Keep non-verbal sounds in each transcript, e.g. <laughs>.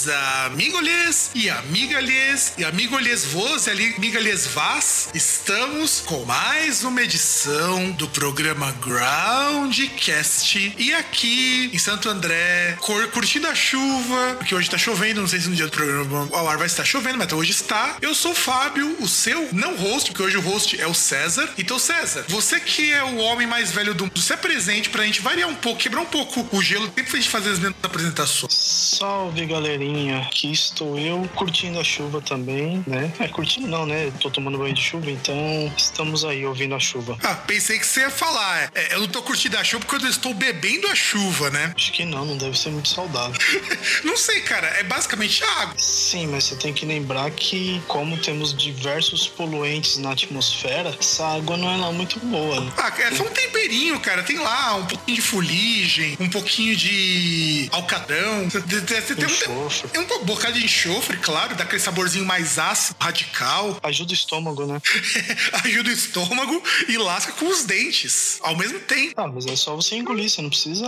Saudações, amigolhes e amigalhes e amigolhes vos e amigalhes vás. Estamos com mais uma edição do programa Groundcast e aqui em Santo André, cur curtindo a chuva, porque hoje tá chovendo, não sei se no dia do programa ao ar vai estar chovendo, mas hoje está. Eu sou o Fábio, o seu não host, porque hoje o host é o César. Então, César, você que é o homem mais velho do mundo, se apresente pra gente variar um pouco, quebrar um pouco o gelo, tempo pra gente fazer as apresentações. Salve galerinha, aqui estou eu curtindo a chuva também, né? É, curtindo não, né? Tô tomando banho de chuva, então estamos aí ouvindo a chuva. Ah, pensei que você ia falar. É, eu não tô curtindo a chuva porque eu estou bebendo a chuva, né? Acho que não, não deve ser muito saudável. <laughs> não sei, cara, é basicamente água. Sim, mas você tem que lembrar que, como temos diversos poluentes na atmosfera, essa água não é lá muito boa. Né? Ah, é só um temperinho, cara. Tem lá um pouquinho de fuligem, um pouquinho de alcatrão. Tem enxofre. um, um bocado de enxofre, claro, dá aquele saborzinho mais ácido, radical. <laughs> Ajuda o estômago, né? <laughs> Ajuda o estômago e lasca com os dentes ao mesmo tempo. Ah, mas é só você engolir, você não precisa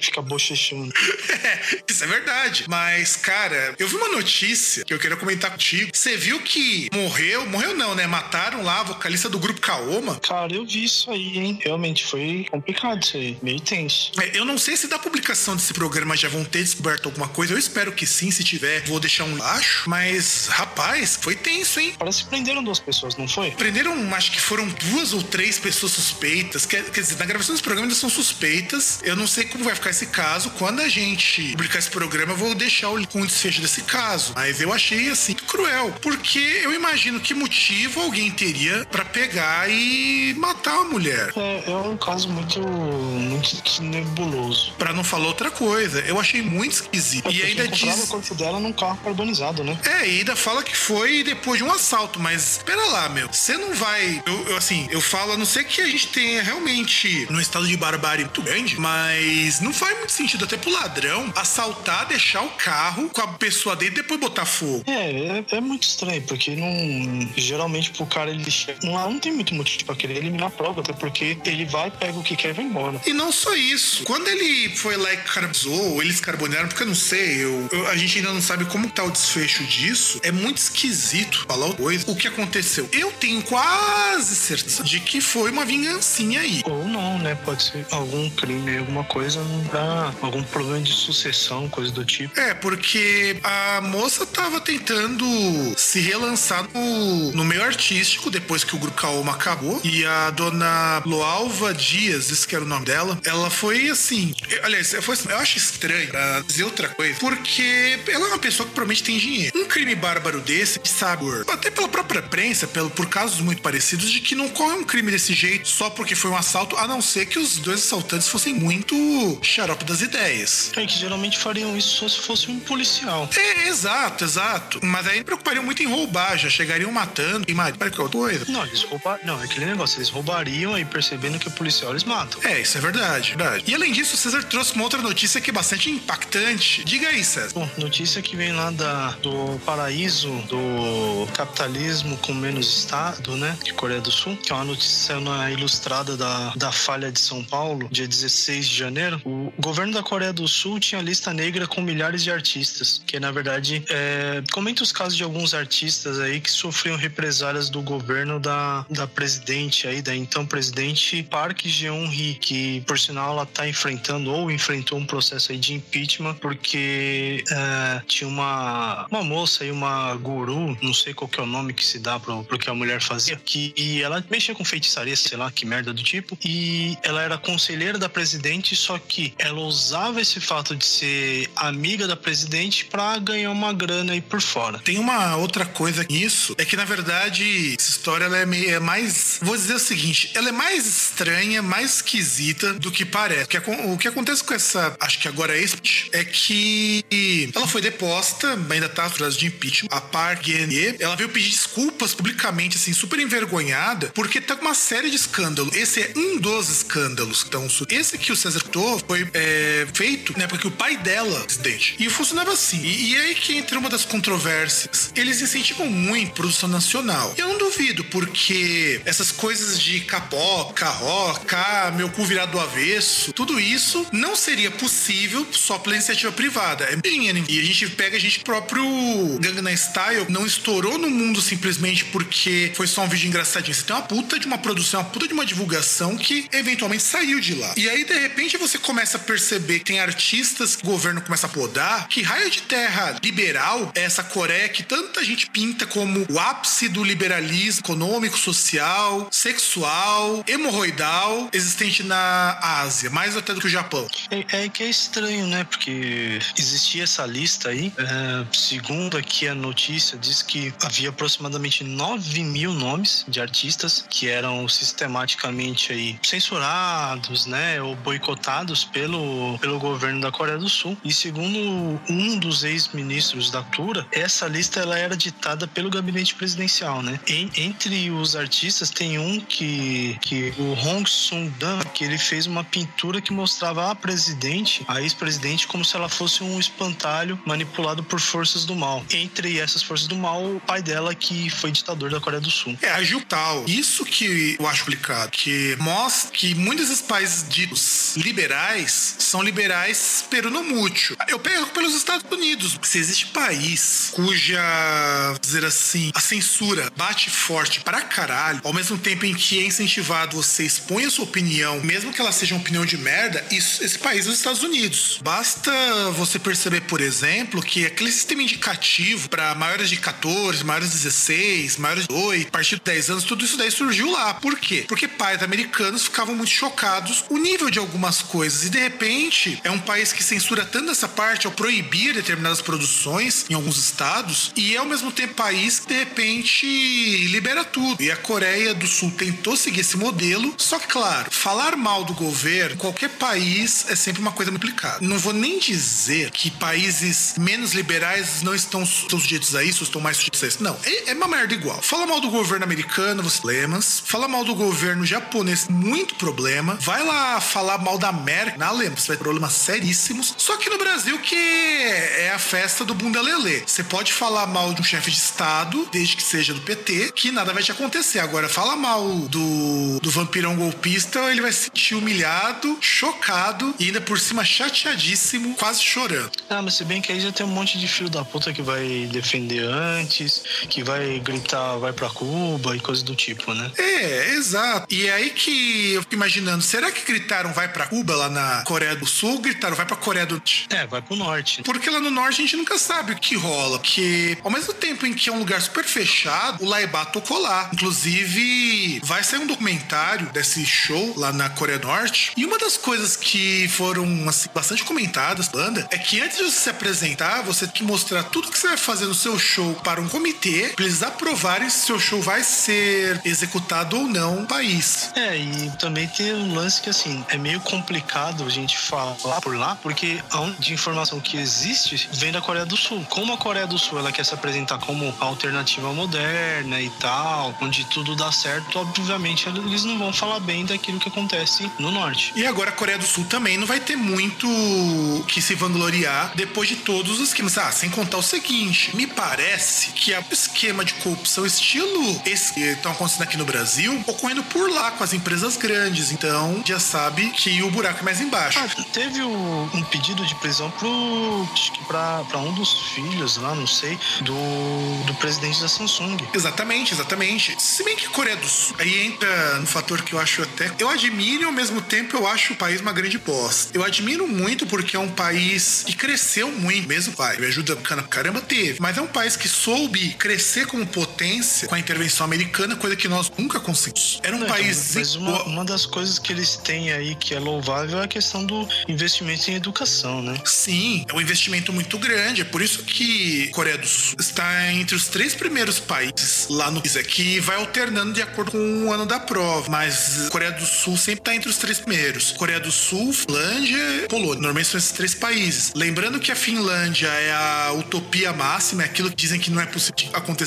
ficar bochechando. <laughs> é, isso é verdade. Mas, cara, eu vi uma notícia que eu queria comentar contigo. Você viu que morreu, morreu não, né? Mataram lá a vocalista do grupo Kaoma. Cara, eu vi isso aí, hein? Realmente foi complicado isso aí, meio tenso. É, eu não sei se da publicação desse programa já vão ter descoberto alguma coisa. Eu espero que sim, se tiver, vou deixar um embaixo. Mas, rapaz, foi tenso, hein? Parece que prenderam duas pessoas, não foi? Prenderam, acho que foram duas ou três pessoas suspeitas. Quer, quer dizer, na gravação desse programa eles são suspeitas. Eu não sei como vai ficar esse caso. Quando a gente publicar esse programa, eu vou deixar o, com o desfecho desse caso. Mas eu achei, assim, cruel. Porque eu imagino que motivo alguém teria para pegar e matar a mulher. É, é um caso muito, muito nebuloso. Pra não falar outra coisa. Eu achei muito esquisito. É e ainda diz. Corpo dela num carro carbonizado, né? É, e ainda fala que foi depois de um assalto, mas espera lá, meu. Você não vai. Eu, eu, assim, eu falo, a não ser que a gente tenha realmente num estado de barbárie muito grande, mas não faz muito sentido até pro ladrão assaltar, deixar o carro com a pessoa dentro e depois botar fogo. É, é, é muito estranho, porque não. Geralmente pro cara ele não, não tem muito motivo pra querer eliminar a prova, até porque ele vai, pega o que quer e vai embora. E não só isso. Quando ele foi lá e carbonizou, ou eles carbonaram, porque eu não sei, eu, eu, a gente ainda não sabe como tá o desfecho disso. É muito esquisito falar coisa. O que aconteceu? Eu tenho quase certeza de que foi uma vingancinha aí. Ou não, né? Pode ser algum crime, alguma coisa, pra algum problema de sucessão, coisa do tipo. É, porque a moça tava tentando se relançar no, no meio artístico depois que o grupo Kaoma acabou. E a dona Loalva Dias, esse que era o nome dela, ela foi assim. Eu, aliás, foi, eu acho estranho pra dizer outra coisa, porque ela é uma pessoa que provavelmente tem dinheiro. Um crime bárbaro desse, sabe, até pela própria prensa, pelo, por casos muito parecidos, de que não corre um crime desse jeito só porque foi um assalto, a não ser que os dois assaltantes fossem muito xarope das ideias. É que geralmente fariam isso só se fosse um policial. É, exato, exato. Mas aí preocupariam muito em roubar, já chegariam matando e mais qualquer coisa. Não, eles roubaram. Não, é aquele negócio, eles roubariam e percebendo que é policial, eles matam. É, isso é verdade, verdade. E além disso, o César trouxe uma outra notícia que é bastante impactante. Diga aí, César. Bom, notícia que vem lá da, do paraíso do capitalismo com menos Estado, né? De Coreia do Sul, que é uma notícia na ilustrada da, da falha de São Paulo, dia 16 de janeiro. O governo da Coreia do Sul tinha lista negra com milhares de artistas, que na verdade é, comenta os casos de alguns artistas aí que sofriam represálias do governo da, da presidente aí, da então presidente Park Geun-hye, que por sinal ela tá enfrentando ou enfrentou um processo aí de impeachment porque é, tinha uma, uma moça e uma guru, não sei qual que é o nome que se dá pro, pro que a mulher fazia, que e ela mexia com feitiçaria, sei lá, que merda do tipo, e ela era conselheira da presidente, só que ela usava esse fato de ser amiga da presidente para ganhar uma grana aí por fora. Tem uma outra coisa nisso, é que na verdade essa história ela é, meio, é mais, vou dizer o seguinte, ela é mais estranha, mais esquisita do que parece. O que, o que acontece com essa, acho que agora é é que ela foi deposta, ainda tá atrás de impeachment. A Park Geun-hye, ela veio pedir desculpas publicamente, assim, super envergonhada, porque tá com uma série de escândalos. Esse é um dos escândalos. Então, esse que o César citou foi é, feito né, porque o pai dela, presidente. E funcionava assim. E, e aí que entra uma das controvérsias. Eles incentivam muito a produção nacional. Eu não duvido, porque essas coisas de capó, carró, cá, meu cu virado do avesso, tudo isso não seria possível só pela iniciativa privada. É dinheiro. E a gente pega a gente próprio Gangnam Style não estourou no mundo simplesmente porque foi só um vídeo engraçadinho. Você tem uma puta de uma produção, uma puta de uma divulgação que eventualmente saiu de lá. E aí, de repente, você começa a perceber que tem artistas que o governo começa a podar. Que raio de terra liberal é essa Coreia que tanta gente pinta como o ápice do liberalismo econômico, social, sexual, hemorroidal existente na Ásia, mais até do que o Japão. É, é que é estranho, né? Porque existia essa lista aí. É, segundo aqui a notícia, diz que havia aproximadamente 9 mil nomes de artistas que eram sistematicamente aí censurados, né? Ou boicotados pelo, pelo governo da Coreia do Sul. E segundo um dos ex-ministros da cultura, essa lista ela era ditada pelo gabinete presidencial, né? Entre os artistas tem um que, que o Hong Sung-dan, que ele fez uma pintura que mostrava a presidente, a ex-presidente, como se ela fosse um espantalho manipulado por forças do mal. Entre essas forças do mal, o pai dela, que foi ditador da Coreia do Sul. É, agiu tal. Isso que eu acho complicado, que mostra que muitos desses países ditos liberais são liberais peronomútil. Eu pego pelos Estados Unidos. Se existe país cuja, dizer assim, a censura bate forte pra caralho, ao mesmo tempo em que é incentivado você expõe a sua opinião, mesmo que ela seja uma opinião de merda, isso, esse país é os Estados Unidos. Basta você perceber, por exemplo, que aquele sistema indicativo para maiores de 14, maiores de 16, maiores de 8, a partir de 10 anos, tudo isso daí surgiu lá. Por quê? Porque pais americanos ficavam muito chocados o nível de algumas coisas e de repente é um país que censura tanto essa parte ao proibir determinadas produções em alguns estados e é ao mesmo tempo país que de repente libera tudo. E a Coreia do Sul tentou seguir esse modelo, só que claro, falar mal do governo, qualquer país é sempre uma coisa complicada. Não vou nem dizer que países menos liberais não estão sujeitos a isso, estão mais sujeitos a isso. Não, é, é uma merda igual. Fala mal do governo americano, você lemas. Fala mal do governo japonês, muito problema. Vai lá falar mal da América, na Alemanha, você vai ter problemas seríssimos. Só que no Brasil que é a festa do bunda lelê. Você pode falar mal de um chefe de estado, desde que seja do PT, que nada vai te acontecer. Agora, fala mal do, do vampirão golpista, ele vai se sentir humilhado, chocado e ainda por cima chateadíssimo, quase chorando. Ah, mas se bem que aí já tem um monte de filho da puta que vai defender antes, que vai gritar, vai pra Cuba e coisas do tipo, né? É, exato. E é aí que eu fico imaginando, será que gritaram vai pra Cuba lá na Coreia do Sul ou gritaram vai pra Coreia do Norte? É, vai pro norte. Porque lá no norte a gente nunca sabe o que rola. Que ao mesmo tempo em que é um lugar super fechado, o Laibá tocou lá. Inclusive, vai sair um documentário desse show lá na Coreia do Norte. E uma das coisas que foram assim, bastante comentadas, banda, é que antes de você se apresentar, você tem que mostrar tudo que você vai fazer no seu show para um comitê, pra eles aprovarem se seu show vai ser executado ou não no país. É, e também tem um lance que assim, é meio complicado a gente falar por lá, porque a de informação que existe vem da Coreia do Sul. Como a Coreia do Sul ela quer se apresentar como alternativa moderna e tal, onde tudo dá certo, obviamente eles não vão falar bem daquilo que acontece no norte. E agora a Coreia do Sul também não vai ter muito que se vangloriar depois de todos os esquemas. Ah, sem contar o seguinte, me parece que o esquema de corrupção estilo esse que estão acontecendo aqui no Brasil, ocorrendo por lá com as empresas grandes. Então, já sabe que o buraco é mais embaixo. Ah, teve um pedido de prisão pro para um dos filhos lá, não sei, do, do presidente da Samsung. Exatamente, exatamente. Se bem que Coreia do Sul aí entra no fator que eu acho até eu admiro e ao mesmo tempo eu acho o país uma grande bosta. Eu admiro muito porque é um país que cresceu muito, mesmo vai. Me ajuda bacana caramba, teve. Mas é um país que soube crescer como potência com a intervenção americana, coisa que nós nunca conseguimos. Era um Não, país. Mas uma, uma das coisas que eles têm aí que é louvável é a questão do investimento em educação, né? Sim, é um investimento muito grande. É por isso que Coreia do Sul está entre os três primeiros países lá no PISA, que vai alternando de acordo com o ano da prova. Mas Coreia do Sul sempre está entre os três primeiros. Coreia do Sul, Finlândia e Polônia. Normalmente são esses três países. Lembrando que a Finlândia é a utopia máxima, é aquilo que dizem que não é possível que aconteça.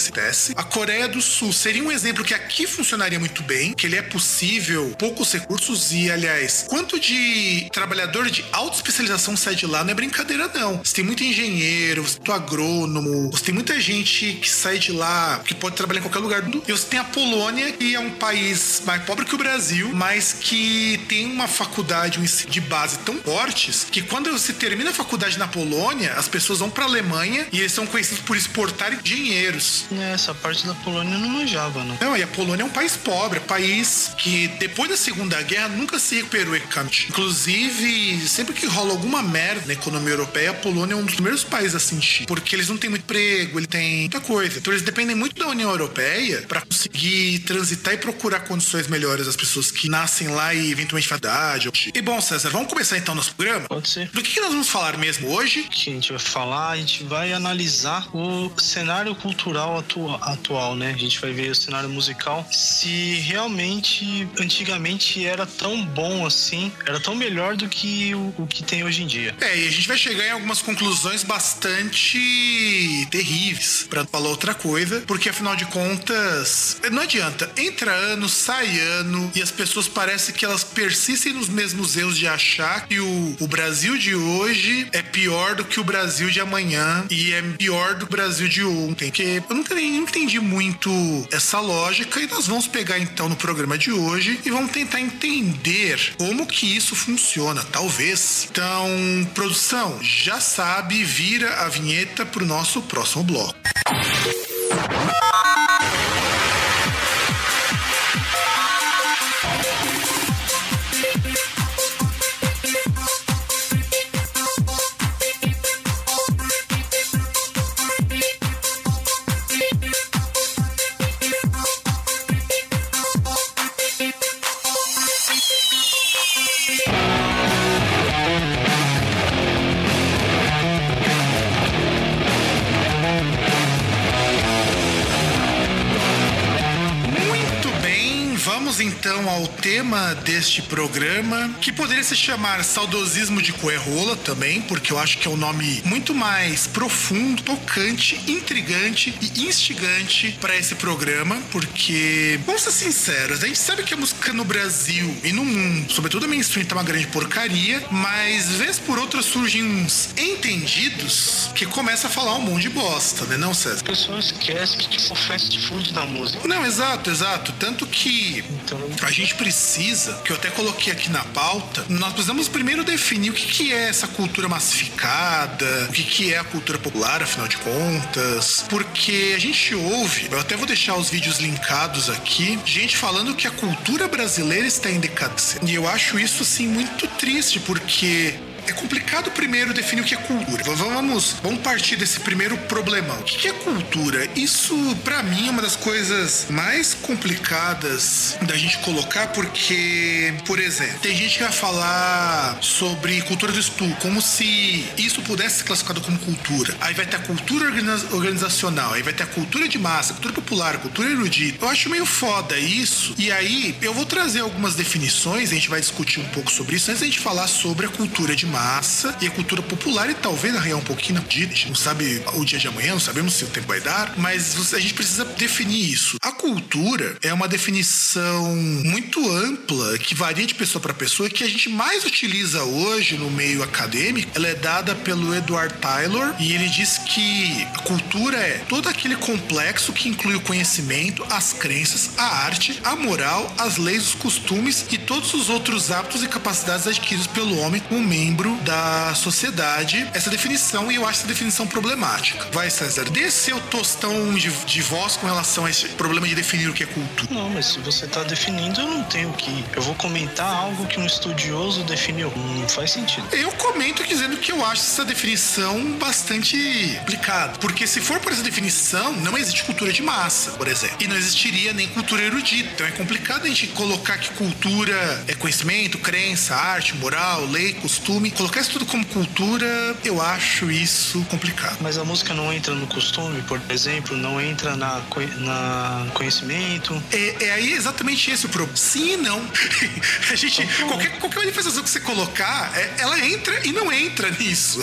A Coreia do Sul seria um exemplo que aqui funcionaria muito bem, que ele é possível, poucos recursos e, aliás, quanto de trabalhador de alta especialização sai de lá não é brincadeira, não. Você tem muito engenheiro, você tem agrônomo, você tem muita gente que sai de lá, que pode trabalhar em qualquer lugar do mundo. E você tem a Polônia, que é um país mais pobre que o Brasil, mas que tem uma faculdade um ensino de base tão fortes que quando você termina a faculdade na Polônia, as pessoas vão para a Alemanha e eles são conhecidos por exportar engenheiros. É, Essa parte da Polônia eu não manjava, não. Não, e a Polônia é um país pobre, é um país que depois da Segunda Guerra nunca se recuperou economicamente. Inclusive, sempre que rola alguma merda na economia europeia, a Polônia é um dos primeiros países a sentir, porque eles não têm muito emprego, ele tem muita coisa. Então eles dependem muito da União Europeia para conseguir transitar e procurar condições melhores às pessoas que nascem lá e eventualmente faculdade. E bom, César, vamos começar então nosso programa? Pode ser. Do que, que nós vamos falar mesmo hoje? Que a gente vai falar, a gente vai analisar o cenário cultural atua- atual, né? A gente vai ver o cenário musical, se realmente antigamente era tão bom assim, era tão melhor do que o, o que tem hoje em dia. É, e a gente vai chegar em algumas conclusões bastante terríveis, não falar outra coisa, porque afinal de contas, não adianta, entra ano, sai ano, e as pessoas parecem que elas persistem nos mesmos erros de achar que o, o Brasil de hoje é pior do que o Brasil de amanhã e é pior do que Brasil de ontem. Porque eu nunca nem entendi muito essa lógica e nós vamos pegar então no programa de hoje e vamos tentar entender como que isso funciona, talvez. Então, produção, já sabe, vira a vinheta pro nosso próximo bloco. Ao tema deste programa, que poderia se chamar Saudosismo de Coerrola também, porque eu acho que é um nome muito mais profundo, tocante, intrigante e instigante para esse programa, porque, vamos ser sinceros, a gente sabe que a música no Brasil e no mundo, sobretudo a mainstream, tá uma grande porcaria, mas vez por outra surgem uns entendidos que começam a falar um monte de bosta, né, não, César? O pessoal esquece que tipo fast food da música. Não, exato, exato. Tanto que Então, a gente precisa, que eu até coloquei aqui na pauta, nós precisamos primeiro definir o que, que é essa cultura massificada, o que, que é a cultura popular, afinal de contas. Porque a gente ouve, eu até vou deixar os vídeos linkados aqui, gente falando que a cultura brasileira está em decadência. E eu acho isso, assim, muito triste, porque é complicado primeiro definir o que é cultura. Vamos, vamos partir desse primeiro problemão. O que é cultura? Isso, pra mim, é uma das coisas mais complicadas da gente colocar, porque, por exemplo, tem gente que vai falar sobre cultura do estudo, como se isso pudesse ser classificado como cultura. Aí vai ter a cultura organiza- organizacional, aí vai ter a cultura de massa, cultura popular, cultura erudita. Eu acho meio foda isso. E aí, eu vou trazer algumas definições, a gente vai discutir um pouco sobre isso, antes da gente falar sobre a cultura de massa e a cultura popular e talvez arranhar um pouquinho na dia. A gente não sabe o dia de amanhã, não sabemos se o tempo vai dar, mas a gente precisa definir isso. A cultura é uma definição muito ampla que varia de pessoa para pessoa que a gente mais utiliza hoje no meio acadêmico. Ela é dada pelo Edward Taylor e ele diz que a cultura é todo aquele complexo que inclui o conhecimento, as crenças, a arte, a moral, as leis, os costumes e todos os outros hábitos e capacidades adquiridos pelo homem como membro membro da sociedade essa definição e eu acho essa definição problemática. Vai, César, dê seu tostão de, de voz com relação a esse problema de definir o que é cultura. Não, mas se você tá definindo, eu não tenho que. Eu vou comentar algo que um estudioso definiu. Não faz sentido. Eu comento dizendo que eu acho essa definição bastante aplicada. Porque se for por essa definição, não existe cultura de massa, por exemplo. E não existiria nem cultura erudita. Então é complicado a gente colocar que cultura é conhecimento, crença, arte, moral, lei, costume. Colocar isso tudo como cultura, eu acho isso complicado. Mas a música não entra no costume, por exemplo, não entra na, na conhecimento. É, é aí exatamente esse o problema. Sim e não. <laughs> a gente, então, qualquer, qualquer manifestação que você colocar, é, ela entra e não entra <laughs> nisso.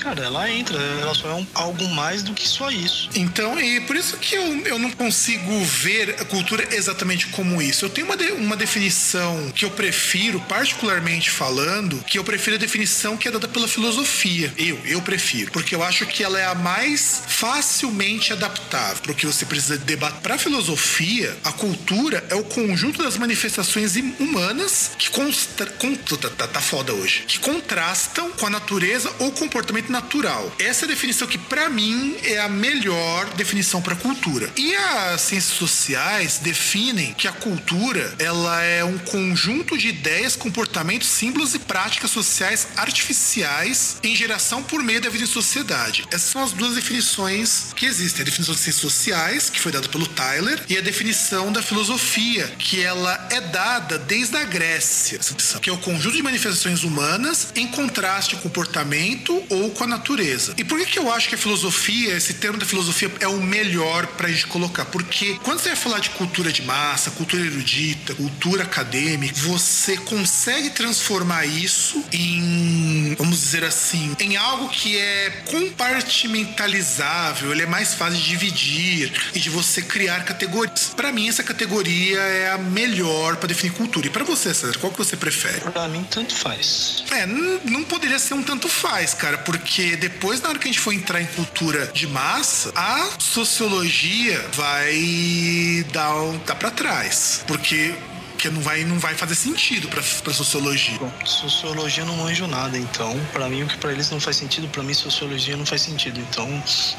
Cara, ela entra, ela só é um, algo mais do que só isso. Então, e por isso que eu, eu não consigo ver a cultura exatamente como isso. Eu tenho uma, de, uma definição que eu prefiro, particularmente falando, que eu prefiro a definição que é dada pela filosofia. Eu, eu prefiro. Porque eu acho que ela é a mais facilmente adaptável para o que você precisa debater. Para a filosofia, a cultura é o conjunto das manifestações humanas que constra, con, tá, tá, tá foda hoje, que contrastam com a natureza ou comportamento natural. Essa é a definição que para mim é a melhor definição para cultura. E as ciências sociais definem que a cultura ela é um conjunto de ideias, comportamentos, símbolos e práticas sociais artificiais em geração por meio da vida em sociedade. Essas são as duas definições que existem: a definição de ciências sociais, que foi dada pelo Tyler, e a definição da filosofia, que ela é dada desde a Grécia, que é o conjunto de manifestações humanas em contraste com o comportamento ou com a natureza. E por que, que eu acho que a filosofia, esse termo da filosofia, é o melhor para a gente colocar? Porque quando você vai falar de cultura de massa, cultura erudita, cultura acadêmica, você consegue transformar isso em, vamos dizer assim, em algo que é compartimentalizável, ele é mais fácil de dividir e de você criar categorias. Para mim, essa categoria é a melhor para definir cultura. E para você, César, qual que você prefere? Para mim, tanto faz. É, não poderia ser um tanto faz, cara, porque depois, na hora que a gente for entrar em cultura de massa, a sociologia vai dar, dar para trás. Porque porque não vai, não vai fazer sentido pra, pra sociologia. Bom, sociologia não manjo nada, então, para mim, o que para eles não faz sentido, para mim, sociologia não faz sentido. Então,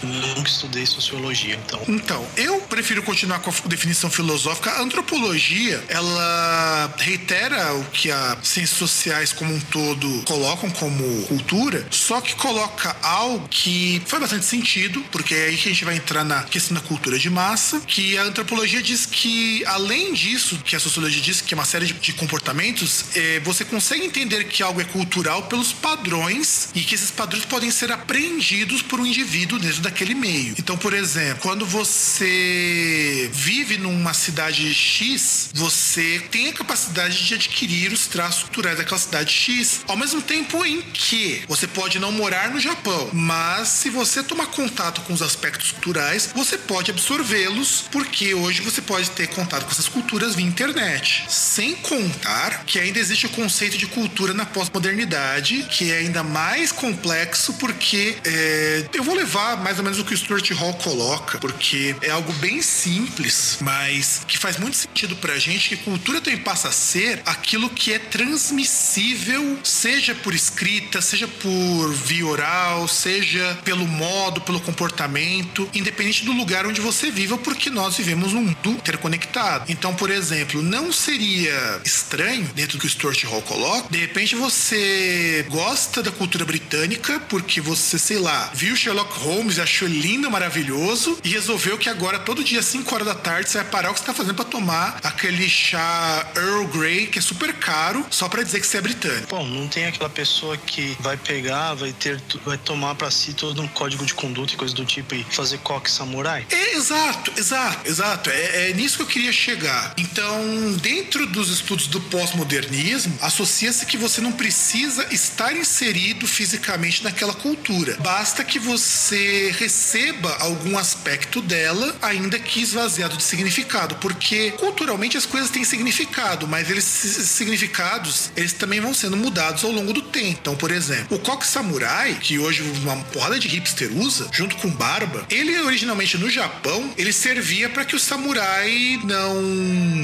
nunca estudei sociologia, então. Então, eu prefiro continuar com a definição filosófica. A antropologia, ela reitera o que as ciências sociais como um todo colocam como cultura, só que coloca algo que faz bastante sentido, porque é aí que a gente vai entrar na questão da cultura de massa, que a antropologia diz que, além disso, que a sociologia diz que é uma série de, de comportamentos, é, você consegue entender que algo é cultural pelos padrões e que esses padrões podem ser aprendidos por um indivíduo dentro daquele meio. Então, por exemplo, quando você vive numa cidade X, você tem a capacidade de adquirir os traços culturais daquela cidade X, ao mesmo tempo em que você pode não morar no Japão, mas se você tomar contato com os aspectos culturais, você pode absorvê-los, porque hoje você pode ter contato com essas culturas via internet. Sem contar que ainda existe o conceito de cultura na pós-modernidade, que é ainda mais complexo, porque é, eu vou levar mais ou menos o que o Stuart Hall coloca, porque é algo bem simples, mas que faz muito sentido pra gente que cultura também passa a ser aquilo que é transmissível, seja por escrita, seja por via oral, seja pelo modo, pelo comportamento, independente do lugar onde você viva, porque nós vivemos num mundo interconectado. Então, por exemplo, não seria estranho, dentro do que o Stuart Hall coloca, de repente você gosta da cultura britânica porque você, sei lá, viu Sherlock Holmes e achou lindo, maravilhoso e resolveu que agora, todo dia, 5 horas da tarde, você vai parar o que você tá fazendo para tomar aquele chá Earl Grey, que é super caro, só para dizer que você é britânico. Bom, não tem aquela pessoa que vai pegar, vai ter, vai tomar para si todo um código de conduta e coisa do tipo e fazer coque samurai? É, exato, exato, exato. É, é nisso que eu queria chegar. Então, dentro dos estudos do pós-modernismo, associa-se que você não precisa estar inserido fisicamente naquela cultura. Basta que você receba algum aspecto dela, ainda que esvaziado de significado, porque culturalmente as coisas têm significado, mas eles significados, eles também vão sendo mudados ao longo do tempo. Então, por exemplo, o coque samurai, que hoje uma porrada de hipster usa, junto com barba, ele originalmente no Japão, ele servia para que o samurai não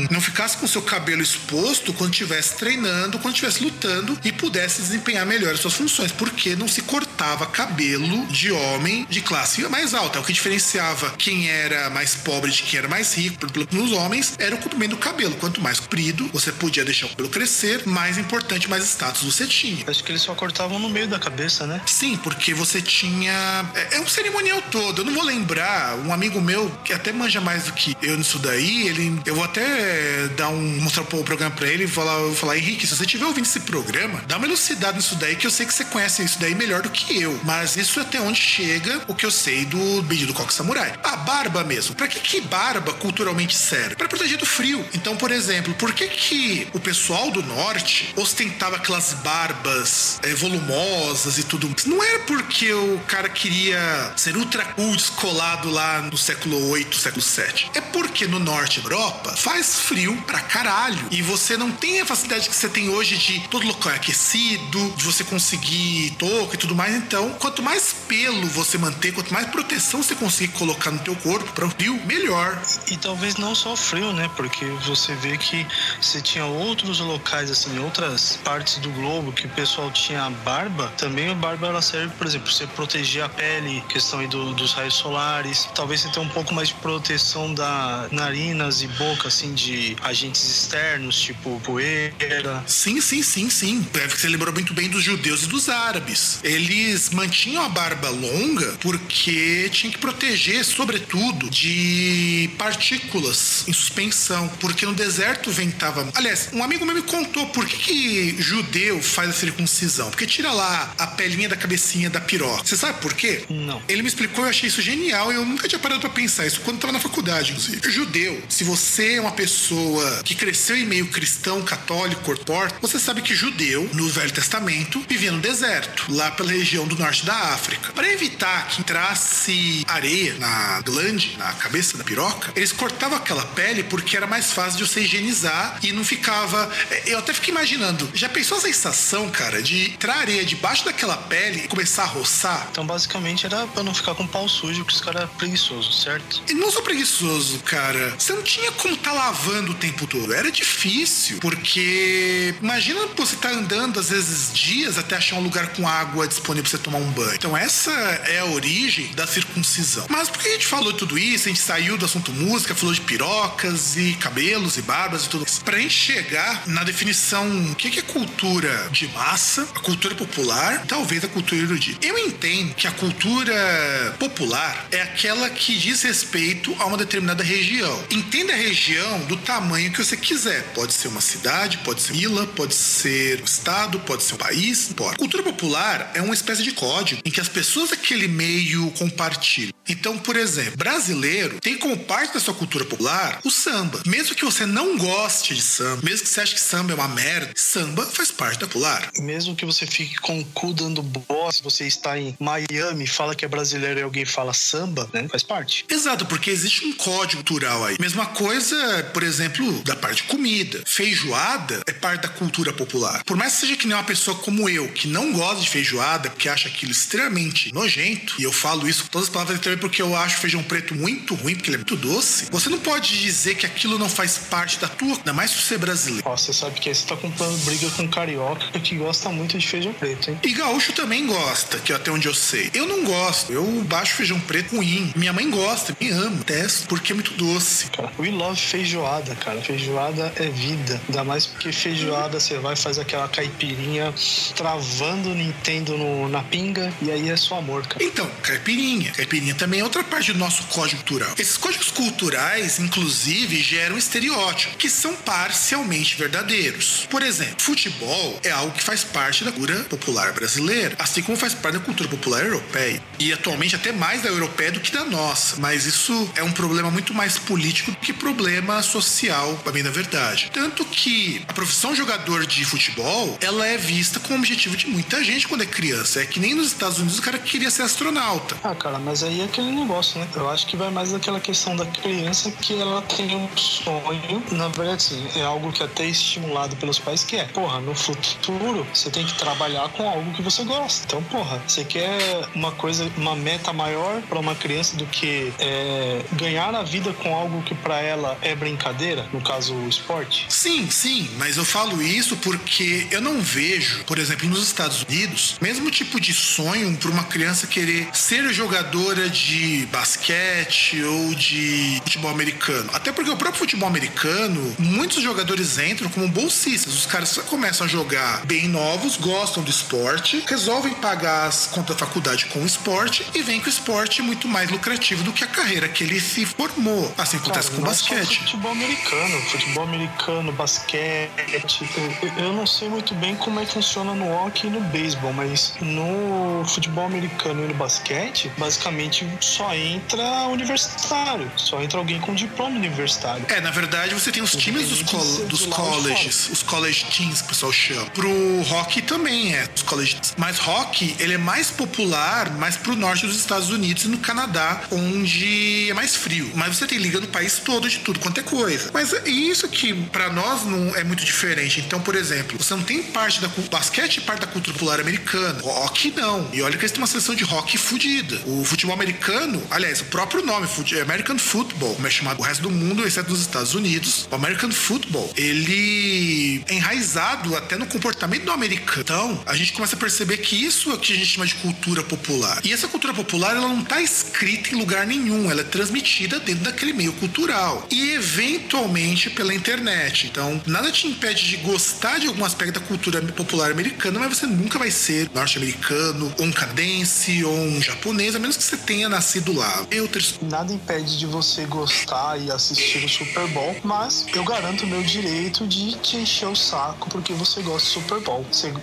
não ficasse com seu cabelo exposto quando estivesse treinando, quando estivesse lutando e pudesse desempenhar melhor as suas funções, porque não se cortava cabelo de homem de classe mais alta. É o que diferenciava quem era mais pobre de quem era mais rico nos homens era o comprimento do cabelo. Quanto mais comprido, você podia deixar o cabelo crescer, mais importante, mais status você tinha. Acho que eles só cortavam no meio da cabeça, né? Sim, porque você tinha. É, é um cerimonial todo. Eu não vou lembrar, um amigo meu que até manja mais do que eu nisso daí, ele. Eu vou até dar um. Mostrar o programa pra ele e falar, falar, Henrique, se você estiver ouvindo esse programa, dá uma elucidada nisso daí, que eu sei que você conhece isso daí melhor do que eu. Mas isso é até onde chega o que eu sei do vídeo do Coque Samurai. A barba mesmo. Pra que, que barba culturalmente serve? Pra proteger do frio. Então, por exemplo, por que, que o pessoal do norte ostentava aquelas barbas é, volumosas e tudo? Não era porque o cara queria ser ultra cool, descolado lá no século 8, século 7. É porque no norte da Europa faz frio pra caralho. E você não tem a facilidade que você tem hoje de todo local é aquecido, de você conseguir toco e tudo mais. Então, quanto mais pelo você manter, quanto mais proteção você conseguir colocar no teu corpo para o frio, melhor. E talvez não só frio, né? Porque você vê que você tinha outros locais, assim, outras partes do globo que o pessoal tinha barba. Também a barba ela serve, por exemplo, você proteger a pele, questão aí do, dos raios solares. Talvez você tenha um pouco mais de proteção da narinas e boca, assim, de agentes externos, tipo poeira. Sim, sim, sim, sim. É que você lembrou muito bem dos judeus e dos árabes. Eles mantinham a barba longa porque tinha que proteger, sobretudo, de partículas em suspensão. Porque no deserto ventava. Aliás, um amigo meu me contou por que, que judeu faz a circuncisão. Porque tira lá a pelinha da cabecinha da piroca. Você sabe por quê? Não. Ele me explicou, eu achei isso genial e eu nunca tinha parado pra pensar isso quando tava na faculdade, inclusive. Judeu, se você é uma pessoa que cresceu em meio cristão, católico, ortodoxo, você sabe que judeu, no Velho Testamento, vivia no deserto, lá pela região do norte da África. Para evitar que entrasse areia na glande, na cabeça da piroca, eles cortavam aquela pele porque era mais fácil de você higienizar e não ficava. é, Eu até fiquei imaginando, já pensou a sensação, cara, de entrar areia debaixo daquela pele e começar a roçar? Então, basicamente, era pra não ficar com pau sujo, que os caras é preguiçoso, certo? E não sou preguiçoso, cara. Você não tinha como tá lavando o tempo todo. Era difícil, porque imagina você tá andando às vezes dias até achar um lugar com água disponível pra você tomar um banho. Então essa é a origem da circuncisão. Mas por que a gente falou tudo isso? A gente saiu do assunto música, falou de pirocas e cabelos e barbas e tudo isso. Pra gente chegar na definição o que que é cultura de massa, a cultura popular, talvez a cultura erudita. Eu entendo que a cultura popular é aquela que diz respeito a uma determinada região. Entenda a região do tamanho que você quiser. Pode ser uma cidade, pode ser vila, pode ser um estado, pode ser um país, pode. Cultura popular é uma espécie de código em que as pessoas daquele meio compartilham. Então, por exemplo, brasileiro tem como parte da sua cultura popular o samba. Mesmo que você não goste de samba, mesmo que você ache que samba é uma merda, samba faz parte da popular. Mesmo que você fique com o cu dando bosta, você está em Miami, fala que é brasileiro e alguém fala samba, né? Faz parte. Exato, porque existe um código cultural aí. Mesma coisa, por exemplo, da parte de comida. Feijoada é parte da cultura popular. Por mais que seja que nem uma pessoa como eu, que não gosta de feijoada, porque acha aquilo extremamente nojento, e eu falo isso com todas as palavras também porque eu acho feijão preto muito ruim, porque ele é muito doce, você não pode dizer que aquilo não faz parte da tua, ainda mais por ser brasileiro. Ó, você sabe que aí você tá comprando briga com carioca que gosta muito de feijão preto, hein? E gaúcho também gosta, que é até onde eu sei. Eu não gosto, eu baixo feijão preto ruim. Minha mãe gosta, me ama, testo, porque é muito doce. Cara, we love feijoada, cara. Feijoada é vida. Ainda mais porque feijoada você vai fazer aquela caipirinha travando o Nintendo no- na pinga e aí é só amor, cara. Então, caipirinha. Caipirinha também é outra parte do nosso código cultural. Esses códigos culturais, inclusive, geram estereótipos, que são parcialmente verdadeiros. Por exemplo, futebol é algo que faz parte da cultura popular brasileira, assim como faz parte da cultura popular europeia. E atualmente até mais da europeia do que da nossa. Mas isso é um problema muito mais político do que problema social, bem da verdade. Tanto que a profissão jogador de futebol, ela é vista como objetivo de muita gente quando é criança. É que nem nos Estados Unidos o cara queria ser astronauta. Ah, cara, mas aí é aquele negócio, né? Eu acho que vai mais daquela questão da criança que ela tem um sonho. Na verdade, assim, é algo que até é estimulado pelos pais, que é, porra, no futuro você tem que trabalhar com algo que você gosta. Então, porra, você quer uma coisa, uma meta maior para uma criança do que é, ganhar a vida com algo que para ela é brincadeira, no caso o esporte? Sim, sim, mas eu falo isso porque eu não vejo, por exemplo, nos Estados Unidos, mesmo tipo de sonho para uma criança querer ser jogadora de basquete ou de futebol americano. Até porque o próprio futebol americano, muitos jogadores entram como bolsistas. Os caras começam a jogar bem novos, gostam do esporte, resolvem pagar as contas da faculdade com o esporte e vem que o esporte é muito mais lucrativo do que a carreira que ele se formou. Assim acontece Cara, com o só basquete. futebol americano, futebol americano, basquete. Eu, eu não sei muito bem como é que funciona no hockey e no beisebol, mas no futebol americano e no basquete, basicamente só entra universitário, só entra alguém com diploma universitário. É, na verdade, você tem os times dos, col dos colleges, os college teams, que o pessoal chama. Pro hockey também é, os college teams. Mas hockey, ele é mais popular mais pro norte dos Estados Unidos e no Canadá, onde é mais frio. Mas você tem liga no país todo de tudo quanto é coisa. Mas é isso que pra nós não é muito diferente. Então, por exemplo, você não tem parte da basquete parte da cultura popular americana. Hockey não. E olha que eles têm uma seleção de hockey fudida. O futebol americano, aliás, o próprio nome, fute- American Football, como é chamado o resto do mundo, exceto nos Estados Unidos, o American Football, ele é enraizado até no comportamento do americano. Então, a gente começa a perceber que isso é o que a gente chama de cultura popular. E essa cultura popular, ela não tá escrita em lugar nenhum, ela é transmitida dentro daquele meio cultural e eventualmente pela internet. Então, nada te impede de gostar de algum aspecto da cultura popular americana, mas você nunca vai ser norte-americano, ou um canadense, ou um japonês, a menos que você tenha nascido lá. Eu ter Nada impede de você gostar e assistir o Super Bowl, mas eu garanto o meu direito de te encher o saco porque você gosta do Super Bowl. Você-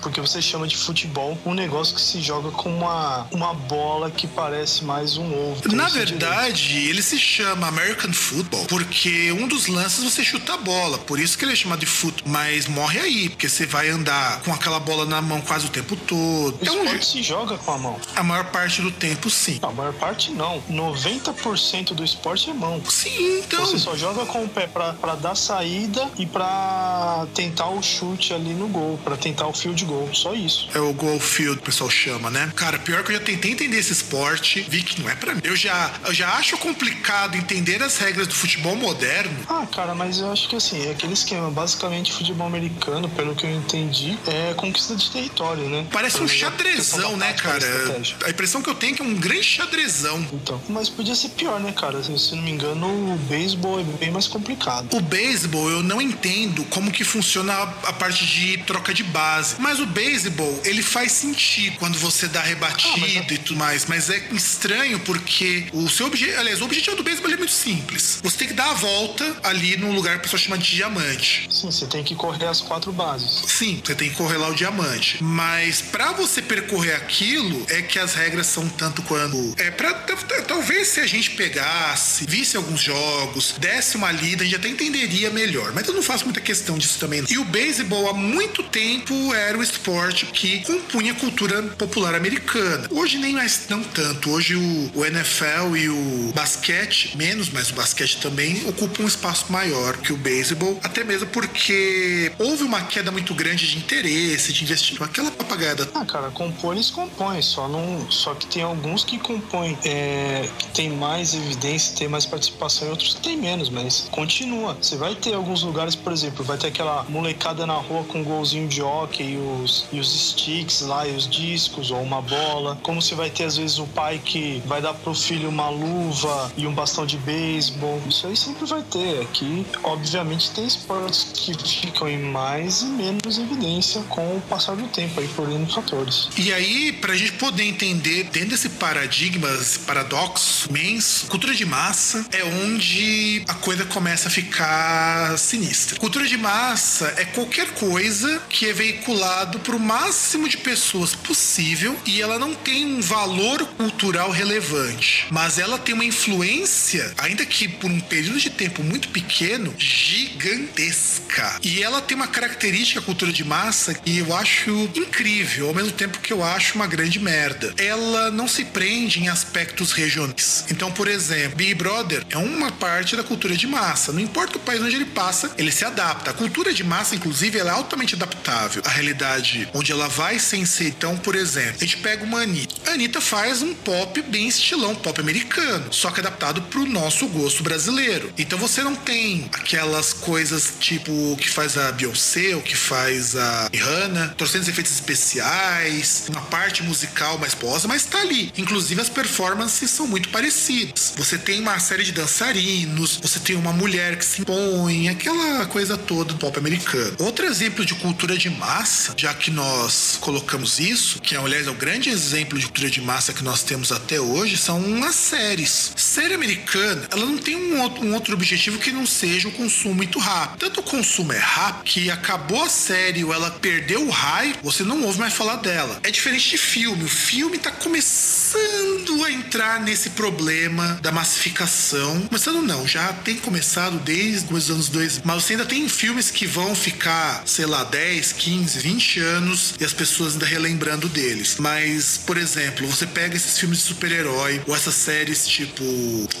porque você chama de futebol um negócio que se joga com uma, uma bola que parece mais um ovo. Na esse direito. verdade, ele se chama American Football porque um dos lances você chuta a bola, por isso que ele é chamado de futebol. Mas morre aí, porque você vai andar com aquela bola na mão quase o tempo todo. O É um esporte se joga com a mão. A maior parte do tempo, sim. A maior parte não. 90% do esporte é mão. Sim, então. Você só joga com o pé pra, pra dar saída e pra tentar o chute ali no gol, pra tentar o field goal. Só isso. É o goal field, o pessoal chama, né? Cara, pior que eu já tentei entender esse esporte, vi que não é pra mim. Eu já, eu já acho complicado entender as regras do futebol moderno. Ah, cara, mas eu acho que assim, é aquele esquema. Basicamente, futebol americano, pelo que eu entendi, é conquista de território, né? Parece um xadrezão, né, cara? A impressão que eu tenho é que é um grande xadrezão. Então, mas podia ser pior, né, cara? Se, se não me engano, o beisebol é bem mais complicado. O beisebol eu não entendo como que funciona a, a parte de troca de base. Mas o beisebol, ele faz sentido quando você dá rebatida Ah, é- e tudo mais. Mas é estranho porque o seu objetivo. Aliás, o objetivo do beisebol é muito simples. Você tem que dar a volta ali num lugar que o pessoal chama de diamante. Sim, você tem que correr as quatro bases. Sim, você tem que correr lá o diamante. Mas pra você percorrer aquilo, é que as regras são tanto quando. É pra. Talvez se a gente pegasse, visse alguns jogos, desse uma lida, a gente até entenderia melhor. Mas eu não faço muita questão disso também. E o beisebol, há muito tempo, era o esporte que compunha a cultura popular americana. Hoje nem mais não tanto. Hoje o, o NFL e o basquete, menos, mas o basquete também, ocupam um espaço maior que o beisebol. Até mesmo porque houve uma queda muito grande de interesse, de investimento. Aquela papagaiada Ah, cara, compor eles compõem, só não. Só que tem alguns que compõem, é, que tem mais evidência, tem mais participação e outros que tem menos, mas continua. Você vai ter alguns lugares, por exemplo, vai ter aquela molecada na rua com um golzinho de hockey e os, e os sticks lá, e os discos, ou uma bola. Como você vai ter, às vezes, o pai que vai dar pro filho uma luva e um bastão de beisebol. Isso aí sempre vai ter. Aqui, obviamente, tem esportes que ficam em mais e menos evidência com o passar do tempo aí por N fatores. E aí, pra gente poder entender, dentro desse paradigma, esse paradoxo imenso, cultura de massa é onde a coisa começa a ficar sinistra. Cultura de massa é qualquer coisa que é veiculado pro máximo de pessoas possível e ela não tem um valor cultural relevante, mas ela tem uma influência, ainda que por um período de tempo muito pequeno, gigantesca. E ela tem uma característica, cultura de massa, que eu acho incrível, ao mesmo tempo que eu acho uma grande merda. Ela não se prende em aspectos regionais. Então, por exemplo, Big Brother é uma parte da cultura de massa. Não importa o país onde ele passa, ele se adapta. A cultura de massa, inclusive, ela é altamente adaptável à realidade onde ela vai sem ser. Então, por exemplo, a gente pega uma Anitta. A Anitta faz um pop bem estilão, pop americano, só que adaptado pro nosso gosto brasileiro. Então você não tem aquelas coisas tipo que faz a Beyoncé, ou que faz a Rihanna, torcendo efeitos especiais, uma parte musical mais posa, mas tá ali. Inclusive as performances são muito parecidas. Você tem uma série de dançarinos, você tem uma mulher que se impõe, aquela coisa toda do pop americano. Outro exemplo de cultura de massa, já que nós colocamos isso, que aliás, é o grande exemplo de cultura de massa que nós temos até hoje, são as séries. Série americana, ela não tem um outro objetivo que não seja o consumo muito rápido. Tanto o consumo é rápido que acabou a série ou ela perdeu o raio, você não ouve mais falar dela. É diferente de filme. O filme tá começando a entrar nesse problema da massificação. Começando não, já tem começado desde os anos 2000. Mas você ainda tem filmes que vão ficar, sei lá, 10, 15, 20 anos e as pessoas ainda relembrando deles. Mas, por exemplo, você pega esses filmes de super-herói ou essas séries tipo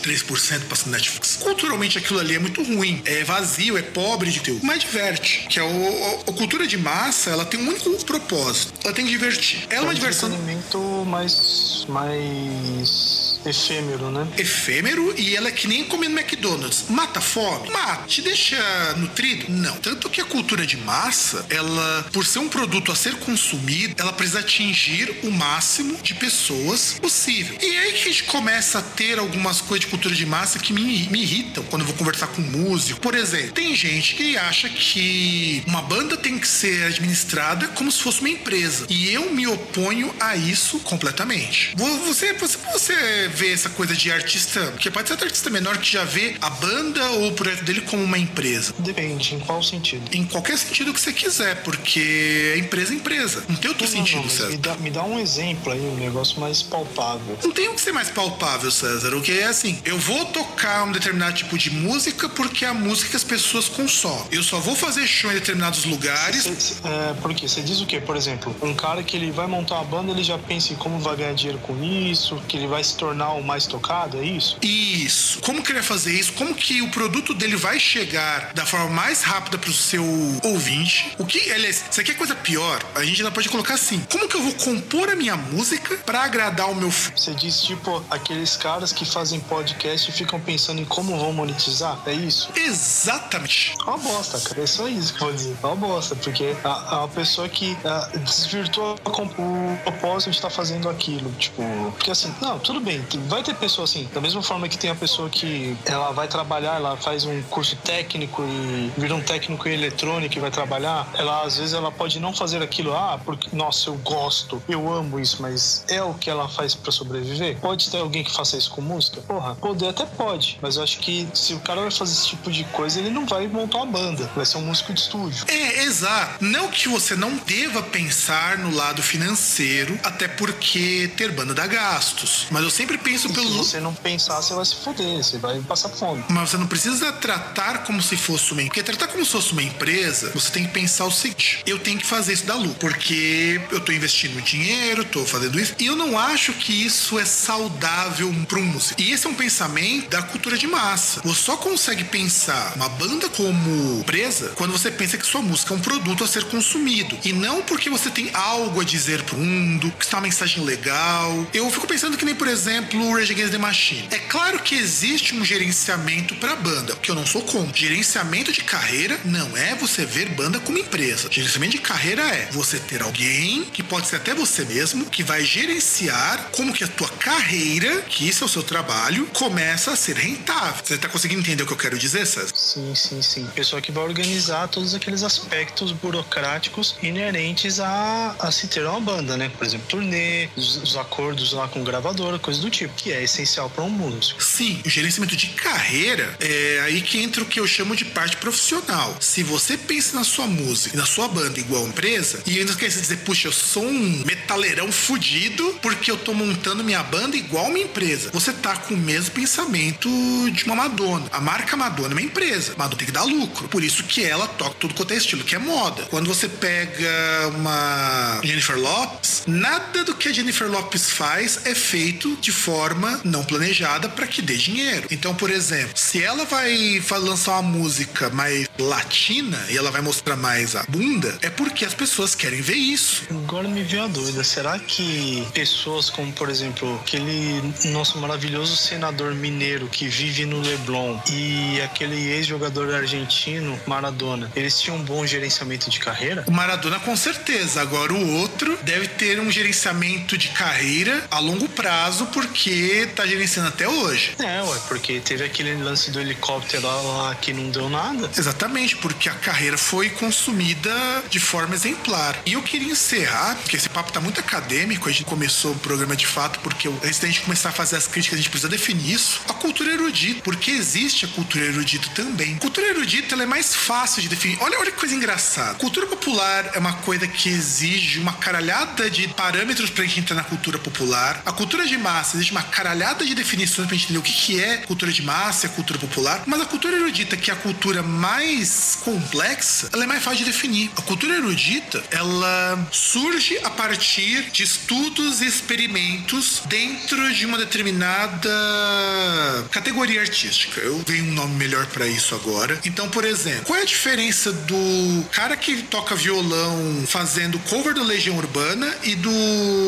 3% passando Netflix. Culturalmente aquilo ali é muito ruim. É vazio, é pobre de teu. Mas diverte. Que é o, a cultura de massa, ela tem um único propósito. Ela tem que divertir. Ela é uma um diversão. entretenimento mais, mais efêmero, né? efêmero e ela é que nem comendo McDonald's. Mata fome? Mata. Te deixa nutrido? Não. Tanto que a cultura de massa, ela, por ser um produto a ser consumido, ela precisa atingir o máximo de pessoas possível. E é aí que a gente começa a ter algumas coisas de cultura de massa que me, me irritam quando eu vou conversar com músico. Por exemplo, tem gente que acha que uma banda tem que ser administrada como se fosse uma empresa. E eu me oponho a isso completamente. Você, você, você vê essa coisa de artista, porque pode ser até artista menor que já vê a banda ou o projeto dele como uma empresa. Depende, em qual sentido? Em qualquer sentido que você quiser, porque é empresa é empresa. Não tem outro Não, não, sentido, mas César. me, dá, me dá um exemplo aí, um negócio mais palpável. Não tem o que ser mais palpável, César. O que é assim, eu vou tocar um determinado tipo de música porque é a música que as pessoas consomem. Eu só vou fazer show em determinados lugares. Cê- é, por quê? Você diz o quê? Por exemplo, um cara que ele vai montar uma banda, ele já pensa em como vai ganhar dinheiro com isso, que ele vai se tornar o mais tocado, é isso? Isso. Como que ele vai fazer isso? Como que o produto dele vai chegar da forma mais rápida pro seu ouvinte? O que, aliás, isso aqui é coisa pior. A gente ainda pode colocar assim: como que eu vou compor a minha música pra agradar o meu fã? Você diz, tipo, aqueles caras que fazem podcast e ficam pensando em como vão monetizar, é isso? Exatamente. É uma bosta, cara. É só isso que eu vou dizer. É uma bosta, porque a, a pessoa que ah, desvirtua o propósito de estar fazendo aquilo. Tipo, porque assim, não, tudo bem. Vai ter pessoa assim, da mesma forma que tem a pessoa que ela vai trabalhar, ela faz um curso técnico e vira um técnico em eletrônica e vai trabalhar, ela às vezes ela pode não fazer aquilo, ah, porque, nossa, eu gosto, eu amo isso, mas é o que ela faz pra sobreviver? Pode ter alguém que faça isso com música? Porra, poder até pode, mas eu acho que se o cara vai fazer esse tipo de coisa, ele não vai montar uma banda, vai ser um músico de estúdio. É, exato. Não que você não deva pensar no lado financeiro, até porque ter banda dá gastos. Mas eu sempre penso Se pelo. você não pensar, você vai se foder, você vai passar fome. Mas você não precisa tratar como se fosse uma Porque tratar como se fosse uma empresa, você tem que pensar o seguinte: eu tenho que fazer isso da lucro. Porque eu tô investindo dinheiro, tô fazendo isso. E eu não acho que isso é saudável para um músico. E esse é um pensamento da cultura de massa. Você só consegue pensar uma banda como empresa quando você pensa que sua música é um produto a ser consumido. E não porque você tem algo a dizer pro mundo, que está uma mensagem legal. Eu fico pensando que nem, por exemplo, o Rage Against the Machine. É claro que existe um gerenciamento pra banda, que eu não sou contra. Gerenciamento de carreira não é você ver banda como empresa. Gerenciamento de carreira é você ter alguém, que pode ser até você mesmo, que vai gerenciar como que a tua carreira, que isso é o seu trabalho, começa a ser rentável. Você tá conseguindo entender o que eu quero dizer, César? Sim, sim, sim. Pessoa que vai organizar todos aqueles aspectos burocráticos inerentes a, a se ter uma banda, né? Por exemplo, turnê, os, os acordos lá com gravadora, coisa do tipo, que é essencial para um músico. Sim, o gerenciamento de carreira é aí que entra o que eu chamo de parte profissional. Se você pensa na sua música na sua banda igual empresa, e ainda quer dizer, puxa, eu sou um metaleirão fudido porque eu tô montando minha banda igual uma empresa. Você tá com o mesmo pensamento de uma Madonna. A marca Madonna é uma empresa. Madonna tem que dar lucro. Por isso que ela toca tudo quanto é estilo, que é moda. Quando você pega uma Jennifer Lopes, nada do que a Jennifer Lopes faz é feito de forma não planejada para que dê dinheiro. Então, por exemplo, se ela vai lançar uma música mais latina e ela vai mostrar mais a bunda, é porque as pessoas querem ver isso. Agora me veio a dúvida: será que pessoas como, por exemplo, aquele nosso maravilhoso senador mineiro que vive no Leblon e aquele ex-jogador argentino, Maradona, eles tinham um bom gerenciamento de carreira? O Maradona, com certeza. Agora, o outro deve ter um gerenciamento de carreira a longo prazo, porque tá gerenciando até hoje. É, ué, porque teve aquele lance do helicóptero lá que não deu nada. Exatamente, porque a carreira foi consumida de forma exemplar. E eu queria encerrar, porque esse papo tá muito acadêmico, a gente começou o programa de fato, porque antes da gente começar a fazer as críticas, a gente precisa definir isso. A cultura erudita, porque existe a cultura erudita também. Cultura erudita ela é mais fácil de definir. Olha, olha que coisa engraçada. Cultura popular é uma coisa que exige uma caralhada de parâmetros pra gente entrar na cultura popular. A cultura de massa existe uma caralhada de definições pra gente entender o que, que é cultura de massa a cultura popular. Mas a cultura erudita, que é a cultura mais complexa, ela é mais fácil de definir. A cultura erudita, ela surge a partir de estudos e experimentos dentro de uma determinada categoria artística. Eu tenho um nome melhor para isso agora. Então, por exemplo, qual é a diferença do cara que toca violão fazendo cover do Legião Urbana e do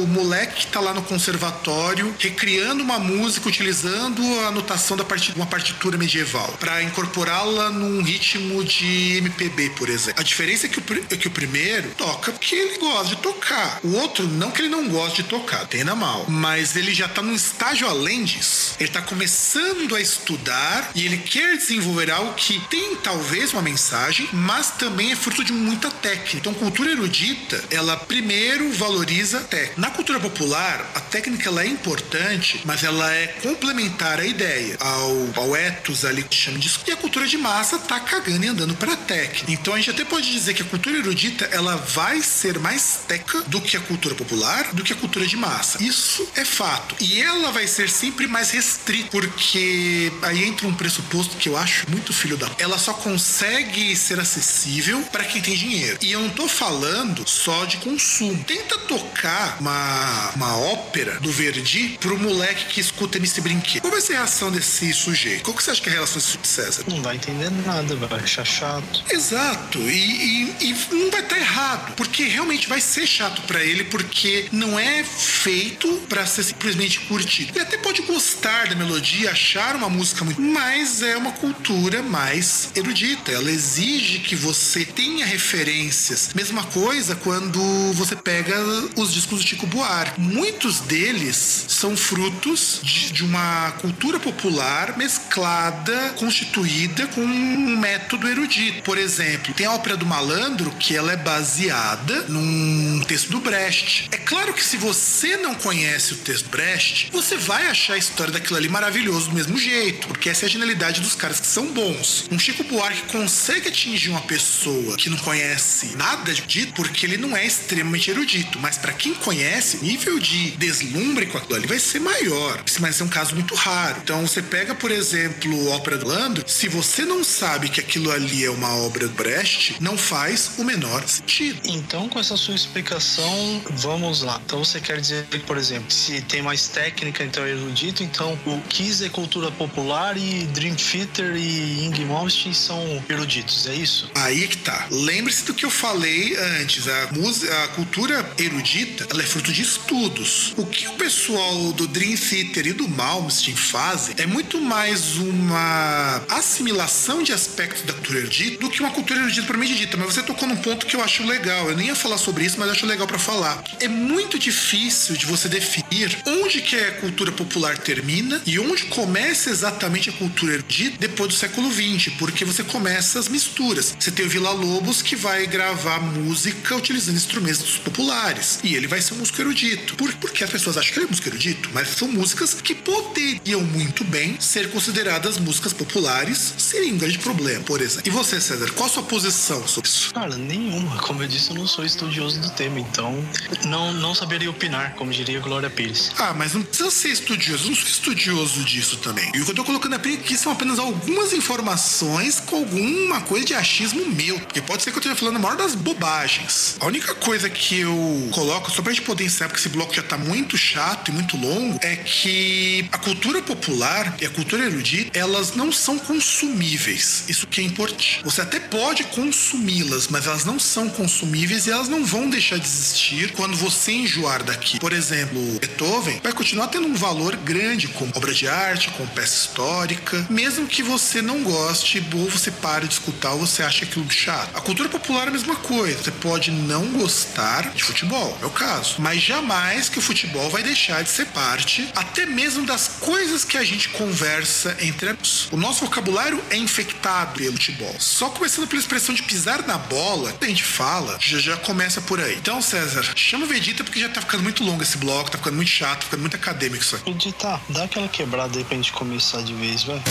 moleque que tá lá no conservatório recriando uma música utilizando a notação da part... uma partitura medieval para incorporá-la num ritmo de MPB, por exemplo. A diferença é que o, é que o primeiro toca porque ele gosta de tocar. O outro, não que ele não goste de tocar, entenda mal, mas ele já tá num estágio além disso. Ele tá começando a estudar e ele quer desenvolver algo que tem talvez uma mensagem, mas também é fruto de muita técnica. Então, cultura erudita, ela primeiro valoriza a técnica. Na cultura popular, a técnica ela é importante, mas ela é complementar à ideia, ao, ao ethos ali que chama disso. E a cultura de massa tá cagando e andando para a técnica. Então, a gente até pode dizer que a cultura erudita ela vai ser mais técnica do que a cultura popular, do que a cultura de massa. Isso é fato. E ela vai ser sempre mais restrita, porque aí entra um pressuposto que eu acho muito filho da. Ela só consegue ser acessível para quem tem dinheiro. E eu não tô falando só de consumo. Tenta tocar uma, uma ópera do Verdi pro moleque que escuta MC Brinquedo. Qual vai ser a reação desse sujeito? Qual que você acha que é a relação desse César? Não vai entender nada, vai achar chato. Exato. E, e, e não vai estar tá errado, porque realmente vai ser chato para ele, porque não é feito para ser simplesmente curtido. Ele até pode gostar da melodia, achar uma música muito, mas é uma cultura mais erudita. Ela exige que você tenha referências. Mesma coisa quando você pega os discos do Chico Buarque. Muitos deles são frutos de, de uma cultura popular mesclada, constituída com um método erudito. Por exemplo, tem a ópera do malandro que ela é baseada num texto do Brecht. É claro que se você não conhece o texto Brecht, você vai achar a história daquilo ali maravilhoso do mesmo jeito, porque essa é a genialidade dos caras que são bons. Um Chico Buarque consegue atingir uma pessoa que não conhece nada dito porque ele não é extremamente erudito, mas para quem conhece, nível de deslumbre com aquilo ali vai ser maior. Mas é um caso muito raro. Então você pega, por exemplo, Ópera do Landro, se você não sabe que aquilo ali é uma obra do Brecht, não faz o menor sentido. Então, com essa sua explicação, vamos lá. Então você quer dizer que, por exemplo, se tem mais técnica, então é erudito, então o Kiss é cultura popular e Dream Theater e Ing Malmsteen são eruditos, é isso? Aí que tá. Lembre-se do que eu falei antes. A, música, a cultura erudita, ela é fruto de estudos. O que o pessoal do Dream Theater e do Malmsteen fazem é muito mais uma assimilação de aspectos da cultura erudita do que uma cultura erudita propriamente dita. Mas você tocou num ponto que eu acho legal. Eu nem ia falar sobre isso, mas acho legal para falar. É muito difícil de você definir onde que a cultura popular termina e onde começa exatamente a cultura erudita depois do século XX, porque você começa as misturas. Você tem o Vila Lobos que vai gravar música utilizando instrumentos populares e ele vai ser um músico erudito. Por, porque as pessoas acham que ele é músico erudito, mas são músicas que poderiam muito bem ser consideradas músicas populares, seria um grande problema, por exemplo. E você, César, qual a sua posição sobre isso? Cara, nenhuma. Como eu disse, eu não sou estudioso do tema, então não, não saberia opinar, como diria Glória Pires. Ah, mas não precisa ser estudioso. Eu não sou estudioso disso também. E o que eu tô colocando aqui são apenas algumas informações com alguma coisa de achismo meu. Porque pode ser que eu esteja falando a maior das bobagens. A única coisa que eu coloco, só pra gente poder encerrar, porque esse bloco já tá muito chato e muito longo, é que a cultura popular e a cultura erudita, elas não são consumíveis. Isso que é importante. Você até pode consumi-las, mas elas não são consumíveis e elas não vão deixar de existir quando você enjoar daqui. Por exemplo, Beethoven vai continuar tendo um valor grande como obra de arte, como peça histórica, mesmo que você não goste ou você pare de escutar ou você acha aquilo chato. A cultura popular é a mesma coisa. Você pode não gostar de futebol, é o caso, mas jamais que o futebol vai deixar de ser parte até mesmo das coisas que a gente conversa entre amigos. O nosso vocabulário é infectado pelo futebol. Só começando pela expressão de pisar na bola, a gente fala, já, já começa por aí. Então, César, chama o Vegeta porque já tá ficando muito longo esse bloco, tá ficando muito chato, tá ficando muito acadêmico isso aqui. Vegeta, dá aquela quebrada aí pra gente começar de vez, vai.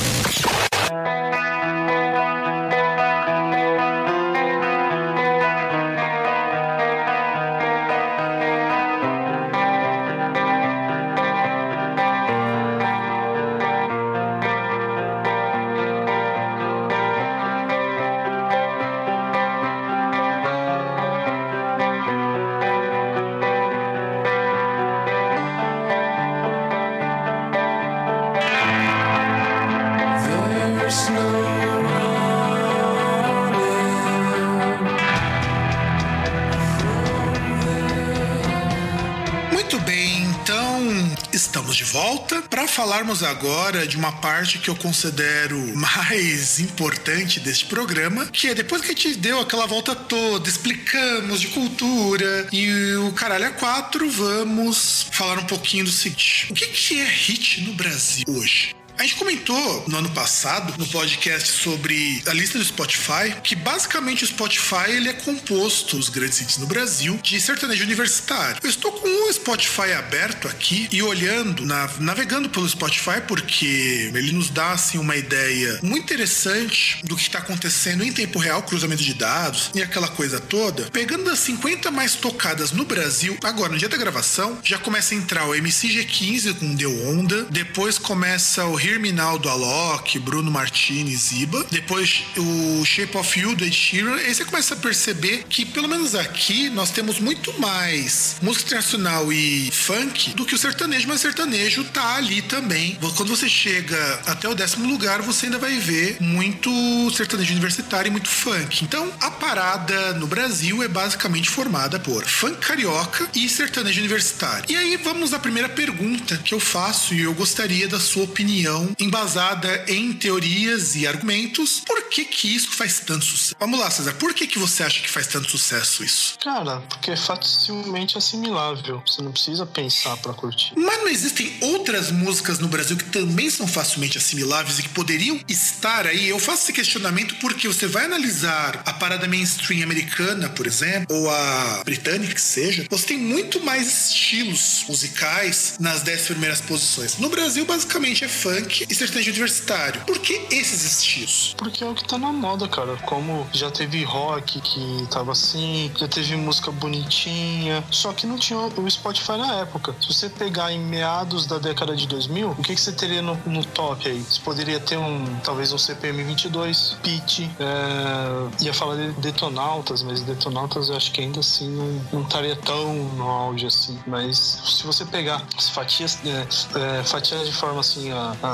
Falarmos agora de uma parte que eu considero <laughs> mais importante deste programa, que é depois que a gente deu aquela volta toda, explicamos de cultura e o caralho é quatro, vamos falar um pouquinho do seguinte: o que, é hit no Brasil hoje? A gente comentou no ano passado, no podcast sobre a lista do Spotify, que basicamente o Spotify ele é composto, os grandes hits no Brasil, de sertanejo universitário. Eu estou com o Spotify aberto aqui e olhando, na, navegando pelo Spotify, porque ele nos dá assim, uma ideia muito interessante do que está acontecendo em tempo real, cruzamento de dados e aquela coisa toda. Pegando as 50 mais tocadas no Brasil, agora no dia da gravação, já começa a entrar o MCG15 com Deu Onda, depois começa o Hear Me Now do Alok, Bruno Martinez, Iba. Depois o Shape of You do Ed Sheeran. Aí você começa a perceber que, pelo menos aqui, nós temos muito mais música internacional e funk do que o sertanejo, mas o sertanejo tá ali também. Quando você chega até o décimo lugar, você ainda vai ver muito sertanejo universitário e muito funk. Então, a parada no Brasil é basicamente formada por funk carioca e sertanejo universitário. E aí vamos à primeira pergunta que eu faço e eu gostaria da sua opinião opinião embasada em teorias e argumentos. Por que que isso faz tanto sucesso? Vamos lá, César. Por que que você acha que faz tanto sucesso isso? Cara, porque é facilmente assimilável. Você não precisa pensar para curtir. Mas não existem outras músicas no Brasil que também são facilmente assimiláveis e que poderiam estar aí? Eu faço esse questionamento porque você vai analisar a parada mainstream americana, por exemplo, ou a britânica que seja, você tem muito mais estilos musicais nas 10 primeiras posições. No Brasil, basicamente, é funk rock e sertanejo universitário. Por que esses estilos? Porque é o que tá na moda, cara. Como já teve rock que tava assim, já teve música bonitinha, só que não tinha o Spotify na época. Se você pegar em meados da década de 2000, o que, que você teria no, no top aí? Você poderia ter um, talvez um CPM 22, Pitch, é, ia falar de Detonautas, mas Detonautas eu acho que ainda assim não, não estaria tão no auge assim. Mas se você pegar as fatias, é, é, fatias de forma assim, a, a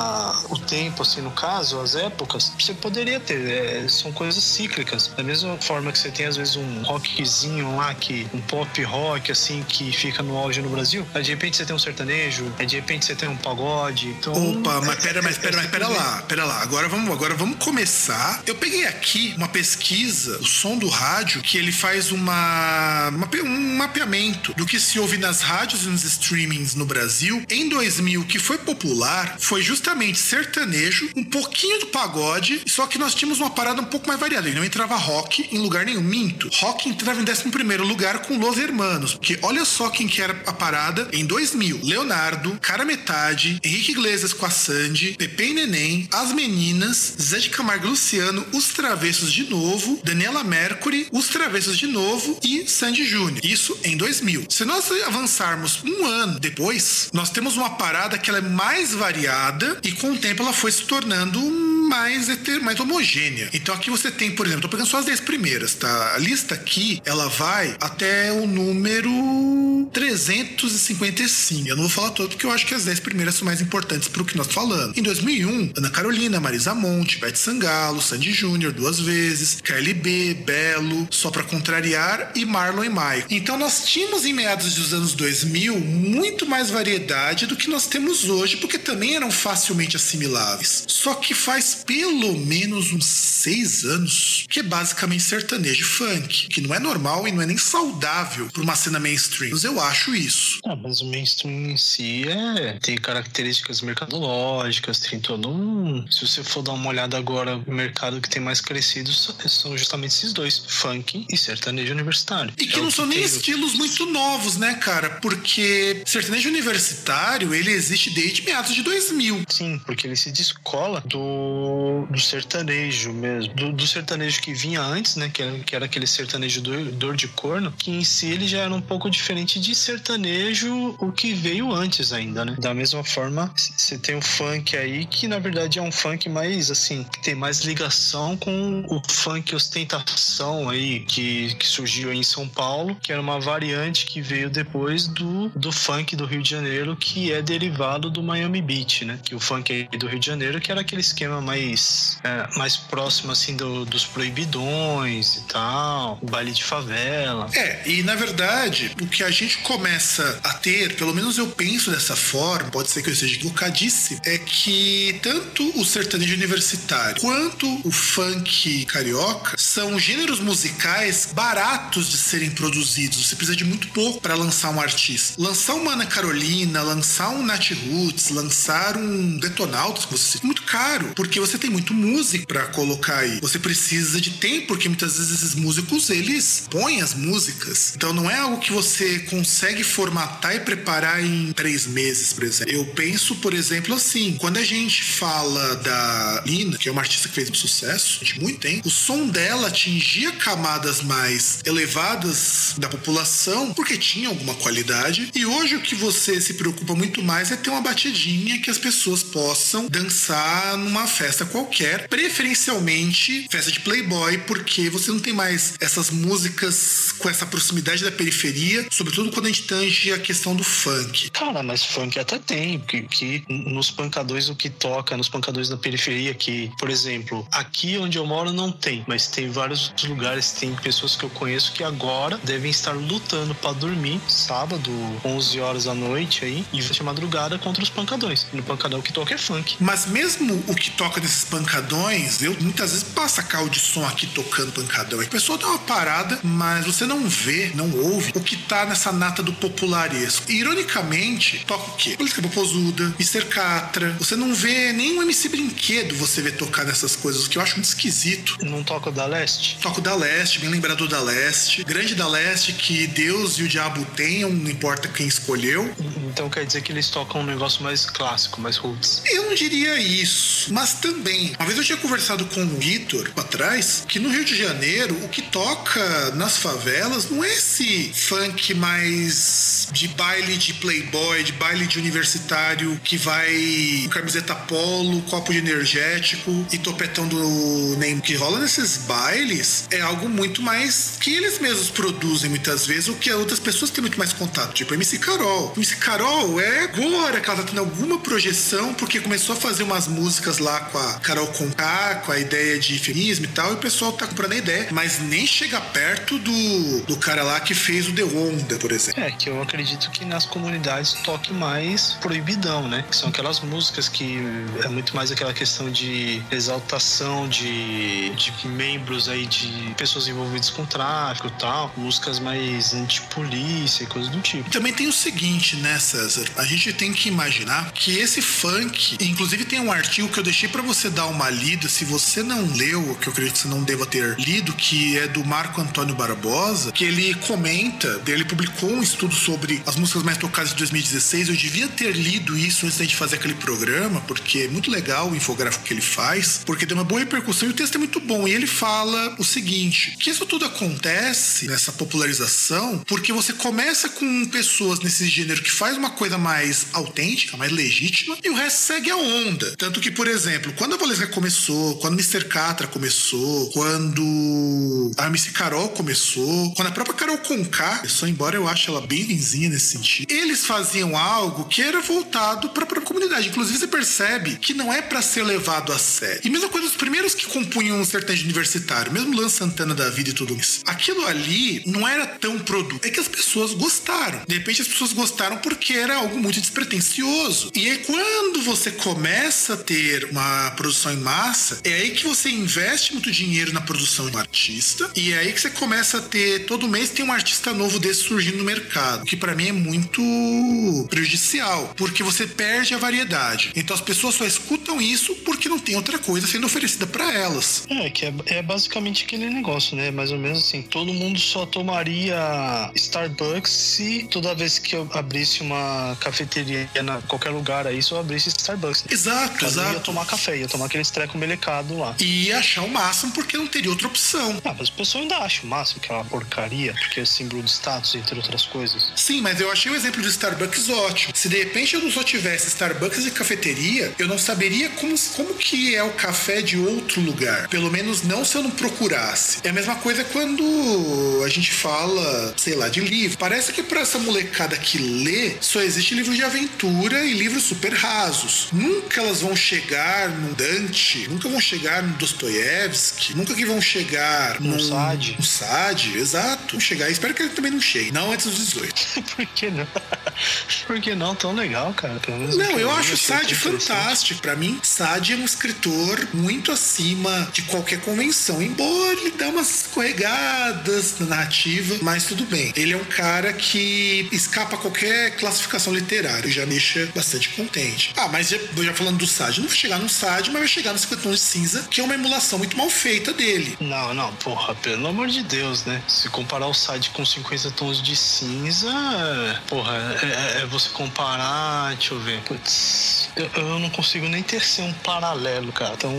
o tempo, assim, no caso, as épocas, você poderia ter. É, são coisas cíclicas. Da mesma forma que você tem, às vezes, um rockzinho lá, que, um pop rock, assim, que fica no auge no Brasil. Aí, de repente, você tem um sertanejo, aí, de repente, você tem um pagode. Então, Opa, mas pera, mas pera, mas pera lá, pera lá. Agora vamos, agora vamos começar. Eu peguei aqui uma pesquisa, o som do rádio, que ele faz uma, uma um mapeamento do que se ouve nas rádios e nos streamings no Brasil. Em 2000, que foi popular foi justamente justamente sertanejo, um pouquinho do pagode, só que nós tínhamos uma parada um pouco mais variada. Ele não entrava rock em lugar nenhum. Minto. Rock entrava em 11 lugar com Los Hermanos. Porque olha só quem que era a parada em 2000. Leonardo, Cara Metade, Henrique Iglesias com a Sandy, Pepe e Neném, As Meninas, Zé de Camargo e Luciano, Os Travessos de novo, Daniela Mercury, Os Travessos de novo e Sandy Júnior. Isso em 2000. Se nós avançarmos um ano depois, nós temos uma parada que ela é mais variada e com o tempo ela foi se tornando mais, mais homogênea. Então aqui você tem, por exemplo, tô pegando só as 10 primeiras, tá? A lista aqui, ela vai até o número 355. Eu não vou falar todo porque eu acho que as 10 primeiras são mais importantes pro que nós falando. Em 2001, Ana Carolina, Marisa Monte, Beth Sangalo, Sandy Júnior duas vezes, Carly B, Belo, Só Pra Contrariar e Marlon e Maio. Então nós tínhamos em meados dos anos 2000 muito mais variedade do que nós temos hoje, porque também eram facilmente assimiláveis. Só que faz pelo menos uns seis anos que é basicamente sertanejo funk, que não é normal e não é nem saudável para uma cena mainstream. Mas eu acho isso. Ah, mas o mainstream em si é, tem características mercadológicas, tem todo um. Se você for dar uma olhada agora, o mercado que tem mais crescido são justamente esses dois, funk e sertanejo universitário. E que é não são nem estilos muito novos, né, cara? Porque sertanejo universitário, ele existe desde meados de 2000. Sim, porque ele se descola do, do sertanejo mesmo, do, do sertanejo que vinha antes, né? Que era, que era aquele sertanejo dor, dor de corno, que em si ele já era um pouco diferente de sertanejo, o que veio antes ainda, né? Da mesma forma, você tem o funk aí, que na verdade é um funk mais, assim, que tem mais ligação com o funk ostentação aí, que, que surgiu aí em São Paulo, que era uma variante que veio depois do, do funk do Rio de Janeiro, que é derivado do Miami Beach, né? Que o funk do Rio de Janeiro, que era aquele esquema mais, é, mais próximo, assim, do, dos proibidões e tal, baile de favela. É, e na verdade, o que a gente começa a ter, pelo menos eu penso dessa forma, pode ser que eu esteja equivocadíssimo, é que tanto o sertanejo universitário quanto o funk carioca são gêneros musicais baratos de serem produzidos. Você precisa de muito pouco para lançar um artista. Lançar uma Ana Carolina, lançar um Nat Roots, lançar um Detonautas, você é muito caro, porque você tem muito música para colocar aí. Você precisa de tempo, porque muitas vezes esses músicos eles põem as músicas. Então não é algo que você consegue formatar e preparar em três meses, por exemplo. Eu penso, por exemplo, assim, quando a gente fala da Lina, que é uma artista que fez sucesso de muito tempo, o som dela atingia camadas mais elevadas da população porque tinha alguma qualidade. E hoje o que você se preocupa muito mais é ter uma batidinha que as pessoas possam dançar numa festa qualquer, preferencialmente festa de playboy porque você não tem mais essas músicas com essa proximidade da periferia, sobretudo quando a gente tange a questão do funk. Cara, mas funk até tem, porque que nos pancadores o que toca, nos pancadores da periferia, que, por exemplo, aqui onde eu moro não tem, mas tem vários outros lugares, tem pessoas que eu conheço que agora devem estar lutando para dormir sábado, 11 horas da noite aí, e de madrugada contra os pancadões. E no pancadão que toca é funk. Mas mesmo o que toca nesses pancadões, eu muitas vezes passa caldo de som aqui tocando pancadão. A pessoa dá uma parada, mas você não vê, não ouve o que tá nessa nata do popularesco. E, ironicamente, toca o quê? Política Popozuda, Mr. Catra. Você não vê nenhum MC Brinquedo você vê tocar nessas coisas, que eu acho muito esquisito. Não toca o da Leste? Toca o da Leste, bem lembrado da Leste. Grande da Leste que Deus e o diabo tenham, não importa quem escolheu. Então quer dizer que eles tocam um negócio mais clássico, mais roots. Eu não diria isso, mas também. Uma vez eu tinha conversado com o Vitor atrás que no Rio de Janeiro o que toca nas favelas não é esse funk mais de baile de playboy, de baile de universitário que vai camiseta polo, copo de energético e topetão do Ney. Que rola nesses bailes é algo muito mais que eles mesmos produzem muitas vezes, o que outras pessoas têm muito mais contato, tipo MC Carol. MC Carol é agora que ela tá tendo alguma projeção porque começou a fazer umas músicas lá com a Carol Conká, com a ideia de feminismo e tal, o pessoal tá comprando a ideia, mas nem chega perto do, do cara lá que fez o The Onda, por exemplo. É, que eu acredito que nas comunidades toque mais proibidão, né? Que são aquelas músicas que é muito mais aquela questão de exaltação de, de membros aí, de pessoas envolvidas com tráfico e tal, músicas mais antipolícia e coisas do tipo. Também tem o seguinte, né, César? A gente tem que imaginar que esse funk, inclusive tem um artista artigo que eu deixei para você dar uma lida, se você não leu, que eu acredito que você não deva ter lido, que é do Marco Antônio Barbosa, que ele comenta, ele publicou um estudo sobre as músicas mais tocadas de 2016. Eu devia ter lido isso antes da gente fazer aquele programa, porque é muito legal o infográfico que ele faz, porque deu uma boa repercussão e o texto é muito bom. E ele fala o seguinte: que isso tudo acontece nessa popularização porque você começa com pessoas nesse gênero que faz uma coisa mais autêntica, mais legítima, e o resto segue a onda. Tanto que, por exemplo, quando a Valesca começou, quando Mr. Catra começou, quando a MC Carol começou, quando a própria Carol Conká começou, embora eu ache ela bem linzinha nesse sentido, eles faziam algo que era voltado para a comunidade. Inclusive, você percebe que não é para ser levado a sério. E mesma coisa, os primeiros que compunham um sertanejo universitário, mesmo Lan Santana da vida e tudo isso, aquilo ali não era tão produto. É que as pessoas gostaram. De repente, as pessoas gostaram porque era algo muito despretensioso. E aí, quando você começa ter uma produção em massa, é aí que você investe muito dinheiro na produção de um artista. E é aí que você começa a ter, todo mês tem um artista novo desse surgindo no mercado. Que para mim é muito prejudicial, porque você perde a variedade. Então as pessoas só escutam isso porque não tem outra coisa sendo oferecida para elas. É, que é, é, basicamente aquele negócio, né? Mais ou menos assim, todo mundo só tomaria Starbucks se toda vez que eu abrisse uma cafeteria na qualquer lugar aí, se eu abrisse Starbucks. Exato, Cada exato. ia tomar café, ia tomar aquele treco melecado lá. E ia achar o máximo porque não teria outra opção. Ah, mas as pessoas ainda acham o máximo que é uma porcaria, porque é símbolo de status, entre outras coisas. Sim, mas eu achei o exemplo do Starbucks ótimo. Se de repente eu não só tivesse Starbucks e cafeteria, eu não saberia como, como que é o café de outro lugar. Pelo menos não se eu não procurasse. É a mesma coisa quando a gente fala, sei lá, de livro. Parece que para essa molecada que lê, só existe livro de aventura e livros super rasos. Nunca elas vão chegar no Dante, nunca vão chegar no Dostoiévski, nunca que vão chegar no Sade. No Sade, exato. Vão chegar. Espero que ele também não chegue. Não antes dos 18. <laughs> Por que não? Por que não? Tão legal, cara. Não, eu acho o Sade fantástico. Para mim, Sade é um escritor muito acima de qualquer convenção. Embora ele dê umas escorregadas na narrativa, mas tudo bem. Ele é um cara que escapa a qualquer classificação literária. Já me deixa bastante contente. Ah, mas já, já falando do Sade, não vai chegar no Sade, mas vai chegar no 50 tons de cinza, que é uma emulação muito mal feita dele. Não, não, porra, pelo amor de Deus, né? Se comparar o Sade com 50 tons de cinza, porra, é, é você comparar, deixa eu ver. Putz, eu, eu, não consigo nem tecer um paralelo, cara, tão,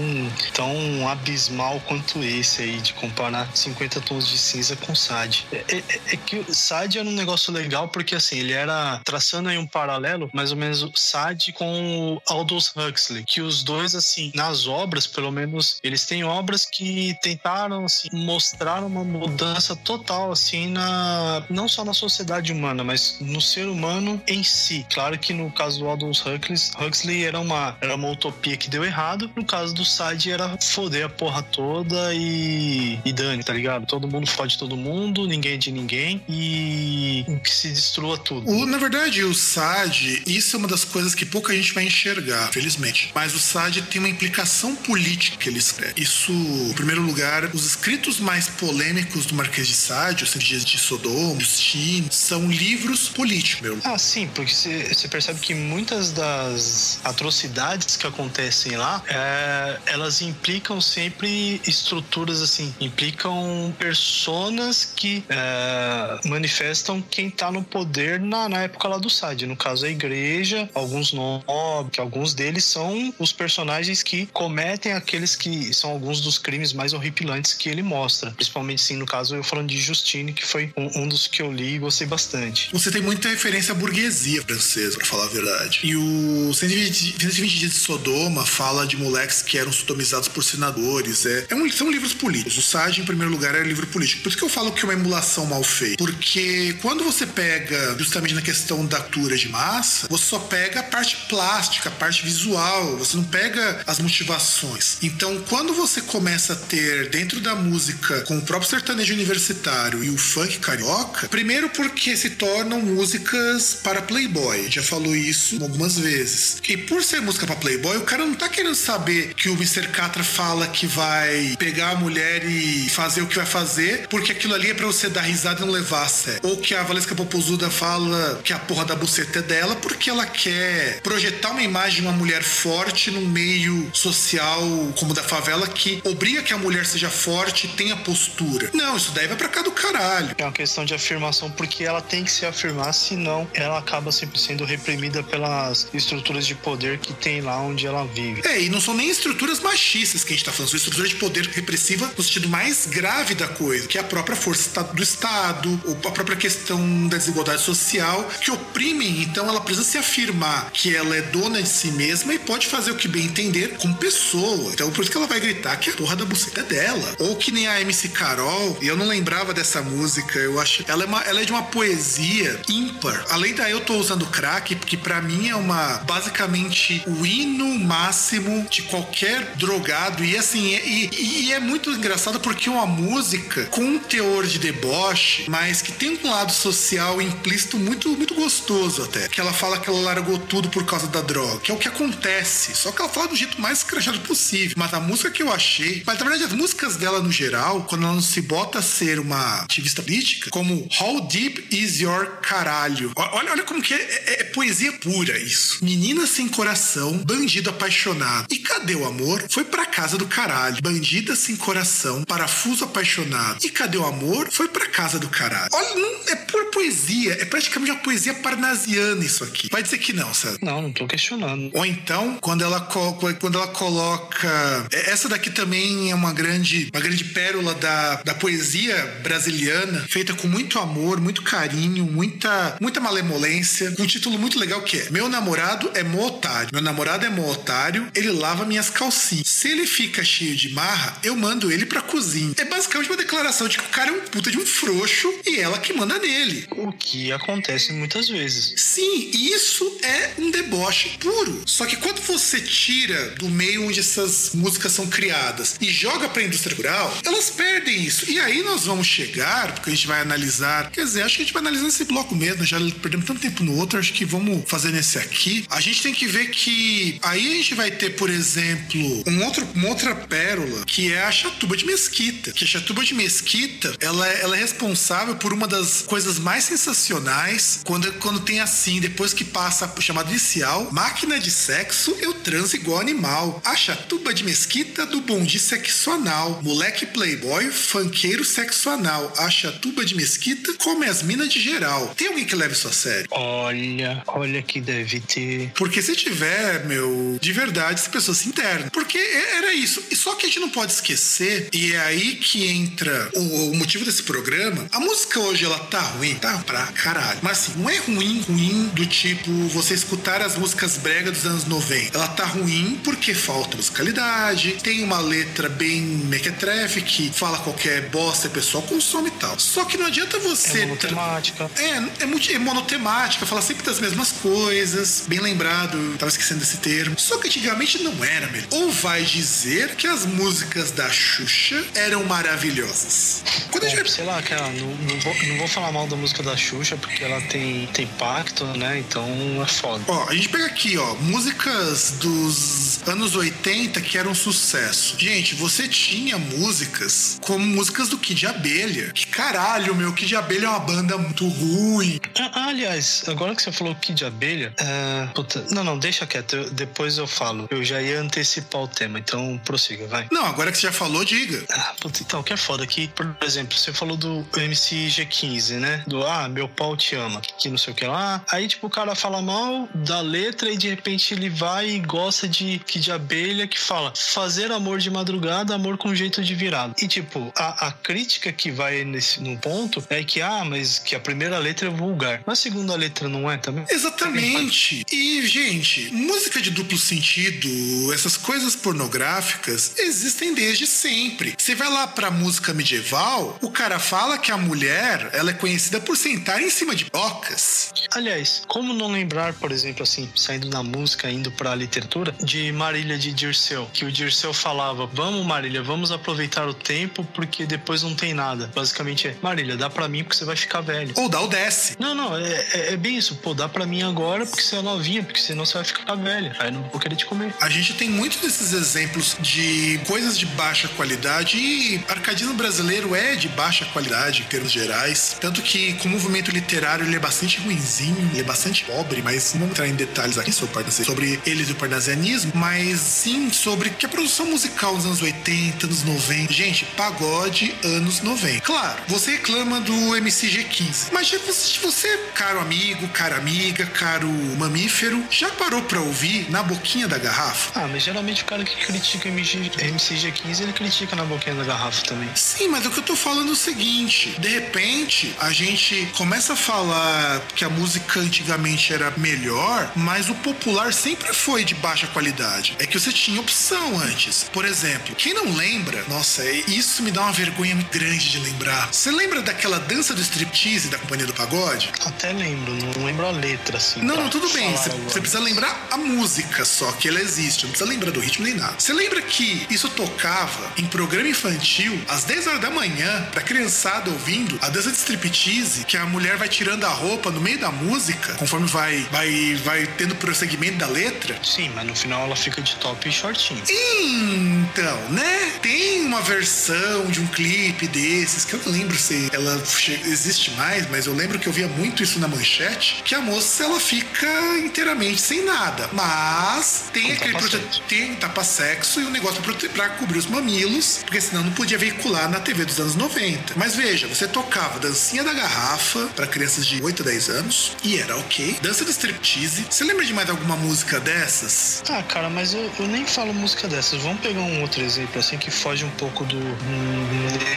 tão abismal quanto esse aí, de comparar 50 tons de cinza com Sade. É, é, é que o Sade era um negócio legal porque, assim, ele era traçando aí um paralelo, mais ou menos o Sade com o Aldous Huxley, que os dois, assim, nas obras, pelo menos, eles têm obras que tentaram, assim, mostrar uma mudança total, assim, na não só na sociedade humana, mas no ser humano em si. Claro que no caso do Aldous Huxley, Huxley era uma, era uma utopia que deu errado, no caso do Sade era foder a porra toda e, e dane, tá ligado? Todo mundo fode todo mundo, ninguém é de ninguém e que se destrua tudo. O, na verdade, o Sade, isso é uma das coisas que pouca gente vai enxergar, felizmente. Mas o Sade tem uma implicação política que ele escreve. Isso, em primeiro lugar, os escritos mais polêmicos do Marquês de Sade, os Dias de Sodoma, Justine, são livros políticos, meu. Ah, sim, porque você percebe que muitas das atrocidades que acontecem lá, é, elas implicam sempre estruturas assim, implicam personas que é, manifestam quem tá no poder na, na época lá do Sade. No caso, a igreja, alguns nobres, que alguns deles são os personagens que cometem aqueles que são alguns dos crimes mais horripilantes que ele mostra. Principalmente, sim, no caso, eu falando de Justine, que foi um, um dos que eu li e gostei bastante. Você tem muita referência à burguesia francesa, pra falar a verdade. E o 120, 120 Dias de Sodoma fala de moleques que eram sodomizados por senadores. É, é um, são livros políticos. O Sage, em primeiro lugar, é livro político. Por isso que eu falo que é uma emulação mal feita. Porque quando você pega, justamente na questão da cultura de massa, você só pega a parte plástica, a parte visual. Você não pega as motivações. Então, quando você começa a ter dentro da música, com o próprio sertanejo universitário e o funk carioca, primeiro porque se tornam músicas para Playboy. Já falou isso algumas vezes. E por ser música pra Playboy, o cara não tá querendo saber que o Mr. Catra fala que vai pegar a mulher e fazer o que vai fazer, porque aquilo ali é pra você dar risada e não levar a sério. Ou que a Valesca Popozuda fala que a porra da buceta é dela porque ela quer projetar uma imagem de uma mulher forte num meio social como o da favela que obriga que a mulher seja forte e tenha postura. Não, isso daí vai pra cá do caralho. É uma questão de afirmação, porque ela tem que se afirmar, senão ela acaba sempre sendo reprimida pelas estruturas de poder que tem lá onde ela vive. É, e não são nem estruturas machistas que a gente tá falando, são estruturas de poder repressiva no sentido mais grave da coisa, que é a própria força do Estado, ou a própria questão da desigualdade social, que oprimem, então ela precisa se afirmar que ela é dona de si mesma e pode fazer o que bem entender como pessoa. Então por isso que ela vai gritar que a porra da buceta é dela. Ou que nem a MC Carol, e eu não lembrava dessa música, eu acho. Ela é, uma, ela é de uma poesia ímpar. Além da eu tô usando crack, porque para mim é uma. basicamente o hino máximo de qualquer drogado. E assim, e, e, e é muito engraçado porque é uma música com um teor de deboche, mas que tem um lado social implícito muito, muito gostoso até. Que ela fala que ela largou tudo por causa da droga, que é o que acontece. Só que ela fala do jeito mais escrachado possível. Mas a música que eu achei. Mas na verdade, as músicas dela no geral, quando ela não se bota a ser uma ativista política, como How Deep Is Your Caralho. Olha, olha como que é, é, é poesia pura isso. Menina sem coração, bandido apaixonado. E cadê o amor? Foi pra casa do caralho. Bandida sem coração, parafuso apaixonado. E cadê o amor? Foi pra casa do caralho. Olha, não, é pura poesia. É praticamente uma poesia parnasiana isso aqui. Vai dizer que não, sabe? Não, não tô questionando. Ou então, quando ela, quando ela coloca. É, essa daqui também é uma grande, uma grande pérola da, da poesia brasiliana, feita com muito amor, muito carinho, muita, muita malemolência. Um título muito legal que é Meu namorado é mó otário. Meu namorado é mó otário, ele lava minhas calcinhas. Se ele fica cheio de marra, eu mando ele pra cozinha. É basicamente uma declaração de que o cara é um puta de um frouxo e ela que manda nele. O que acontece muitas vezes. Sim, isso é um deboche puro. Só que quando você tira do meio onde essas músicas são criadas e joga pra indústria rural, elas perdem isso. E aí nós vamos chegar, porque a gente vai analisar, quer dizer, acho que a gente vai analisar esse bloco mesmo, já perdemos tanto tempo no outro, acho que vamos fazer nesse aqui. A gente tem que ver que aí a gente vai ter, por exemplo, um outro, uma outra pérola, que é a Chatuba de Mesquita. Que a Chatuba de Mesquita, ela, é, ela é responsável por uma das coisas mais sensacionais quando, quando tem assim, depois que passa o chamado inicial, máquina de sexo, eu transo igual animal. A Chatuba de Mesquita do bonde sexual. Moleque playboy, fanqueiro sexual. A Chatuba de Mesquita come as minas de geral. Tem alguém que leve isso a sério? Olha, olha que deve ter. Porque se tiver, meu, de verdade, as pessoas se internam. Porque era isso. E só que a gente não pode esquecer, e é aí que entra o, o motivo desse programa. A música hoje, ela tá ruim, tá pra caralho. Mas assim, não é ruim, ruim do tipo você escutar as músicas brega dos anos 90. Ela tá ruim porque falta musicalidade, tem uma letra bem mequetrefe que fala qualquer bosta e o pessoal consome e tal. Só que não adianta você. É monotemática. É, é, multi, é monotemática, fala sempre das mesmas coisas. Bem lembrado, tava esquecendo desse termo. Só que antigamente não era, meu. Ou vai dizer que as músicas da Xuxa eram maravilhosas. Quando a gente... Sei lá, cara, não, não, vou, não vou falar mal da música da Xuxa porque ela tem, tem pacto, né? Então é foda. Ó, a gente pega aqui, ó, músicas dos anos 80 que eram sucesso. Gente, você tinha músicas como músicas do Kid Abelha. Que caralho, meu, Kid Abelha é uma banda muito ruim. Ah, aliás, agora que você falou Kid Abelha, uh, puta, não, não, deixa quieto, eu, depois eu falo. Eu já ia antecipar o tema, então prossiga, vai. Não, agora que você já falou, diga. Ah, puta, então, que é foda aqui, por exemplo, você falou do MC G15, né? Do Ah, meu pau te ama, que não sei o que lá. Aí, tipo, o cara fala mal da letra e de repente ele vai e gosta de Kid Abelha que fala fazer amor de madrugada, amor com jeito de virado. E, tipo, a, a crítica que vai nesse num ponto é que, ah, mas que a primeira letra é vulgar. Mas a segunda letra não é também? Exatamente. E, gente, música de duplo sentido, essas coisas pornográficas existem desde sempre. Você vai lá pra música medieval, o cara fala que a mulher, ela é conhecida por sentar em cima de brocas. Aliás, como não lembrar, por exemplo, assim, saindo da música, indo pra literatura, de Marília de Dirceu, que o Dirceu falava: Vamos, Marília, vamos aproveitar o tempo porque depois não tem nada. Basicamente é: Marília, dá pra mim porque você vai ficar velho. Ou dá o desce. Não, não, é, é, é bem isso. Pô, dá pra mim agora porque você é novinha, porque senão você vai ficar velha. Aí eu não vou querer te comer. A gente tem muitos desses exemplos de coisas de baixa qualidade e arcadismo brasileiro é de baixa qualidade em termos gerais. Tanto que, com o movimento literário, ele é bastante ruinzinho, ele é bastante pobre, mas não vou entrar em detalhes aqui sobre, sobre eles e o parnasianismo, mas sim sobre que a produção musical nos anos 80, anos 90. Gente, pagode anos 90. Claro, você reclama do MCG15, mas se você, caro amigo, cara amiga, caro mamífero, já parou pra ouvir na boquinha da garrafa? Ah, mas geralmente o cara que critica MCG15, ele critica na boquinha da garrafa também. Sim, mas o que eu tô falando é o seguinte: de repente a gente começa a falar que a música antigamente era melhor, mas o popular sempre foi de baixa qualidade. É que você tinha opção antes. Por exemplo, quem não lembra, nossa, isso me dá uma vergonha muito grande de lembrar. Você lembra daquela dança do striptease da Companhia do Pagode? Até lembro, não lembro a letra assim. Não, não, tudo bem. Você, você precisa lembrar a música só, que ela existe. Não precisa lembrar do ritmo nem nada. Você lembra que isso tocava em programa infantil às 10 horas da manhã, pra criançada ouvindo, a dança de striptease, que a mulher vai tirando a roupa no meio da música, conforme vai, vai, vai tendo prosseguimento da letra? Sim, mas no final ela fica de top e shortinho. Então, né? Tem uma versão de um clipe desses, que eu não lembro se ela existe mais, mas eu lembro que eu via muito isso na manchete, que a moça ela fica inteiramente sem nada. Mas tem Com aquele sexo. tem tapa-sexo e o negócio pra cobrir os mamilos, porque senão não podia veicular na TV dos anos 90. Mas veja, você tocava dancinha da garrafa pra crianças de 8 a 10 anos e era ok. Dança do striptease. Você lembra de mais alguma música dessas? Ah, cara, mas eu, eu nem falo música dessas. Vamos pegar um outro exemplo assim que foge um pouco do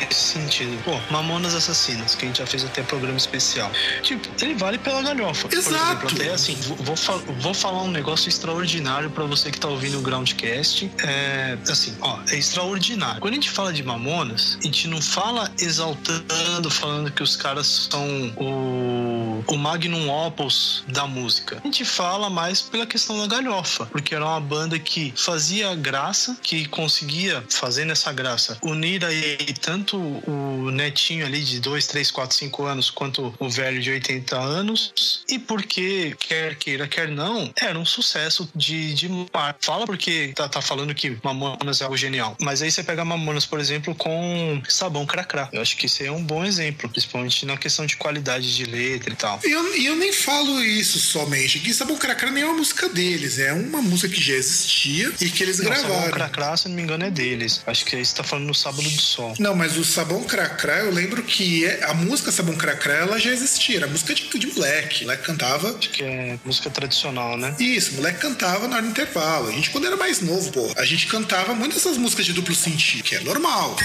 nesse sentido. Pô, Mamonas Assassinas, que a gente já fez até programa especial. Tipo, ele vale pela galhofa. Por Exato. exemplo, até assim, vou, vou, fa- vou falar um negócio extraordinário pra você que tá ouvindo o Groundcast. É, assim, ó, é extraordinário. Quando a gente fala de Mamonas, a gente não fala exaltando, falando que os caras são o, o magnum opus da música. A gente fala mais pela questão da galhofa, porque era uma banda que fazia graça, que conseguia, fazendo essa graça, unir aí tanto o netinho ali de 2, 3, 4, 5 anos, quanto o velho de 80 anos, e porque, quer queira, quer não, era um sucesso de, de mar. Fala porque tá, tá falando que Mamonas é algo genial, mas aí você pega Mamonas, por exemplo, com Sabão Cracrá. Eu acho que isso é um bom exemplo, principalmente na questão de qualidade de letra e tal. E eu, eu nem falo isso somente, que Sabão Cracra nem é uma música deles, é uma música que já existia e que eles Não, Sabão gravaram. Cracrá, se não me engano, é deles. Acho que aí você tá falando no Sábado do Sol. Não, mas o Sabão Cracrá, eu lembro que é- a música Sabão Cracrá, ela já existia. Era música de, de moleque. Moleque cantava. Acho que é música tradicional, né? Isso, moleque cantava na hora do intervalo. A gente, quando era mais novo, pô, a gente cantava muito essas músicas de duplo sentido, que é normal.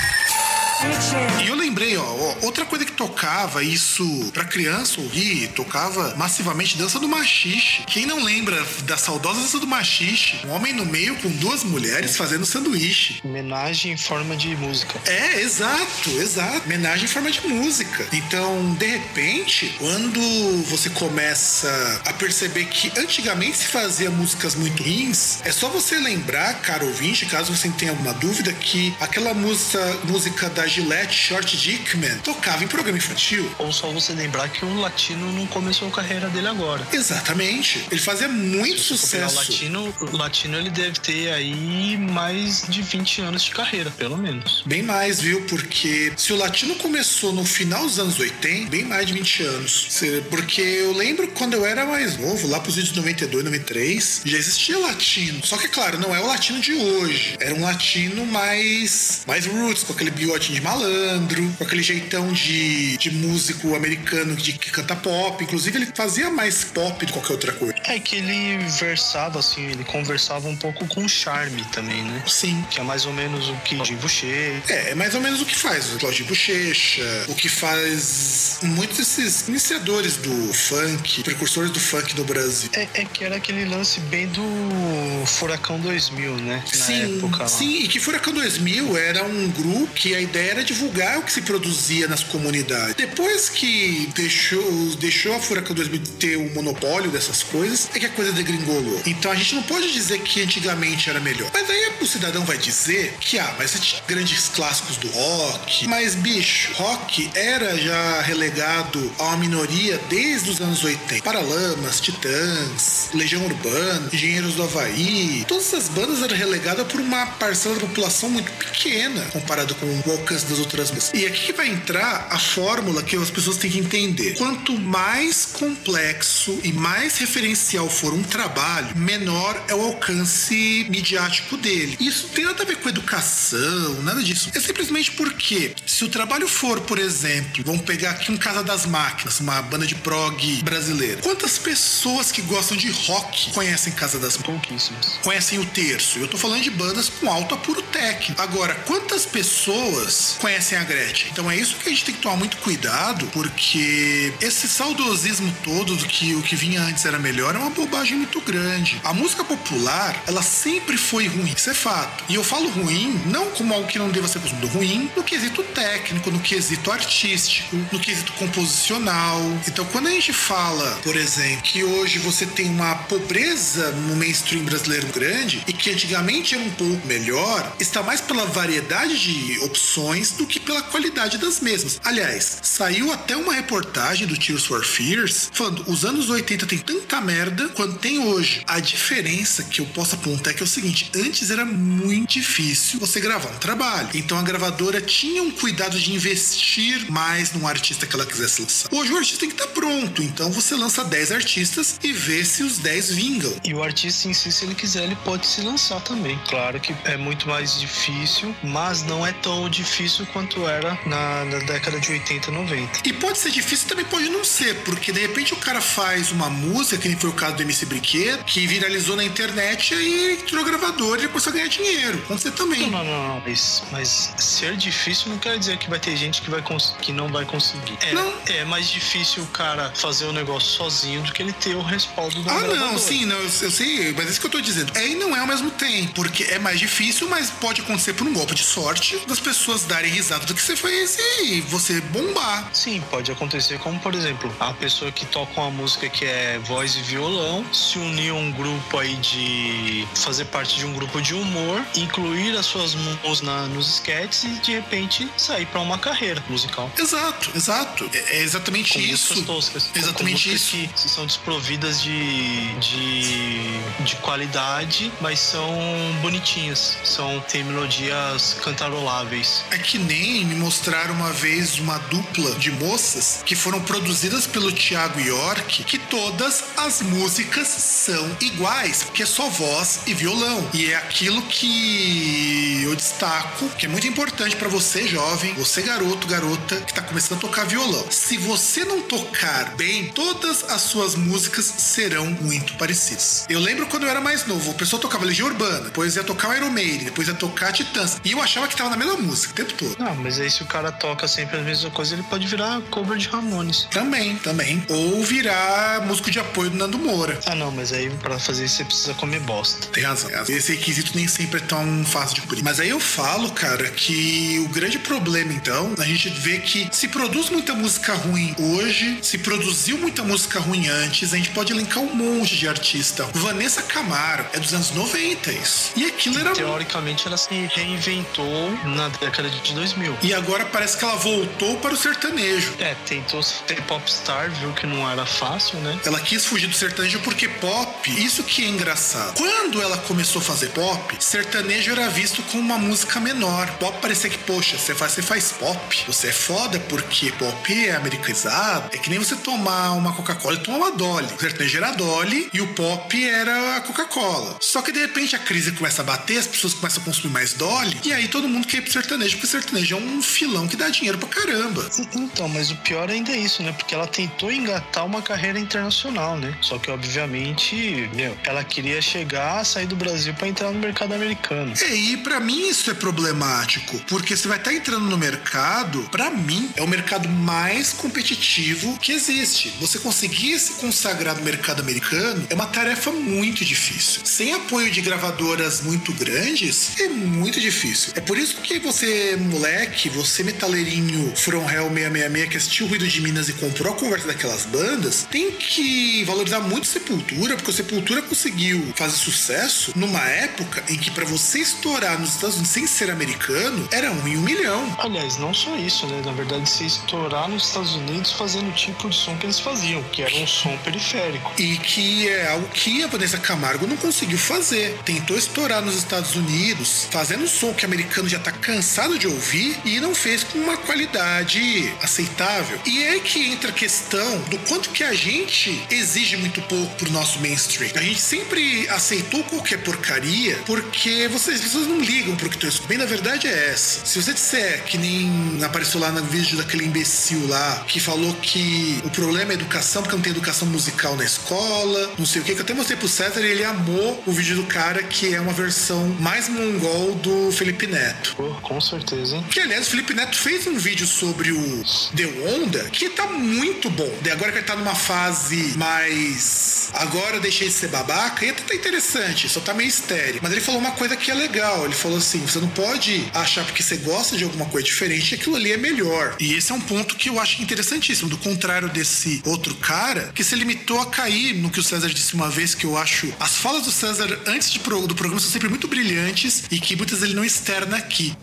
E eu lembrei, ó, outra coisa que tocava isso pra criança ouvir, tocava massivamente dança do machixe. Quem não lembra da saudosa dança do machixe? Um homem no meio com duas mulheres fazendo sanduíche. Homenagem em forma de música. É, exato, exato. Homenagem em forma de música. Então, de repente, quando você começa a perceber que antigamente se fazia músicas muito ruins, é só você lembrar, caro ouvinte, caso você tenha alguma dúvida, que aquela música, música da Gillette Short Dickman tocava em programa infantil. Ou só você lembrar que o Latino não começou a carreira dele agora. Exatamente. Ele fazia muito sucesso. O Latino, o Latino ele deve ter aí mais de 20 anos de carreira, pelo menos. Bem mais, viu? Porque se o latino começou no final dos anos 80, bem mais de 20 anos. Porque eu lembro quando eu era mais novo, lá pros de 92, 93, já existia latino. Só que, claro, não é o latino de hoje. Era um latino mais, mais roots, com aquele bigotinho de malandro, com aquele jeitão de, de músico americano de, que canta pop. Inclusive, ele fazia mais pop do que qualquer outra coisa. É que ele versava, assim, ele conversava um pouco com charme também, né? Sim. Que é mais ou menos o que Jim Boucher. É, é mais ou menos o que faz o Claudinho Bochecha, o que faz muitos desses iniciadores do funk, precursores do funk no Brasil. É, é que era aquele lance bem do Furacão 2000, né? Na sim, época lá. sim, e que Furacão 2000 era um grupo que a ideia era divulgar o que se produzia nas comunidades. Depois que deixou, deixou a Furacão 2000 ter o monopólio dessas coisas, é que a coisa degringolou. Então a gente não pode dizer que antigamente era melhor. Mas aí o cidadão vai dizer que, ah, mas você tinha grandes clássicos do rock. Mas, bicho, rock era já relegado a uma minoria desde os anos 80. Paralamas, Titãs, Legião Urbana, Engenheiros do Havaí. Todas essas bandas eram relegadas por uma parcela da população muito pequena comparado com o alcance das outras bandas. E aqui que vai entrar a fórmula que as pessoas têm que entender. Quanto mais complexo e mais referencial for um trabalho, menor é o alcance midiático dele. Isso tem nada a ver com educação, nada disso. É simplesmente porque se o trabalho for, por exemplo, vamos pegar aqui um Casa das Máquinas, uma banda de prog brasileira. Quantas pessoas que gostam de rock conhecem Casa das Máquinas? Pouquíssimas. Conhecem o terço. Eu tô falando de bandas com alto apuro técnico. Agora, quantas pessoas conhecem a Gretchen? Então é isso que a gente tem que tomar muito cuidado, porque esse saudosismo todo do que o que vinha antes era melhor é uma bobagem muito grande. A música popular, ela sempre foi ruim, isso é fato. E eu falo ruim não como algo que não deva ser consumido, ruim no quesito técnico, no quesito artístico, no quesito composicional. Então, quando a gente fala, por exemplo, que hoje você tem uma pobreza no mainstream brasileiro grande e que antigamente era um pouco melhor, está mais pela variedade de opções do que pela qualidade das mesmas. Aliás, saiu até uma reportagem do Tears for Fears falando: os anos 80 tem tanta merda quanto tem hoje. A diferença que eu posso apontar é que é o seguinte: antes era muito difícil você gravar um trabalho. Então a gravadora tinha um cuidado de investir mais num artista que ela quisesse lançar. Hoje o artista tem que estar pronto, então você lança 10 artistas e vê se os 10 vingam. E o artista em si, se ele quiser, ele pode se lançar também. Claro que é muito mais difícil, mas não é tão difícil quanto era na, na década de 80, 90. E pode ser difícil, também pode não ser, porque de repente o cara faz uma música, que nem foi o caso do MC Brinquedo, que viralizou na internet e aí entrou gravador e começou a ganhar dinheiro. Pode ser também. Não, não, não, não. Mas, mas ser difícil não quer dizer que vai ter gente que, vai que não vai conseguir. É, Não. é mais difícil o cara fazer o negócio sozinho do que ele ter o respaldo da Ah, não, sim, não, eu, eu sei, mas é isso que eu tô dizendo. É e não é ao mesmo tempo, porque é mais difícil, mas pode acontecer por um golpe de sorte das pessoas darem risada do que você fez e você bombar. Sim, pode acontecer como, por exemplo, a pessoa que toca uma música que é voz e violão se unir a um grupo aí de fazer parte de um grupo de humor, incluir as suas mãos na, nos sketches e de repente sair pra uma carreira musical. Exato, exato. É, é exatamente Com isso. toscas. Exatamente com isso. Que são desprovidas de, de, de qualidade, mas são bonitinhas. São, tem melodias cantaroláveis. É que nem me mostraram uma vez uma dupla de moças que foram produzidas pelo Thiago York, que todas as músicas são iguais, porque é só voz e violão. E é aquilo que eu destaco, que é muito importante pra você, jovem, você garoto, garota, que tá começando a tocar violão. Se você não tocar bem, todas as suas músicas serão muito parecidas. Eu lembro quando eu era mais novo, o pessoal tocava Legião Urbana, depois ia tocar o Iron Maiden, depois ia tocar Titãs. E eu achava que tava na mesma música o tempo todo. Não, mas aí se o cara toca sempre a mesma coisa, ele pode virar cover de Ramones. Também, também. Ou virar músico de apoio do Nando Moura. Ah, não, mas aí pra fazer isso você precisa comer bosta. Tem razão. Esse requisito nem sempre é tão fácil de cumprir. Mas aí eu falo, cara, que o grande problema, então, a gente vê que se produz muita música ruim hoje, se produziu muita música ruim antes, a gente pode elencar um monte de artista. Vanessa Camargo é dos anos 90 isso. E aquilo era Teoricamente ela se reinventou na década de 2000. E agora parece que ela voltou para o sertanejo. É, tentou ser popstar, viu que não era fácil, né? Ela quis fugir do sertanejo porque pop, isso que é engraçado. Quando ela começou a fazer pop, sertanejo era visto como uma música menor. Pop parecia que, poxa, você faz, você faz pop. Você é foda porque pop é americanizado. É que nem você tomar uma Coca-Cola e tomar uma Dolly. O sertanejo era a Dolly e o pop era a Coca-Cola. Só que de repente a crise começa a bater, as pessoas começam a consumir mais Dolly e aí todo mundo quer ir pro sertanejo, porque sertanejo é um filão que dá dinheiro pra caramba. Então, mas o pior ainda é isso, né? Porque ela tentou engatar uma carreira internacional, né? Só que, obviamente, meu, ela queria chegar, sair do Brasil pra entrar no mercado americano. É, E pra mim isso é problemático, porque você vai estar entrando no mercado, pra mim, é o mercado mais competitivo que existe. Você conseguir se consagrar no mercado americano é uma tarefa muito difícil. Sem apoio de gravadoras muito grandes, é muito difícil. É por isso que você moleque, você metaleirinho From Hell 666 que assistiu o Ruído de Minas e comprou a conversa daquelas bandas, tem que valorizar muito Sepultura, porque o Sepultura conseguiu fazer sucesso numa época em que para você estourar nos Estados Unidos sem ser americano, era um em um milhão. Aliás, não só isso, né? Na verdade, se estourar nos Estados Unidos fazendo o tipo de som que eles faziam, que era um som periférico. E que é algo que a Vanessa Camargo não conseguiu fazer. Tentou estourar nos Estados Unidos, fazendo um som que o americano já tá cansado de ouvir e não fez com uma qualidade aceitável. E é que entra a questão do quanto que a gente exige muito pouco pro nosso mainstream. A gente sempre aceitou qualquer porcaria porque vocês, pessoas não ligam pro que tu escutando. Bem, na verdade é essa. Se você disser que nem apareceu lá no vídeo daquele imbecil lá que falou que o problema é educação porque não tem educação musical na escola, não sei o que, que eu até mostrei pro César e ele amou o vídeo do cara que é uma versão mais mongol do Felipe Neto. Pô, com certeza, Que aliás, o Felipe Neto fez um vídeo sobre o The Onda que tá muito bom. De agora que ele tá numa fase mais. Agora eu deixei de ser babaca, e até tá interessante, só tá meio estéreo. Mas ele falou uma coisa que é legal. Ele falou assim: você não pode achar porque você gosta de alguma coisa diferente aquilo ali é melhor. E esse é um ponto que eu acho interessantíssimo. Do contrário desse outro cara, que se limitou a cair no que o César disse uma vez, que eu acho. As falas do César antes de, do programa são sempre muito brilhantes e que muitas ele não externa aqui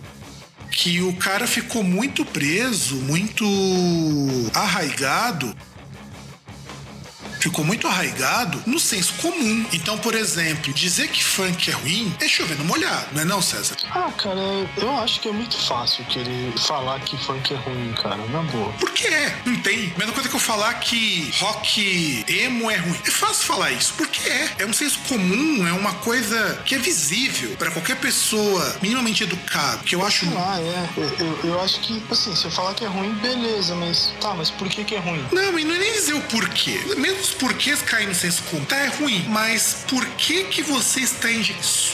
que o cara ficou muito preso, muito arraigado ficou muito arraigado no senso comum. Então, por exemplo, dizer que funk é ruim é chover no molhado, não é não, César? Ah, cara, eu acho que é muito fácil querer falar que funk é ruim, cara, na boa. Por que é? Não tem. Mesma coisa que eu falar que rock emo é ruim. É fácil falar isso, porque é. É um senso comum, é uma coisa que é visível para qualquer pessoa minimamente educada, que eu acho... Ah, é. Eu, eu, eu, acho que, assim, se eu falar que é ruim, beleza, mas tá, mas por que que é ruim? Não, e não é nem dizer o porquê. Mesmo porquês caem no senso comum. Tá, é ruim, mas por que que você está em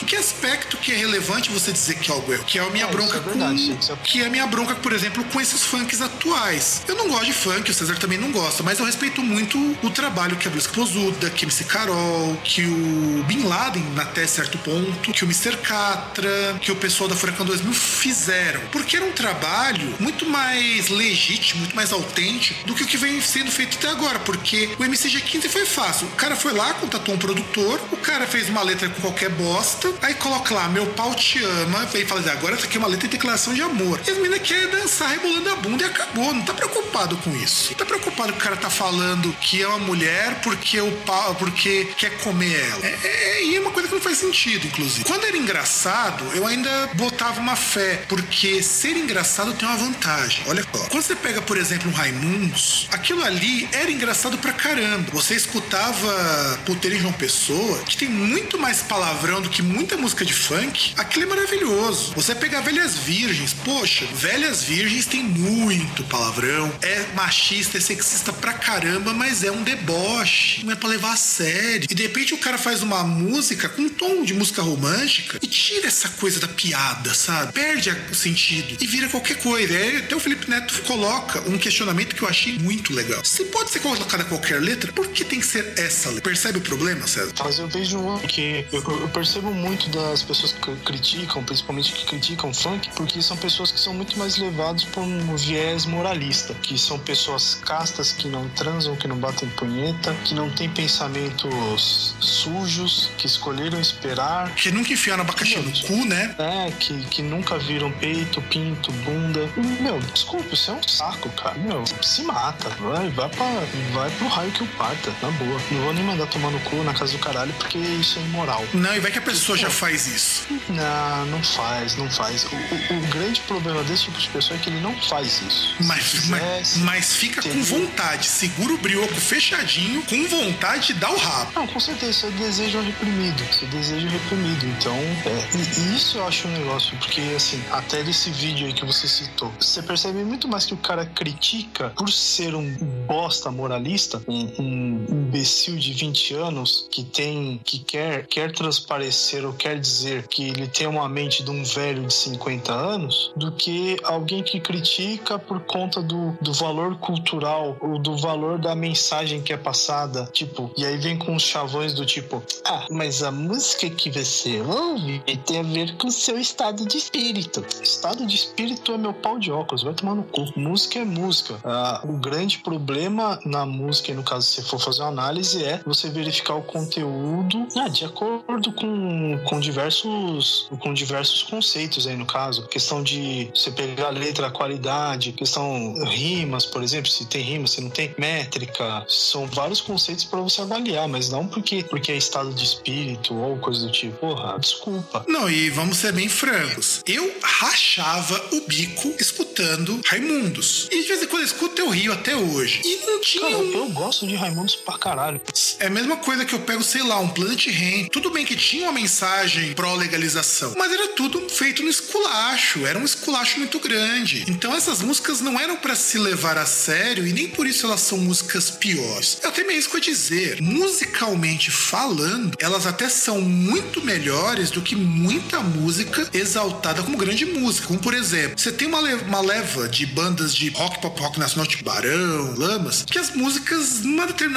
Que aspecto que é relevante você dizer que algo é? Que é a minha é, bronca é verdade, com... É... Que é a minha bronca, por exemplo, com esses funks atuais. Eu não gosto de funk, o César também não gosta, mas eu respeito muito o trabalho que a Blues Posuda, que MC Carol, que o Bin Laden, até certo ponto, que o Mr. Catra, que o pessoal da Furacão 2000 fizeram. Porque era um trabalho muito mais legítimo, muito mais autêntico do que o que vem sendo feito até agora. Porque o MCG Quinta foi fácil. O cara foi lá, contatou um produtor, o cara fez uma letra com qualquer bosta, aí coloca lá, meu pau te ama, e fala assim, agora essa aqui é uma letra de declaração de amor. E as meninas querem dançar rebolando a bunda e acabou. Não tá preocupado com isso. Não tá preocupado que o cara tá falando que é uma mulher porque o pau, porque quer comer ela. É, é, e é uma coisa que não faz sentido, inclusive. Quando era engraçado, eu ainda botava uma fé, porque ser engraçado tem uma vantagem. Olha só. Quando você pega, por exemplo, um Raimundos, aquilo ali era engraçado pra caramba você escutava Puteiro em João Pessoa, que tem muito mais palavrão do que muita música de funk, aquilo é maravilhoso. Você pegar Velhas Virgens, poxa, Velhas Virgens tem muito palavrão, é machista, é sexista pra caramba, mas é um deboche, não é pra levar a sério. E de repente o cara faz uma música com um tom de música romântica e tira essa coisa da piada, sabe? Perde o sentido e vira qualquer coisa. Aí até o Felipe Neto coloca um questionamento que eu achei muito legal. Se pode ser colocada qualquer letra, por que tem que ser essa? Percebe o problema, César? Mas eu vejo que eu, eu percebo muito das pessoas que criticam, principalmente que criticam funk, porque são pessoas que são muito mais levadas por um viés moralista, que são pessoas castas que não transam, que não batem punheta, que não têm pensamentos sujos, que escolheram esperar. Que nunca enfiaram abacaxi no cu, né? É, que, que nunca viram peito, pinto, bunda. Meu, desculpa, isso é um saco, cara. Meu, se mata. Vai, vai, pra, vai pro raio que o parta na boa. Não vou nem mandar tomar no cu na casa do caralho, porque isso é imoral. Não, e vai que a pessoa Pô, já faz isso. Não, não faz, não faz. O, o, o, grande problema desse tipo de pessoa é que ele não faz isso. Mas, quisesse, mas, mas, fica com vontade, segura o brioco fechadinho, com vontade de dar o rabo. Não, com certeza, isso é desejo reprimido. Isso é desejo reprimido. Então, é, e, isso eu acho um negócio, porque assim, até desse vídeo aí que você citou, você percebe muito mais que o cara critica por ser um bosta moralista, um, um um imbecil de 20 anos que tem que quer quer transparecer ou quer dizer que ele tem uma mente de um velho de 50 anos do que alguém que critica por conta do, do valor cultural ou do valor da mensagem que é passada, tipo, e aí vem com os chavões do tipo, ah, mas a música que você ouve tem a ver com o seu estado de espírito. Estado de espírito é meu pau de óculos, vai tomar no cu. Música é música. Ah, o grande problema na música, e no caso se for fazer uma análise, é você verificar o conteúdo ah, de acordo com, com diversos com diversos conceitos aí no caso. Questão de você pegar a letra, a qualidade, questão rimas, por exemplo, se tem rima, se não tem métrica, são vários conceitos para você avaliar, mas não porque porque é estado de espírito ou coisa do tipo. Porra, desculpa. Não, e vamos ser bem francos. Eu rachava o bico escutando Raimundos. E de vez em quando eu escuto eu rio até hoje. E não tinha Cara, um... eu gosto de Raimundos pra caralho. É a mesma coisa que eu pego, sei lá, um Planet Rain. Tudo bem que tinha uma mensagem pró-legalização, mas era tudo feito no esculacho. Era um esculacho muito grande. Então essas músicas não eram para se levar a sério e nem por isso elas são músicas piores. Eu até me risco a dizer, musicalmente falando, elas até são muito melhores do que muita música exaltada como grande música. Como por exemplo, você tem uma, le- uma leva de bandas de rock, pop rock nacional, tipo Barão, Lamas, que as músicas, numa determinada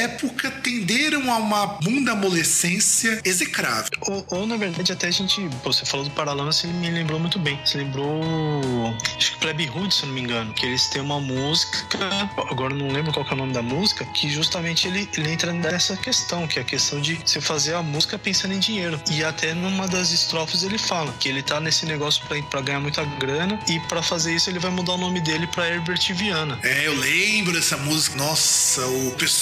época, tenderam a uma bunda amolescência execrável. Ou, ou, na verdade, até a gente. Pô, você falou do Paralamas, ele me lembrou muito bem. Você lembrou. Acho que Plebe Hood, se não me engano. Que eles têm uma música. Agora não lembro qual é o nome da música. Que justamente ele, ele entra nessa questão, que é a questão de você fazer a música pensando em dinheiro. E até numa das estrofes ele fala que ele tá nesse negócio pra, pra ganhar muita grana. E pra fazer isso ele vai mudar o nome dele pra Herbert Viana. É, eu lembro dessa música. Nossa, o pessoal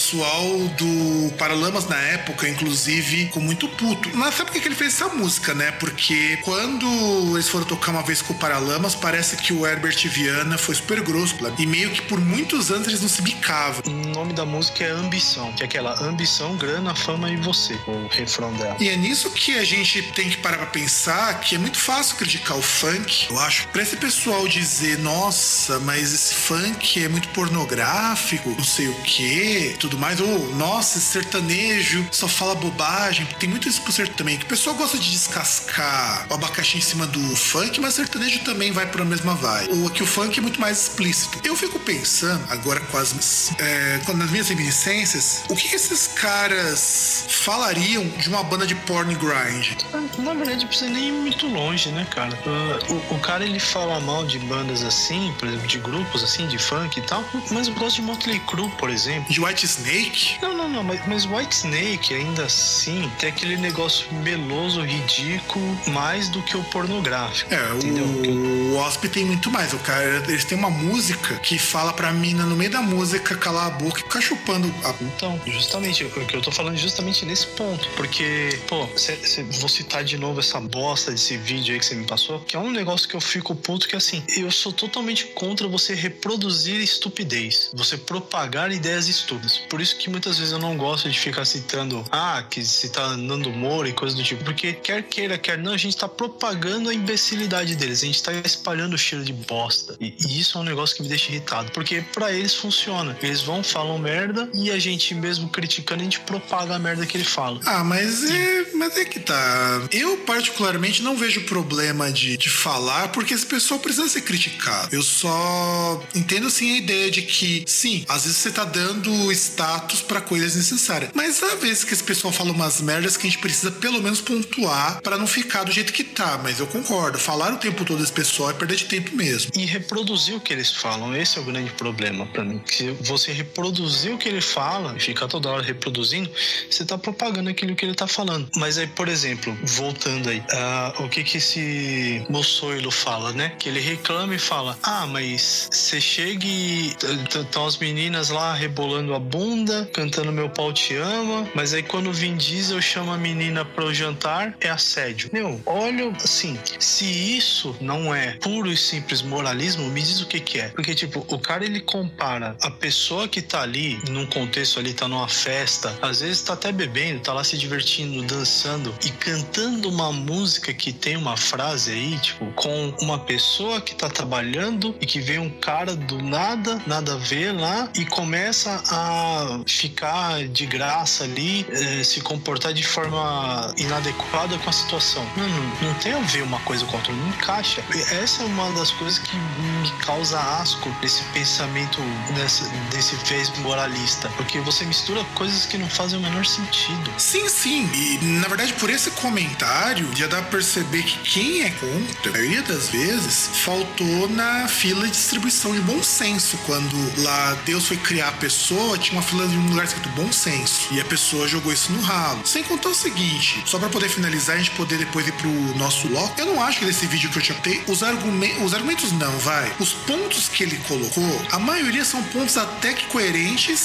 do Paralamas na época, inclusive, ficou muito puto. Mas sabe por que ele fez essa música, né? Porque quando eles foram tocar uma vez com o Paralamas, parece que o Herbert Viana foi super grosso. E meio que por muitos anos eles não se bicavam. O nome da música é Ambição, que é aquela ambição, grana, fama e você, o refrão dela. E é nisso que a gente tem que parar pra pensar que é muito fácil criticar o funk, eu acho. Pra esse pessoal dizer, nossa, mas esse funk é muito pornográfico, não sei o que, tudo mais. Ou, nossa, sertanejo só fala bobagem. Tem muito isso pro sertanejo também, que o pessoal gosta de descascar o abacaxi em cima do funk, mas sertanejo também vai pra mesma vibe. Ou que o funk é muito mais explícito. Eu fico pensando, agora com as, é, nas minhas reminiscências, o que, esses caras falariam de uma banda de porn grind? Na verdade, não precisa nem ir muito longe, né, cara? Uh, O, o cara ele fala mal de bandas assim, por exemplo, de grupos assim, de funk e tal, mas eu gosto de Motley Crue, por exemplo. De White Snake? Não, não, não, mas, mas White Snake ainda assim tem aquele negócio meloso, ridículo, mais do que o pornográfico. É, entendeu? o, o Wasp tem muito mais. O cara, eles têm uma música que fala pra mina no meio da música calar a boca e ficar chupando a Então, justamente, o que eu tô falando é justamente nesse ponto. Porque, pô, cê, cê- vou citar de novo essa bosta desse vídeo aí que você me passou, que é um negócio que eu fico puto que assim, eu sou totalmente contra você reproduzir estupidez, você propagar ideias estúpidas. Por isso que muitas vezes eu não gosto de ficar citando, ah, que citar Nando Moura e coisa do tipo, porque quer queira, quer não, a gente tá propagando a imbecilidade deles, a gente tá espalhando o cheiro de bosta. E, e isso é um negócio que me deixa irritado, porque pra eles funciona. Eles vão, falam merda e a gente mesmo criticando, a gente propaga a merda que ele fala. Ah, mas é, mas é que tá. Eu, particularmente, não vejo problema de, de falar, porque esse pessoal precisa ser criticado. Eu só entendo, sim, a ideia de que, sim, às vezes você tá dando status pra coisas necessárias. Mas há vezes que esse pessoal fala umas merdas que a gente precisa pelo menos pontuar pra não ficar do jeito que tá. Mas eu concordo. Falar o tempo todo desse pessoal é perder de tempo mesmo. E reproduzir o que eles falam, esse é o grande problema pra mim. Se você reproduzir o que ele fala e ficar toda hora reproduzindo, você tá propagando aquilo que ele tá falando. Mas aí, por exemplo, voltando aí, ah, o que que esse moçoilo fala, né? Que ele reclama e fala: Ah, mas você chega e estão as meninas lá rebolando a bunda, cantando Meu Pau Te Ama, mas aí quando o Vin Diesel chama a menina pro jantar, é assédio. Meu, olha, assim, se isso não é puro e simples moralismo, me diz o que que é. Porque, tipo, o cara ele compara a pessoa que tá ali, num contexto ali, tá numa festa, às vezes tá até bebendo, tá lá se divertindo, dançando e cantando uma música que tem uma frase aí, tipo, com uma pessoa que tá trabalhando e que vem um cara do nada, nada a ver lá e começa a ficar de graça ali, eh, se comportar de forma inadequada com a situação. Não, tem a ver uma coisa com a outra, não encaixa. Essa é uma das coisas que me causa asco desse pensamento, desse, desse moralista, porque você mistura coisas que não fazem o menor sentido. Sim, sim. E na verdade, por esse comentário, já dá pra perceber que quem é contra, a maioria das vezes, faltou na fila de distribuição de bom senso. Quando lá Deus foi criar a pessoa, tinha uma fila de um lugar escrito bom senso. E a pessoa jogou isso no ralo. Sem contar o seguinte, só pra poder finalizar, a gente poder depois ir pro nosso bloco. Eu não acho que nesse vídeo que eu te os, argumentos, os argumentos não, vai. Os pontos que ele colocou, a maioria são pontos até que coerentes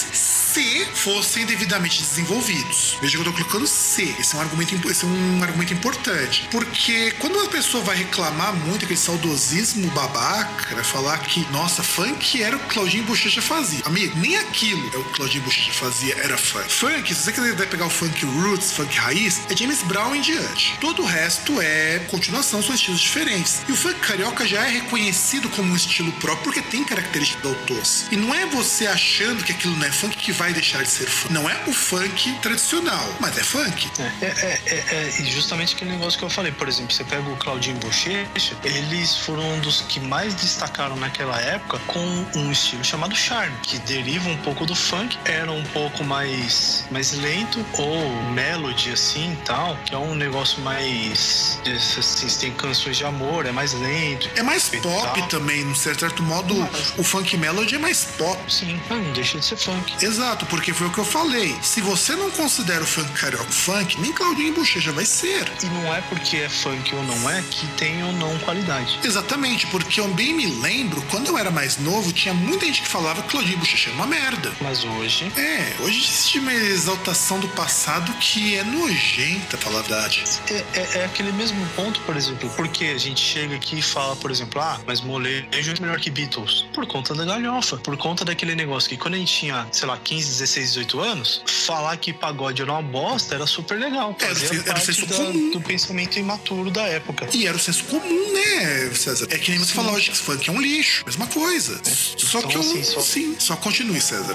se fossem devidamente desenvolvidos. Veja que eu tô colocando se. Esse é um argumento, esse é um argumento importante. Porque quando uma pessoa vai reclamar muito aquele saudosismo babaca, vai falar que, nossa, funk era o que Claudinho Bochecha fazia. Amigo, nem aquilo é o que Claudinho Bochecha fazia, era funk. Funk, se você quiser pegar o funk roots, funk raiz, é James Brown em diante. Todo o resto é continuação, são estilos diferentes. E o funk carioca já é reconhecido como um estilo próprio porque tem características do autor. E não é você achando que aquilo não é funk que vai deixar de ser funk. Não é o funk tradicional, mas é funk. É, é, é, é justamente aquele negócio que eu falei. Por exemplo, você pega o Claudinho Bochecha, eles foram um dos que mais destacaram naquela época com um estilo chamado charme, que deriva um pouco do funk, era um pouco mais, mais lento, ou melody assim tal, que é um negócio mais. Assim, tem canções de amor, é mais lento. É mais pop tal. também, de certo modo, mas... o funk melody é mais pop. Sim, não deixa de ser funk. Exato, porque foi o que eu falei. Se você não considera o funk carioca funk, nem Claudinho Bochecha vai ser. E não é porque é funk ou não é que tem ou não qualidade. Exatamente, porque eu bem me lembro, quando eu era mais novo, tinha muita gente que falava que Claudinho Bochecha é uma merda. Mas hoje. É, hoje existe uma exaltação do passado que é nojenta, falar a verdade. É, é, é, aquele mesmo ponto, por exemplo, porque a gente chega aqui e fala, por exemplo, ah, mas molejo é melhor que Beatles. Por conta da galhofa, por conta daquele negócio que quando a gente tinha, sei lá, 15, 16, 18 anos, falar que pagode era uma bosta era super legal. Fazia era, era o senso da, comum. do pensamento imaturo da época. E era o senso comum, né, César? É que nem você Sim. falou hoje que funk é um lixo, mesma coisa. É. Só então, que eu, assim, só... Sim, só continue, César.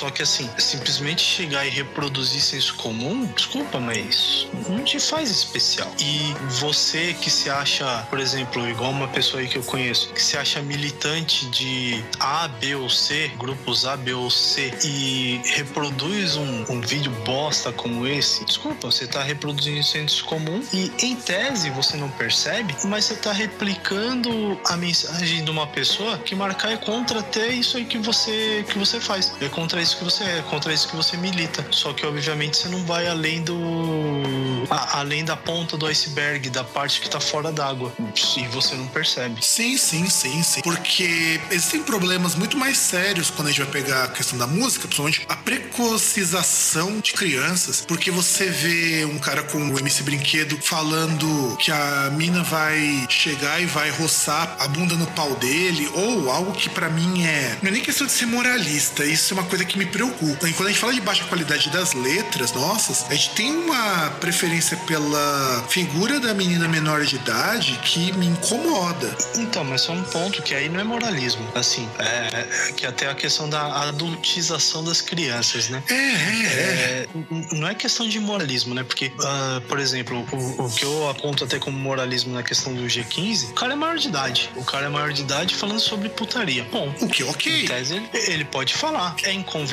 Só que assim, simplesmente chegar e reproduzir senso comum, desculpa, mas não te faz especial. E você que se acha, por exemplo, igual uma pessoa aí que eu conheço, que se acha militante de A, B ou C, grupos A, B ou C, e reproduz um, um vídeo bosta como esse, desculpa, você tá reproduzindo senso comum e em tese você não percebe, mas você tá replicando a mensagem de uma pessoa que marcar é contra até isso aí que você que você faz. É contra isso que você é contra isso que você milita. Só que obviamente você não vai além do a, além da ponta do iceberg, da parte que tá fora d'água. E você não percebe. Sim, sim, sim, sim. Porque existem problemas muito mais sérios quando a gente vai pegar a questão da música, principalmente a precocização de crianças. Porque você vê um cara com o MC Brinquedo falando que a mina vai chegar e vai roçar a bunda no pau dele, ou algo que para mim é. Não é nem questão de ser moralista, isso é uma coisa que me preocupa. E quando a gente fala de baixa qualidade das letras nossas, a gente tem uma preferência pela figura da menina menor de idade que me incomoda. Então, mas só um ponto que aí não é moralismo. Assim, é, é que até a questão da adultização das crianças, né? É, é, é. é não é questão de moralismo, né? Porque, uh, por exemplo, o, o, que eu aponto até como moralismo na questão do G15, o cara é maior de idade. O cara é maior de idade falando sobre putaria. Bom, o que ok. Em tese, ele, ele pode falar. É inconveniente,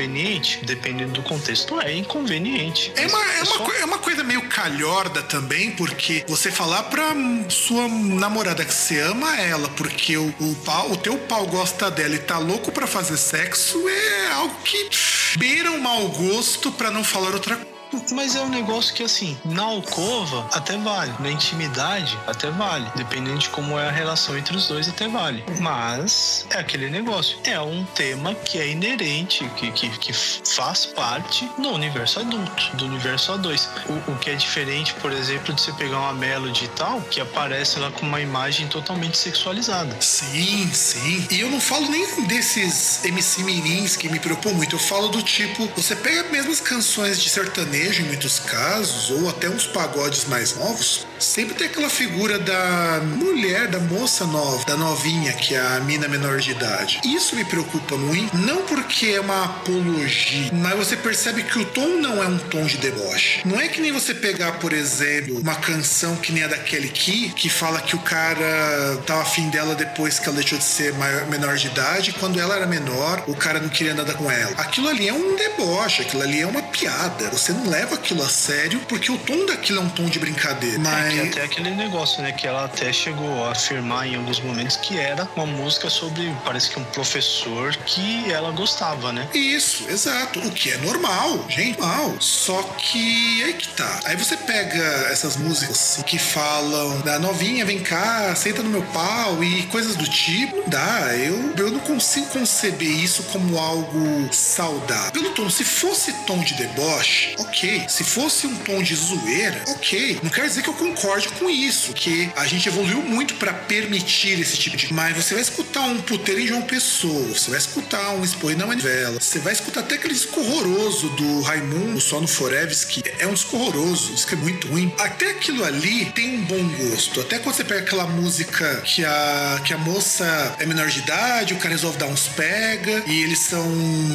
dependendo do contexto, é inconveniente. É uma, é, uma, é uma coisa meio calhorda também, porque você falar pra sua namorada que você ama ela, porque o, o, pau, o teu pau gosta dela e tá louco para fazer sexo, é algo que beira um mau gosto para não falar outra coisa. Mas é um negócio que, assim, na alcova até vale, na intimidade até vale, dependendo de como é a relação entre os dois, até vale. Mas é aquele negócio, é um tema que é inerente, que, que, que faz parte do universo adulto, do universo A2. O, o que é diferente, por exemplo, de você pegar uma melody e tal, que aparece lá com uma imagem totalmente sexualizada. Sim, sim. E eu não falo nem desses MC mirins que me preocupam muito, eu falo do tipo, você pega mesmo as canções de sertanejo sertanejo em muitos casos, ou até uns pagodes mais novos, sempre tem aquela figura da mulher, da moça nova, da novinha, que é a mina menor de idade. Isso me preocupa muito, não porque é uma apologia, mas você percebe que o tom não é um tom de deboche. Não é que nem você pegar, por exemplo, uma canção que nem a da Kelly Key, que fala que o cara tava afim dela depois que ela deixou de ser maior, menor de idade, quando ela era menor, o cara não queria nada com ela. Aquilo ali é um deboche, aquilo ali é uma piada. Você não leva aquilo a sério porque o tom daquilo é um tom de brincadeira. Mas... É que até aquele negócio, né? Que ela até chegou a afirmar em alguns momentos que era uma música sobre, parece que um professor que ela gostava, né? Isso, exato. O que é normal, gente, normal. Só que aí que tá. Aí você pega essas músicas que falam da novinha, vem cá, senta no meu pau e coisas do tipo. Não dá. Eu, eu não consigo conceber isso como algo saudável. Pelo tom, se fosse tom de deboche, ok. Se fosse um tom de zoeira, ok. Não quer dizer que eu concorde com isso, que a gente evoluiu muito para permitir esse tipo de. Mas você vai escutar um puteiro em João Pessoa, você vai escutar um expor na manivela, você vai escutar até aquele disco horroroso do Raimundo, só no Foreves, que é um disco horroroso, isso que é muito ruim. Até aquilo ali tem um bom gosto. Até quando você pega aquela música que a, que a moça é menor de idade, o cara resolve dar uns pega, e eles são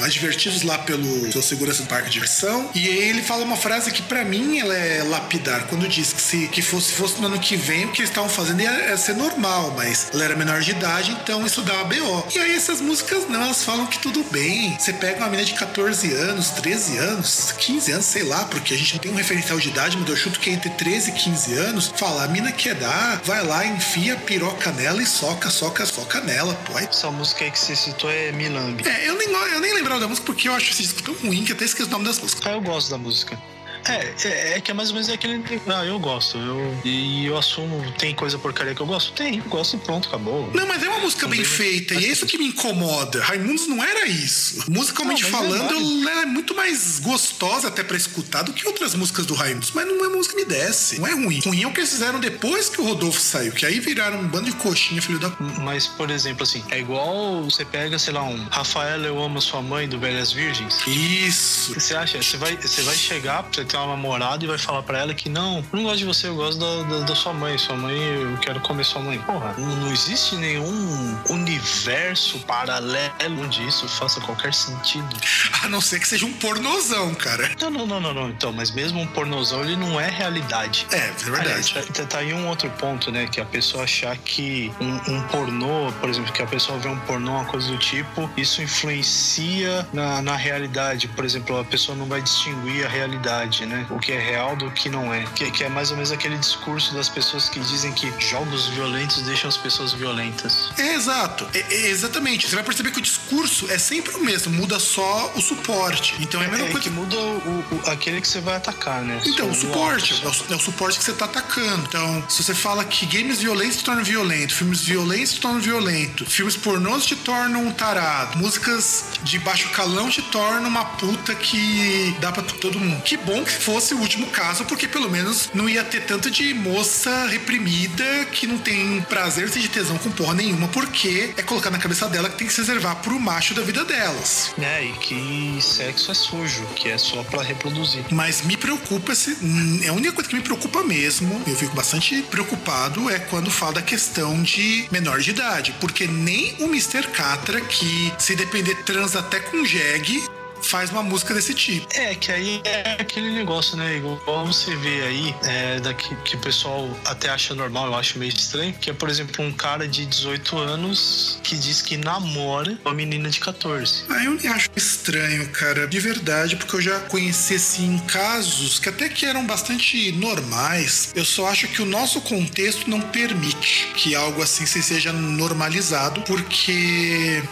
advertidos lá pelo seu segurança do parque de diversão. E aí ele fala uma frase que para mim ela é lapidar, quando diz que se que fosse, fosse no ano que vem, o que eles estavam fazendo ia, ia, ser normal, mas ela era menor de idade, então isso uma BO. E aí essas músicas não, elas falam que tudo bem. Você pega uma menina de 14 anos, 13 anos, 15 anos, sei lá, porque a gente não tem um referencial de idade, mas eu chuto que é entre 13 e 15 anos, fala, a mina quer dar, vai lá, enfia piroca nela e soca, soca, soca nela, pô. Essa música aí que você citou é Milambi. É, eu nem, eu nem lembrava da música porque eu acho esse disco tão ruim que até esqueço o nome das músicas. Ah, eu gosto da música. É, é, é, que é mais ou menos aquele. Ah, eu gosto. Eu, e eu assumo. Tem coisa porcaria que eu gosto? Tem, eu gosto e pronto, acabou. Não, mas é uma música bem feita e é isso que me incomoda. Raimundos não era isso. Musicalmente não, falando, é ela é muito mais gostosa até pra escutar do que outras músicas do Raimundos. Mas não é música que me desce. Não é ruim. Ruim é o que eles fizeram depois que o Rodolfo saiu, que aí viraram um bando de coxinha, filho da. Mas, por exemplo, assim, é igual você pega, sei lá, um Rafael, eu amo sua mãe do Velhas Virgens. Isso. Você acha? Você vai, você vai chegar, você ter uma namorada e vai falar para ela que não, eu não gosto de você, eu gosto da, da, da, sua mãe. Sua mãe, eu quero comer sua mãe. Porra, não, não existe nenhum universo paralelo onde isso faça qualquer sentido. <laughs> A não ser que seja um pornozão, cara. Não, não, não, não, não. Então, mas mesmo um pornozão, ele não é realidade. É, é verdade. Aliás, tá, tá, aí um outro ponto, né? Que a pessoa achar que um, um, pornô, por exemplo, que a pessoa vê um pornô, uma coisa do tipo, isso influencia na, na realidade. Por exemplo, a pessoa não vai distinguir a realidade, né? O que é real do que não é. Que, que, é mais ou menos aquele discurso das pessoas que dizem que jogos violentos deixam as pessoas violentas. É exato. É, é, exatamente. Você vai perceber que o discurso é sempre o mesmo, muda só o suporte. Então é a mesma é, coisa. que muda o, o, aquele que você vai atacar, né? Então, o suporte. É o, é o, suporte que você tá atacando. Então, se você fala que games violentos te tornam violento, filmes violentos te tornam violento, filmes pornôs te tornam um tarado, músicas de baixo calão te tornam uma puta que dá pra todo mundo. Que bom que fosse o último caso, porque pelo menos não ia ter tanto de moça reprimida que não tem prazer de tesão com porra nenhuma, porque é colocar na cabeça dela que tem que se reservar pro macho da vida delas. É, e que sexo é sujo, que é só para reproduzir. Mas me preocupa, se, é a única coisa que me preocupa mesmo, eu fico bastante preocupado, é quando fala da questão de menor de idade, porque nem o Mr. Catra, que se depender transa até com jegue, faz uma música desse tipo. É, que aí é aquele negócio, né? Igual você vê aí, é, daqui, que o pessoal até acha normal, eu acho meio estranho, que é, por exemplo, um cara de 18 anos que diz que namora uma menina de 14. Ah, eu acho estranho, cara, de verdade, porque eu já conheci, assim, casos que até que eram bastante normais. Eu só acho que o nosso contexto não permite que algo assim seja normalizado, porque.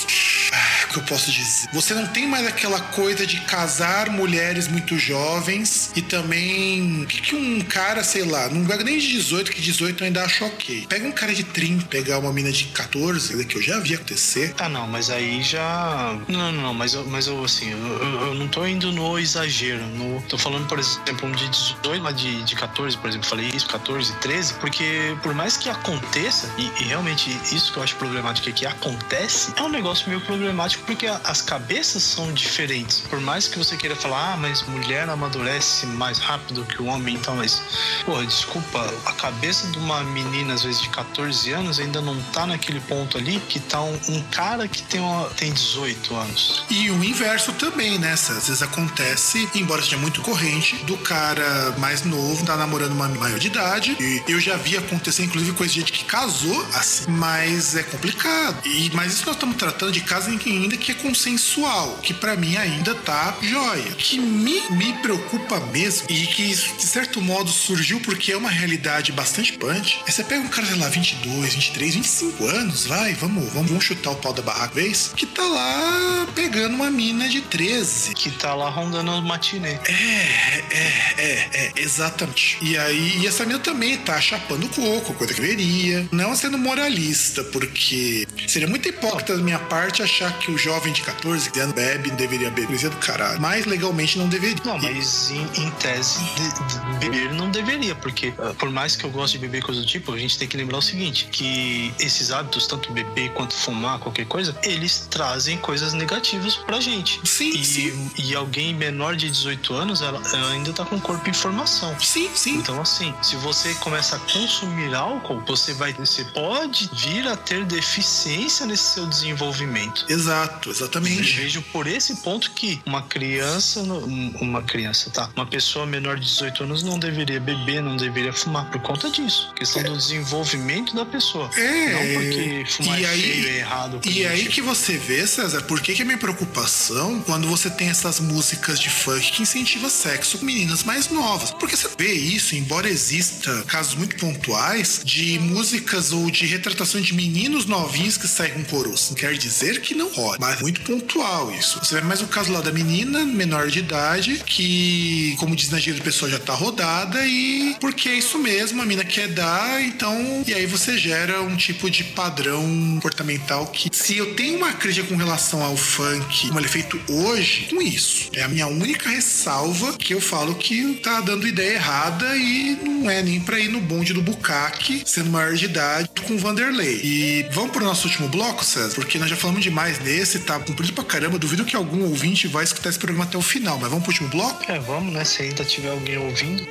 Ah, <sighs> o que eu posso dizer? Você não tem mais aquela coisa de casar mulheres muito jovens e também. O que, que um cara, sei lá, não pega nem de 18, que 18 eu ainda acho ok. Pega um cara de 30, pegar uma mina de 14, que eu já vi acontecer. Ah, não, mas aí já. Não, não, não, mas mas eu assim, eu, eu não tô indo no exagero. No... Tô falando, por exemplo, um de 18, mas de, de 14, por exemplo, falei isso, 14, 13, porque por mais que aconteça, e, e realmente isso que eu acho problemático é que acontece, é um negócio meio problemático porque as cabeças são diferentes antes. Por mais que você queira falar, ah, mas mulher amadurece mais rápido que o homem, então, mas, porra, desculpa, a cabeça de uma menina, às vezes de 14 anos, ainda não tá naquele ponto ali que tá um, um cara que tem, uma, tem 18 anos. E o inverso também, né? Às vezes acontece, embora seja muito corrente, do cara mais novo tá namorando uma maior de idade. E eu já vi acontecer, inclusive, coisa de gente que casou assim, mas é complicado. E, mas isso nós estamos tratando de casos ainda que é consensual, que para mim ainda tá joia. Que me, me preocupa mesmo e que, de certo modo, surgiu porque é uma realidade bastante punch. É você pega um cara, sei lá, 22, 23, 25 anos, vai, vamos, vamos, vamos chutar o pau da barraca vez, que tá lá pegando uma mina de 13. Que tá lá rondando o matinê. É, é, é, é, exatamente. E aí, e essa mina também tá chapando coco, coisa que veria. Não sendo moralista, porque seria muito hipócrita da minha parte achar que o jovem de 14 anos bebe, deveria beber. Coisa do caralho. Mas legalmente não deveria. Não, mas em, em tese, de, de beber não deveria, porque uh, por mais que eu goste de beber coisa do tipo, a gente tem que lembrar o seguinte: que esses hábitos, tanto beber quanto fumar, qualquer coisa, eles trazem coisas negativas pra gente. Sim, e, sim. E alguém menor de 18 anos, ela, ela ainda tá com o corpo em formação. Sim, sim. Então, assim, se você começa a consumir álcool, você vai. Você pode vir a ter deficiência nesse seu desenvolvimento. Exato, Eu exatamente. vejo por esse ponto que uma criança, uma criança, tá? Uma pessoa menor de 18 anos não deveria beber, não deveria fumar por conta disso. Questão do desenvolvimento da pessoa. É, Não porque fumar e é aí- feio, é errado. E aí tipo. que você vê, César, por que, que é minha preocupação quando você tem essas músicas de funk que incentivam sexo com meninas mais novas? Porque você vê isso, embora exista casos muito pontuais de músicas ou de retratação de meninos novinhos que saem com coroço. Não quer dizer que não rola, mas é muito pontual isso. Você vê mais o caso lá da menina menor de idade que, como diz na gíria do pessoal, já tá rodada e porque é isso mesmo, a mina quer dar, então. E aí você gera um tipo de padrão comportamental que, se eu tenho uma crítica com relação ao funk, como ele é feito hoje, com isso. É a minha única ressalva que eu falo que tá dando ideia errada e não é nem pra ir no bonde do Bucaque, sendo maior de idade, com o Vanderlei. E vamos pro nosso último bloco, César, porque nós já falamos demais nesse, tá cumprido pra caramba. Duvido que algum ouvinte vai escutar esse programa até o final, mas vamos pro último bloco? É, vamos, né? Se ainda tiver alguém ouvindo.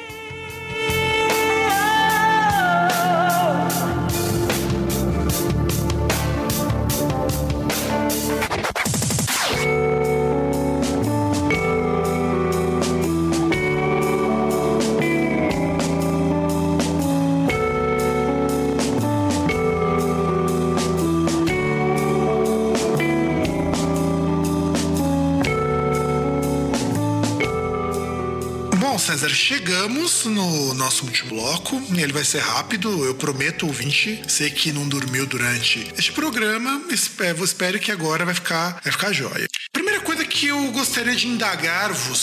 Chegamos no nosso último bloco. Ele vai ser rápido, eu prometo, ouvinte. Sei que não dormiu durante este programa. Espero, espero que agora vai ficar, vai ficar jóia. Primeira coisa que eu gostaria de indagar-vos,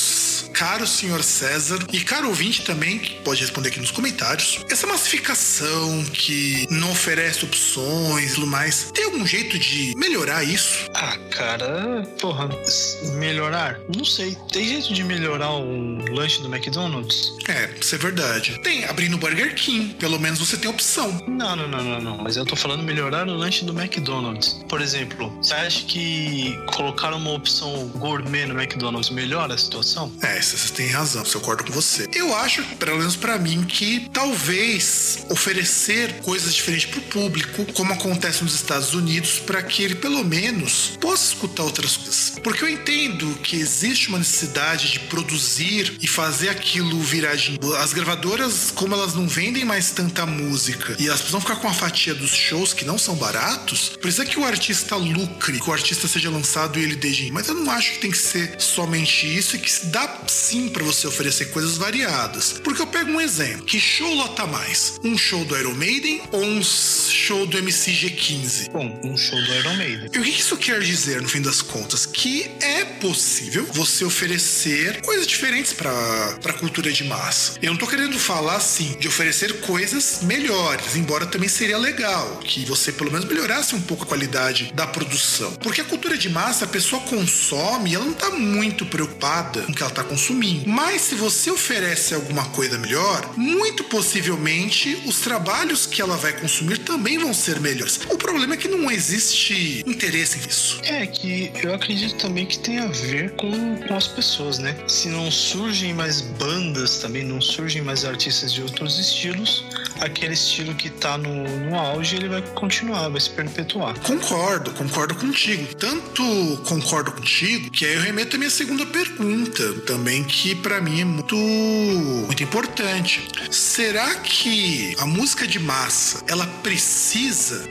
caro senhor César, e caro ouvinte também, que pode responder aqui nos comentários, essa massificação que não oferece opções e tudo mais, tem algum jeito de melhorar isso? Ah, cara, porra, melhorar? Não sei. Tem jeito de melhorar um lanche do McDonald's? É, isso é verdade. Tem, abrindo o Burger King, pelo menos você tem opção. Não, não, não, não, não. Mas eu tô falando melhorar o lanche do McDonald's. Por exemplo, você acha que colocar uma opção gourmet no McDonald's melhora a situação? É, você tem razão, eu concordo com você. Eu acho, pelo menos pra mim, que talvez oferecer coisas diferentes pro público, como acontece nos Estados Unidos, pra que ele pelo menos possa escutar outras coisas. Porque eu entendo que existe uma necessidade de produzir e fazer aquilo virar de... As gravadoras, como elas não vendem mais tanta música e elas precisam ficar com a fatia dos shows que não são baratos, precisa que o artista lucre, que o artista seja lançado e ele dê dinheiro. Mas eu não acho que tem que ser somente isso e que dá sim pra você oferecer coisas variadas. Porque eu pego um exemplo: que show lota mais? Um show do Iron Maiden ou um show do MC G15? Bom, um show do Iron Maiden. E o que isso quer dizer, no fim das contas? Que é possível você oferecer coisas diferentes para a cultura de massa. Eu não tô querendo falar, assim, de oferecer coisas melhores, embora também seria legal que você pelo menos melhorasse um pouco a qualidade da produção. Porque a cultura de massa, a pessoa consome e ela não tá muito preocupada com o que ela tá consumindo. Mas se você oferece alguma coisa melhor, muito possivelmente os trabalhos que ela vai consumir também também vão ser melhores. O problema é que não existe interesse nisso. É que eu acredito também que tem a ver com, com as pessoas, né? Se não surgem mais bandas também, não surgem mais artistas de outros estilos, aquele estilo que tá no, no auge, ele vai continuar, vai se perpetuar. Concordo, concordo contigo. Tanto concordo contigo que aí eu remeto a minha segunda pergunta, também que para mim é muito, muito importante. Será que a música de massa ela precisa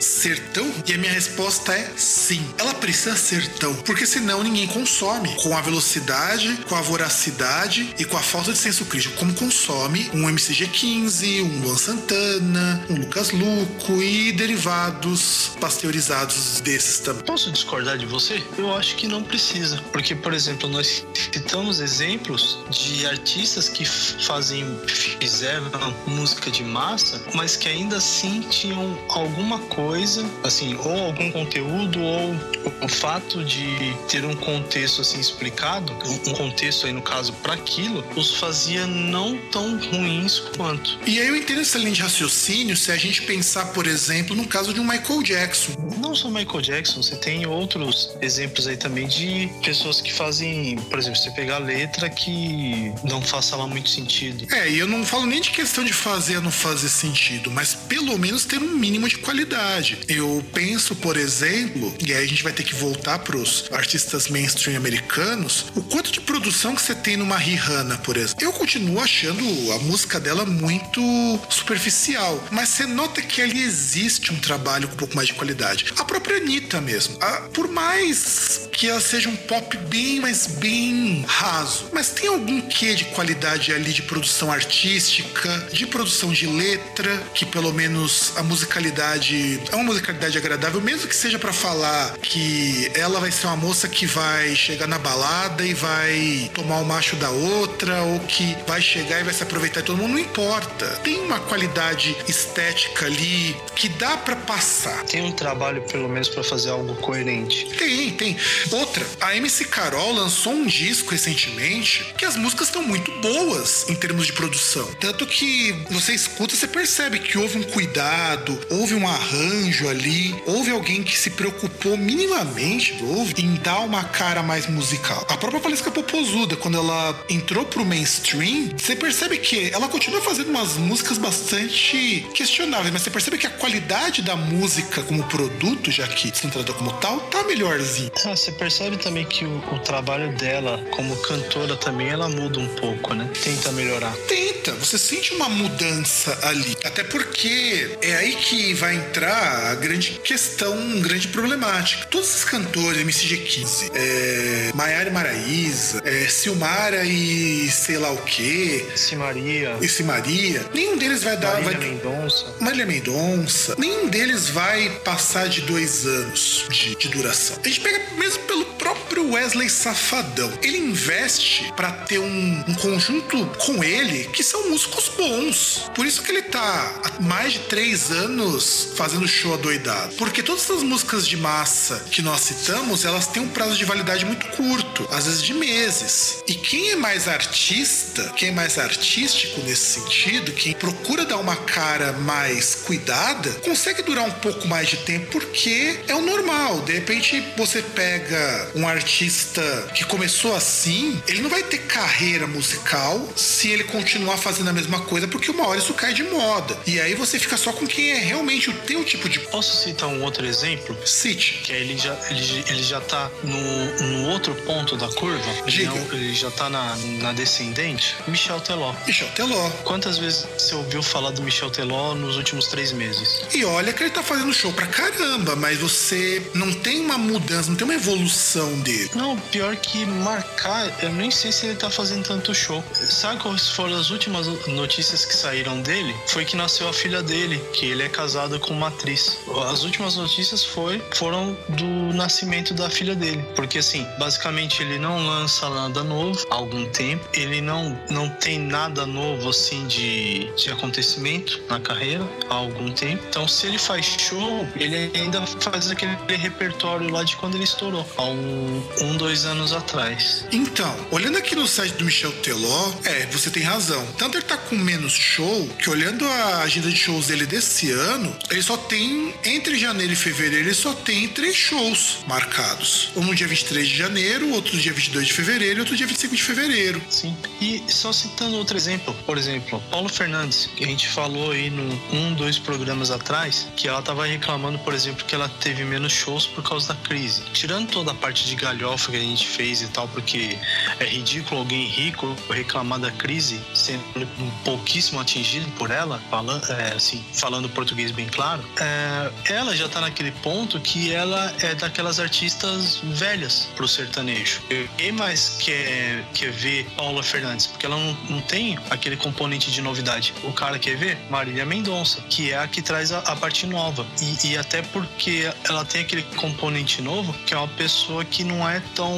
ser tão? E a minha resposta é sim. Ela precisa ser tão, porque senão ninguém consome com a velocidade, com a voracidade e com a falta de senso crítico, como consome um MCG15, um Luan Santana, um Lucas Luco e derivados pasteurizados desses também. Posso discordar de você? Eu acho que não precisa, porque por exemplo nós citamos exemplos de artistas que fazem fizeram música de massa, mas que ainda assim tinham alguma coisa, assim, ou algum conteúdo ou o fato de ter um contexto assim explicado, um contexto aí no caso para aquilo, os fazia não tão ruins quanto. E aí eu entendo essa linha de raciocínio se a gente pensar, por exemplo, no caso de um Michael Jackson. Não só Michael Jackson, você tem outros exemplos aí também de pessoas que fazem, por exemplo, você pegar a letra que não faça lá muito sentido. É, e eu não falo nem de questão de fazer ou não fazer sentido, mas pelo menos ter um mínimo de qualidade. Eu penso, por exemplo, e aí a gente vai ter que voltar para os artistas mainstream americanos, o quanto de produção que você tem numa Rihanna, por exemplo. Eu continuo achando a música dela muito superficial, mas você nota que ali existe um trabalho com um pouco mais de qualidade. A própria Anitta mesmo. A, por mais que ela seja um pop bem, mas bem raso, mas tem algum quê de qualidade ali de produção artística, de produção de letra, que pelo menos a musicalidade é uma musicalidade agradável, mesmo que seja para falar que ela vai ser uma moça que vai chegar na balada e vai tomar o macho da outra, ou que vai chegar e vai se aproveitar de todo mundo, não importa. Tem uma qualidade estética ali que dá para passar. Tem um trabalho, pelo menos, para fazer algo coerente. Tem, tem. Outra, a MC Carol lançou um disco recentemente que as músicas estão muito boas em termos de produção. Tanto que você escuta, você percebe que houve um cuidado, houve um arranjo ali, houve alguém que se preocupou minimamente, houve, em dar uma cara mais musical. A própria Valesca Popozuda, quando ela entrou pro mainstream, você percebe que ela continua fazendo umas músicas bastante questionáveis, mas você percebe que a qualidade da música como produto, já que centrada como tal, tá melhorzinho. Ah, você percebe também que o, o trabalho dela como cantora também ela muda um pouco, né? Tenta melhorar. Tenta, você sente uma mudança ali. Até porque é aí que vai entrar a grande questão, grande problemática. Todos esses cantores, MCG15, é, Maiara e Maraísa, é, Silmara e sei lá o que. Simaria. E Simaria, nenhum deles vai dar. Marília vai, Mendonça. Marília Mendonça, nenhum deles vai passar de dois anos de, de duração. A gente pega mesmo pelo próprio Wesley Safadão. Ele investe para ter um, um, conjunto com ele que são músicos bons. Por isso que ele tá há mais de três anos fazendo show adoidado. Porque todas essas músicas de massa que nós citamos, elas têm um prazo de validade muito curto, às vezes de meses. E quem é mais artista, quem é mais artístico nesse sentido, quem procura dar uma cara mais cuidada, consegue durar um pouco mais de tempo porque é o normal. De repente você pega um artista que começou assim, ele não vai ter carreira musical se ele continuar fazendo a mesma coisa, porque uma hora isso cai de moda. E aí você fica só com quem é realmente o teu tipo de. Posso citar um outro exemplo? Cite. Que aí ele já, ele, ele já tá no, no outro ponto da curva. Ele, Diga. não- ele já tá na, na descendente. Michel Teló. Michel Teló. Quantas vezes você ouviu falar do Michel Teló nos últimos três meses? E olha que ele tá fazendo show pra caramba, mas você não tem uma mudança, não tem uma evolução dele. Não, pior que marcar, eu nem sei se ele tá fazendo tanto show. Sabe quais foram as últimas notícias que saíram dele? Foi que nasceu a filha dele, que ele é casado com uma atriz. As últimas notícias foi, foram do nascimento da filha dele. Porque assim, basicamente ele não lança nada novo há algum tempo. Ele não, não tem nada novo assim de, de acontecimento na carreira há algum tempo. Então se ele faz show, ele ainda faz aquele repertório lá de quando ele estourou. Há um, um, dois anos atrás. Então, olhando aqui no site do Michel Teló, é, você tem razão. Tanto ele tá com menos show, que olhando a agenda de shows dele desse ano, ele só tem, entre janeiro e fevereiro, ele só tem três shows marcados. Um no dia 23 de janeiro, outro no dia 22 de fevereiro e outro dia 25 de fevereiro. Sim. E só citando outro exemplo, por exemplo, Paulo Fernandes, que a gente falou aí no um, dois programas atrás, que ela tava reclamando, por exemplo, que ela teve menos shows por causa da crise. Tirando toda a parte de galhofa que a gente fez e tal, porque é ridículo alguém rico reclamar da crise sendo pouquíssimo atingido por ela, falando, é, assim, falando português bem claro, é, ela já tá naquele ponto que ela é daquelas artistas velhas pro sertanejo. Quem mais quer, quer ver Paula Fernandes? Porque ela não, não tem aquele componente de novidade. O cara quer ver Marília Mendonça, que é a que traz a, a parte nova. E, e até porque ela tem aquele componente novo, que é uma pessoa que não é tão.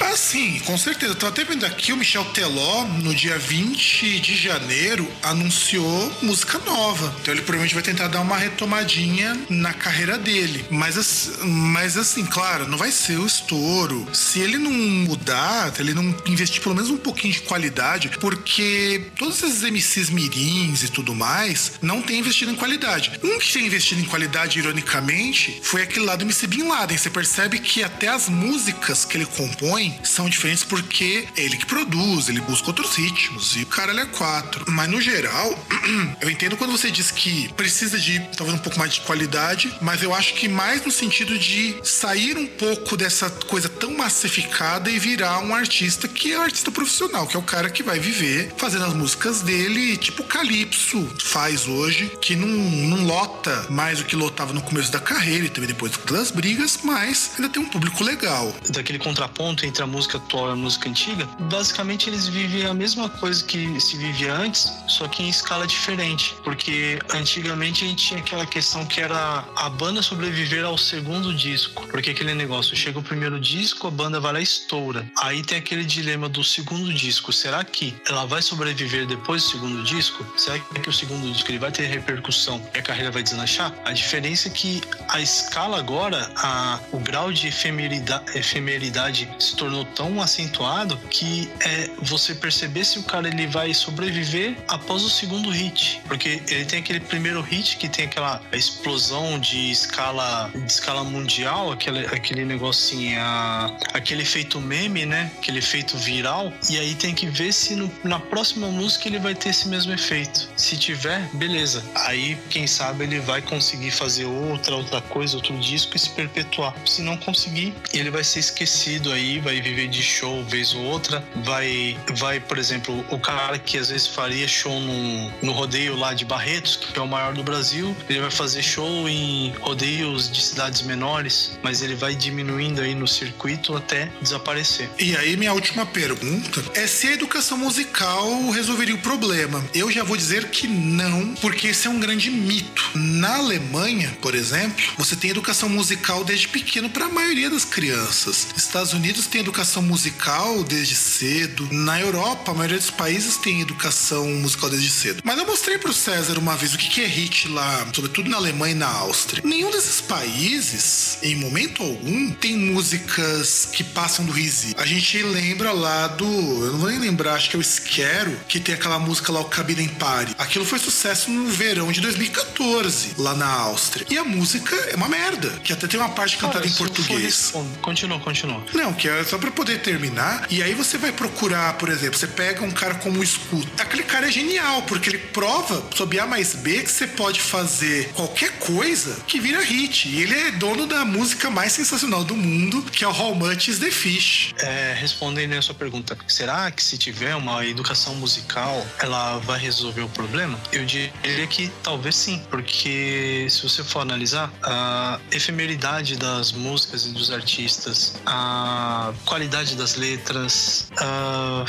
Ah, sim, com certeza. Tô até vendo aqui o Michel Teló, no dia 20 de janeiro, anunciou música nova. Então ele provavelmente vai tentar dar uma retomadinha na carreira dele. Mas, mas assim, claro, não vai ser o estouro. Se ele não mudar, ele não investir pelo menos um pouquinho de qualidade, porque todos esses MCs mirins e tudo mais não tem investido em qualidade. Um que tem investido em qualidade, ironicamente, foi aquele lá do MC Bin Laden. Você percebe que até as músicas que ele compõe são diferentes porque ele que produz, ele busca outros ritmos e o cara ele é quatro. Mas no geral, <clears throat> eu entendo quando você diz que precisa de talvez um pouco mais de qualidade, mas eu acho que mais no sentido de sair um pouco dessa coisa tão massificada e virar um artista que é um artista profissional, que é o cara que vai viver fazendo as músicas dele, tipo Calypso faz hoje, que não, não lota mais do que lotava no começo da carreira e também depois das brigas, mas ainda tem um público legal. Daquele contraponto entre a música atual e a música antiga, basicamente eles vivem a mesma coisa que se vivia antes, só que em escala diferente. Porque antigamente a gente tinha aquela questão que era a banda sobreviver ao segundo disco. Porque aquele negócio, chega o primeiro disco, a banda vai lá e estoura. Aí tem aquele dilema do segundo disco. Será que ela vai sobreviver depois do segundo disco? Será que o segundo disco ele vai ter repercussão e a carreira vai deslanchar? A diferença é que a escala agora, a, o grau de efemeridade, efemeridade se tornou tão acentuado que é você perceber se o cara ele vai sobreviver após o segundo hit, porque ele tem aquele primeiro hit que tem aquela explosão de escala de escala mundial, aquele aquele assim, a, aquele efeito meme, né? Aquele efeito viral, e aí tem que ver se no, na próxima música ele vai ter esse mesmo efeito. Se tiver, beleza. Aí, quem sabe, ele vai conseguir fazer outra, outra coisa, outro disco e se perpetuar. Se não conseguir, ele vai ser esquecido aí, vai viver de show vez ou outra, vai, vai por exemplo, o cara que às vezes faria show no, no rodeio lá de Barretos, que é o maior do Brasil, ele vai fazer show em rodeios de cidades menores, mas ele vai diminuindo aí no circuito até desaparecer. E aí, minha última pergunta é se a educação musical resolveria o problema. Eu já vou dizer que não, porque esse é um grande mito. Na Alemanha, por exemplo, você tem educação musical desde pequeno para a maioria das crianças. Estados Unidos tem educação musical desde cedo. Na Europa, a maioria dos países tem educação musical desde cedo. Mas eu mostrei pro César uma vez o que é hit lá, sobretudo na Alemanha e na Áustria. Nenhum desses países, em momento algum, tem músicas que passam do Rizzi. A gente lembra lá do. Eu não vou nem lembrar, acho que é o Esquero, que tem aquela música lá, o Cabida em Pare. Aquilo foi sucesso no verão de 2014, lá na Áustria. E a música é uma merda, que até tem uma parte cantada em português. Continua, continua. Não, que é só pra poder terminar. E aí você vai procurar, por exemplo, você pega um cara como o Escuta. Aquele cara é genial, porque ele prova, sob A mais B, que você pode fazer qualquer coisa que vira hit. E ele é dono da música mais sensacional do mundo, que é o How Much is the Fish. É, respondendo a sua pergunta, será que se tiver uma educação musical, ela vai resolver o problema? Eu diria que talvez sim, porque se você for analisar, a efemeridade das músicas e dos artistas, a qualidade das letras, a,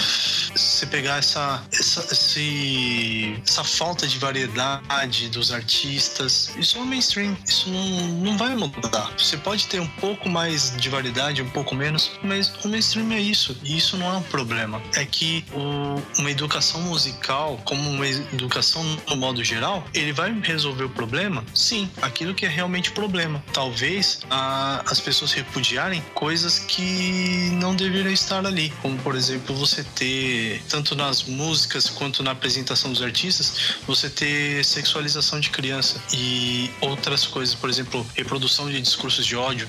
você pegar essa, essa, esse, essa falta de variedade dos artistas, isso é o mainstream, isso não, não vai mudar. Você pode ter um pouco mais de variedade, um pouco menos, mas o mainstream é isso, e isso não é um problema. É que o, uma educação musical, como uma educação no modo geral, ele vai resolver o problema? Sim, aquilo que é realmente problema. Talvez a, as pessoas repudiarem coisas que não deveriam estar ali, como por exemplo você ter tanto nas músicas quanto na apresentação dos artistas, você ter sexualização de criança e outras coisas, por exemplo, reprodução de discursos de ódio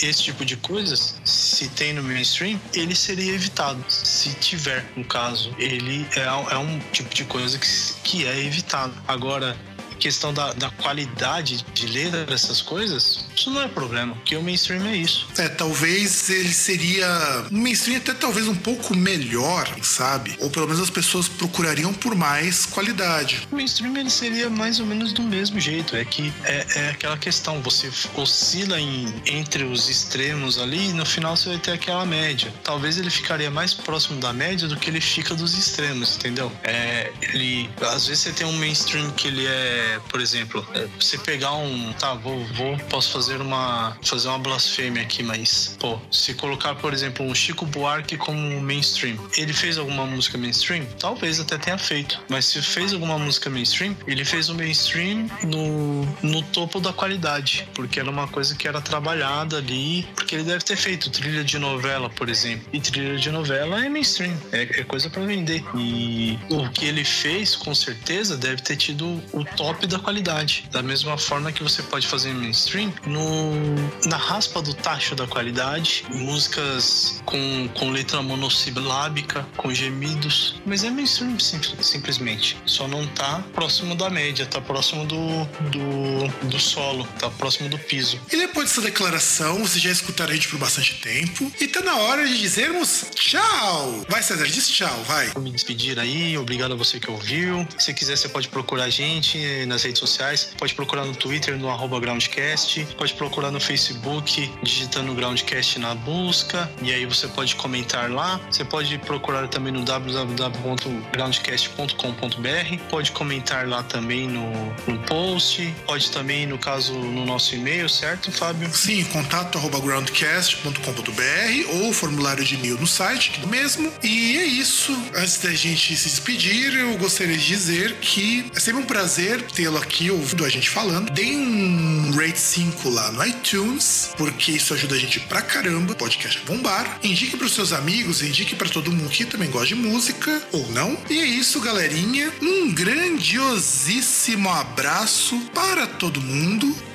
esse tipo de coisas, se tem no mainstream, ele seria evitado. Se tiver, no caso, ele é, é um tipo de coisa que, que é evitado. Agora, questão da, da qualidade de letra dessas coisas, isso não é problema, porque o mainstream é isso. É, talvez ele seria um mainstream até talvez um pouco melhor, sabe? Ou pelo menos as pessoas procurariam por mais qualidade. O mainstream ele seria mais ou menos do mesmo jeito, é que é, é aquela questão, você oscila em, entre os extremos ali e no final você vai ter aquela média. Talvez ele ficaria mais próximo da média do que ele fica dos extremos, entendeu? É, ele, às vezes você tem um mainstream que ele é por exemplo, é, você pegar um. Tá, vou, vou, posso fazer uma. fazer uma blasfêmia aqui, mas, pô, se colocar, por exemplo, um Chico Buarque como mainstream, ele fez alguma música mainstream? Talvez até tenha feito. Mas se fez alguma música mainstream, ele fez o mainstream no, no topo da qualidade. Porque era uma coisa que era trabalhada ali. Porque ele deve ter feito trilha de novela, por exemplo. E trilha de novela é mainstream. É, é coisa para vender. E o que ele fez, com certeza, deve ter tido o top top da qualidade. Da mesma forma que você pode fazer mainstream no, na raspa do tacho da qualidade, músicas com, com letra monossilábica, com gemidos. Mas é mainstream sim, simplesmente. Só não tá próximo da média, tá próximo do, do, do solo, tá próximo do piso. E depois dessa declaração, vocês já escutaram a gente por bastante tempo. E tá na hora de dizermos tchau! Vai, César, diz tchau, vai. Vou me despedir aí, obrigado a você que ouviu. Se quiser, você pode procurar a gente nas redes sociais. Pode procurar no Twitter, no arroba Groundcast. Pode procurar no Facebook, digitando Groundcast na busca. E aí você pode comentar lá. Você pode procurar também no www.groundcast.com.br. Pode comentar lá também no, no post. Pode também, no caso, no nosso e-mail, certo, Fábio? Sim, contato arroba groundcast.com.br ou formulário de e-mail no site, é mesmo. E é isso. Antes da gente se despedir, eu gostaria de dizer que é sempre um prazer tê-lo aqui ouvindo a gente falando. Dê um rate 5 lá no iTunes, porque isso ajuda a gente pra caramba. Podcast a bombar. Indique pros seus amigos, indique para todo mundo que também gosta de música, ou não. E é isso, galerinha. Um grandiosíssimo abraço para todo mundo.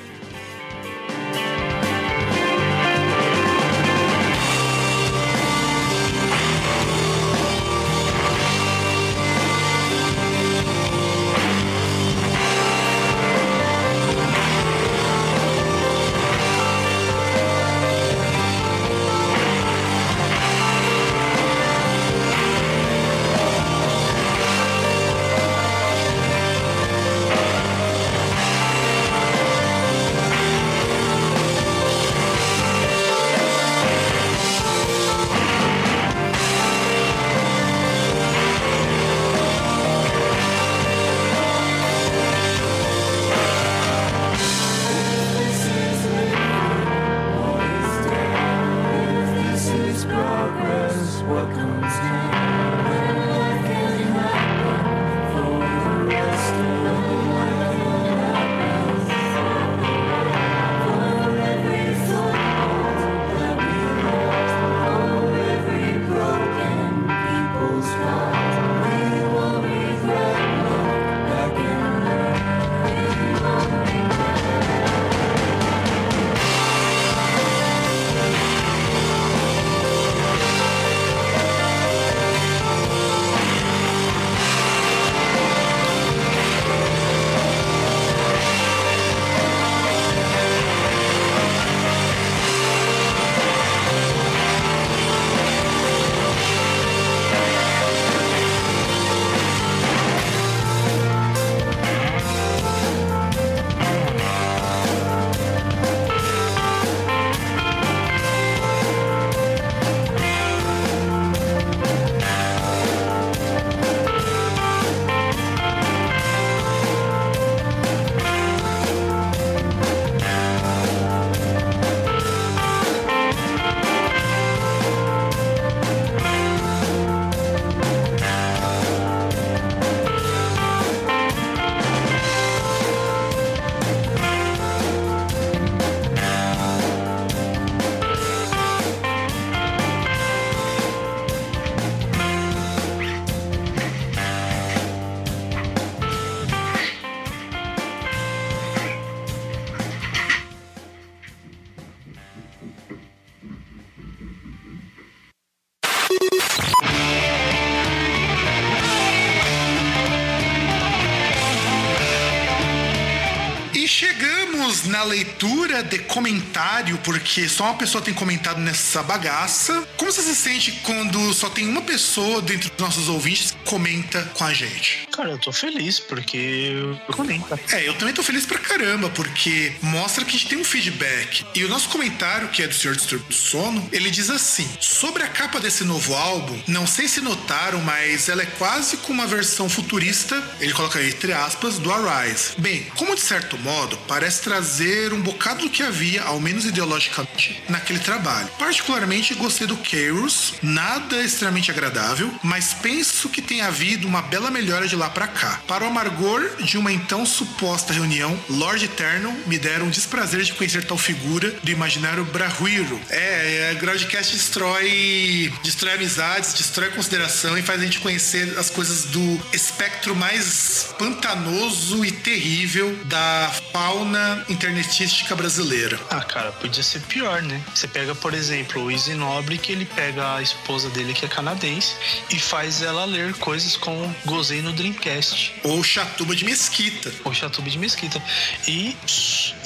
Leitura de comentário, porque só uma pessoa tem comentado nessa bagaça. Como você se sente quando só tem uma pessoa dentre os nossos ouvintes que comenta com a gente? Cara, eu tô feliz porque eu comento. É, eu também tô feliz pra caramba, porque mostra que a gente tem um feedback. E o nosso comentário, que é do Senhor Distúrbio do Sono, ele diz assim: sobre a capa desse novo álbum, não sei se notaram, mas ela é quase com uma versão futurista, ele coloca aí entre aspas, do Arise. Bem, como de certo modo, parece trazer um bocado do que havia, ao menos ideologicamente, naquele trabalho. Particularmente gostei do Kairos, nada extremamente agradável, mas penso que tem havido uma bela melhora de lá para cá. Para o amargor de uma então suposta reunião, Lord Eternal me deram o desprazer de conhecer tal figura do imaginário Brahuiro. É, a Groundcast destrói, destrói amizades, destrói consideração e faz a gente conhecer as coisas do espectro mais pantanoso e terrível da fauna internetística brasileira. Ah, cara, podia ser pior, né? Você pega, por exemplo, o Easy Nobre, que ele pega a esposa dele, que é canadense, e faz ela ler coisas como Gozei no Dreamcast. Ou Chatuba de Mesquita. Ou Chatuba de Mesquita. E,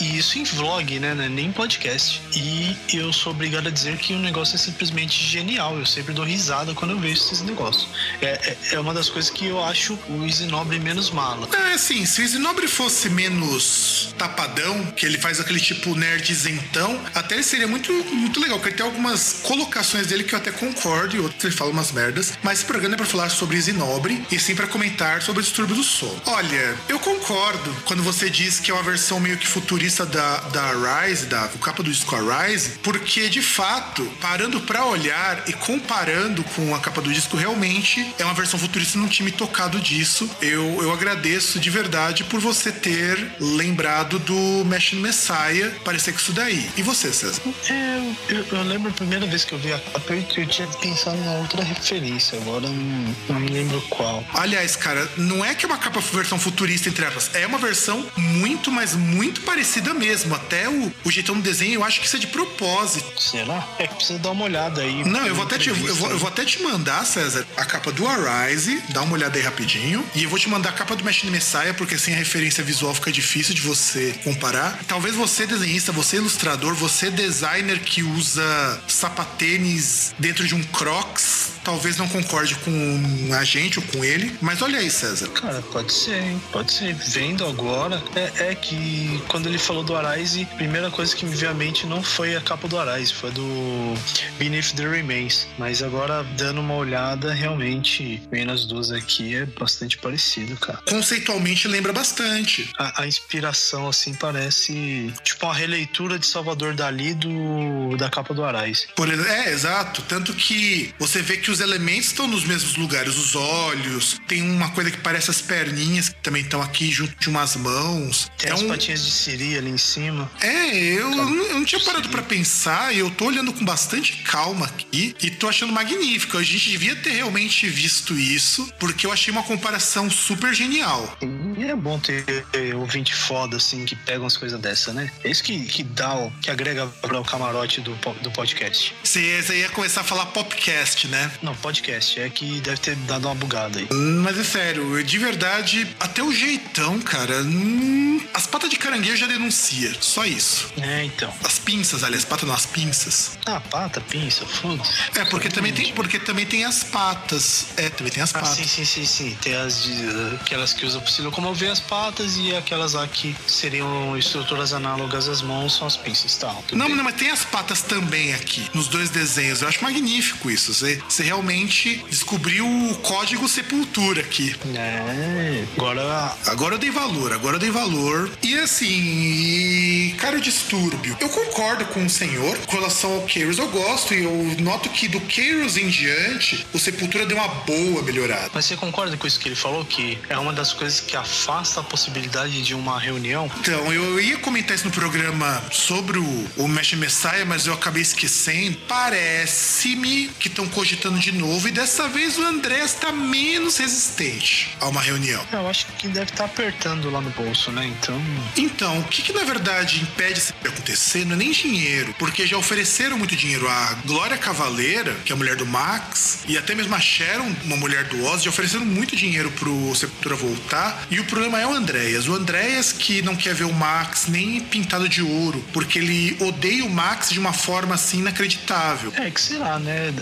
e isso em vlog, né? né? Nem em podcast. E eu sou obrigado a dizer que o negócio é simplesmente genial. Eu sempre dou risada quando eu vejo esses negócios. É, é, é uma das coisas que eu acho o Easy Nobre menos mala. É assim, se o Easy Nobre fosse menos tapadão, que ele faz aquele tipo nerd isentão, até ele seria muito, muito legal, porque tem algumas colocações dele que eu até concordo e outras ele fala umas merdas. Mas esse programa é pra falar sobre Easy Nobre e sim para comentar sobre o distúrbio do sono. Olha, eu concordo quando você diz que é uma versão meio que futurista da, da Rise, da o capa do disco Rise, porque de fato, parando para olhar e comparando com a capa do disco, realmente é uma versão futurista, não tinha me tocado disso. Eu, eu agradeço de verdade por você ter lembrado do Machine Messiah, parecer que isso daí. E você, César? É, eu, eu lembro a primeira vez que eu vi a capa, eu, eu tinha pensado em outra referência, agora não, não me lembro qual. Aliás, cara, não é que é uma capa versão futurista, entre aspas, é uma versão muito, mas muito parecida mesmo. Até o, o jeitão do desenho, eu acho que isso é de propósito. Será? É que precisa dar uma olhada aí. Não, eu vou, até te, eu, vou, eu vou até te mandar, César, a capa do Arise, dá uma olhada aí rapidinho. E eu vou te mandar a capa do Machine Messiah, porque sem a referência visual fica difícil de você comparar. Talvez você, desenhista, você, ilustrador, você, designer que usa sapatênis dentro de um Crocs, talvez não concorde com a gente ou com ele. Mas olha aí, César. Cara, pode ser, hein? Pode ser. Vendo agora, é, é que quando ele falou do Arise, a primeira coisa que me veio à mente não foi a capa do Arise, foi do Beneath the Remains. Mas agora, dando uma olhada, realmente, vendo as duas aqui, é bastante parecido, cara. Conceitualmente lembra bastante. A, a inspiração, assim, parece tipo uma releitura de Salvador Dali do, da capa do Arise. Por, é, exato. Tanto que você vê que os elementos estão nos mesmos lugares. Os olhos, tem uma coisa que parece as perninhas, que também estão aqui junto de umas mãos. Tem é as um... patinhas de Siri ali em cima. É, eu, eu não tinha parado para pensar e eu tô olhando com bastante calma aqui e tô achando magnífico. A gente devia ter realmente visto isso, porque eu achei uma comparação super genial. É bom ter ouvinte foda, assim, que pega umas coisas dessa, né? É isso que, que dá, o, que agrega para o camarote do, do podcast. Você, você ia começar a falar popcast, né? Não, podcast. É que deve ter dado uma bugada aí. Mas é sério, de verdade, até o jeitão, cara. Hum, as patas de caranguejo já denuncia. Só isso. É, então. As pinças, aliás, patas não, as pinças. Ah, pata, pinça, foda-se. É, porque também, tem, porque também tem as patas. É, também tem as Ah, patas. sim, sim, sim, sim. Tem as de, aquelas que usam pra se locomover as patas e aquelas lá que seriam estruturas análogas às mãos são as pinças, tá? Não, bem. não, mas tem as patas também aqui, nos dois desenhos. Eu acho magnífico isso. Você, você realmente descobriu o código sepultura aqui. É, agora Agora eu dei valor, agora eu dei valor. E assim, e, cara, distúrbio. Eu concordo com o senhor com relação ao Kairos. Eu gosto e eu noto que do Kairos em diante, o Sepultura deu uma boa melhorada. Mas você concorda com isso que ele falou? Que é uma das coisas que afasta a possibilidade de uma reunião? Então, eu ia comentar isso no programa sobre o, o Mesh Messiah, mas eu acabei esquecendo. Parece-me que estão cogitando de novo e dessa vez o André está menos resistente a uma reunião. Eu acho que deve estar apertando lá no bolso, né? Então. Então, o que, que na verdade impede isso de acontecer não é nem dinheiro, porque já ofereceram muito dinheiro. A Glória Cavaleira, que é a mulher do Max, e até mesmo a Sharon, uma mulher do Oz, já ofereceram muito dinheiro pro Sepultura voltar. E o problema é o Andréas. O Andréas que não quer ver o Max nem pintado de ouro, porque ele odeia o Max de uma forma assim inacreditável. É, que sei lá, né?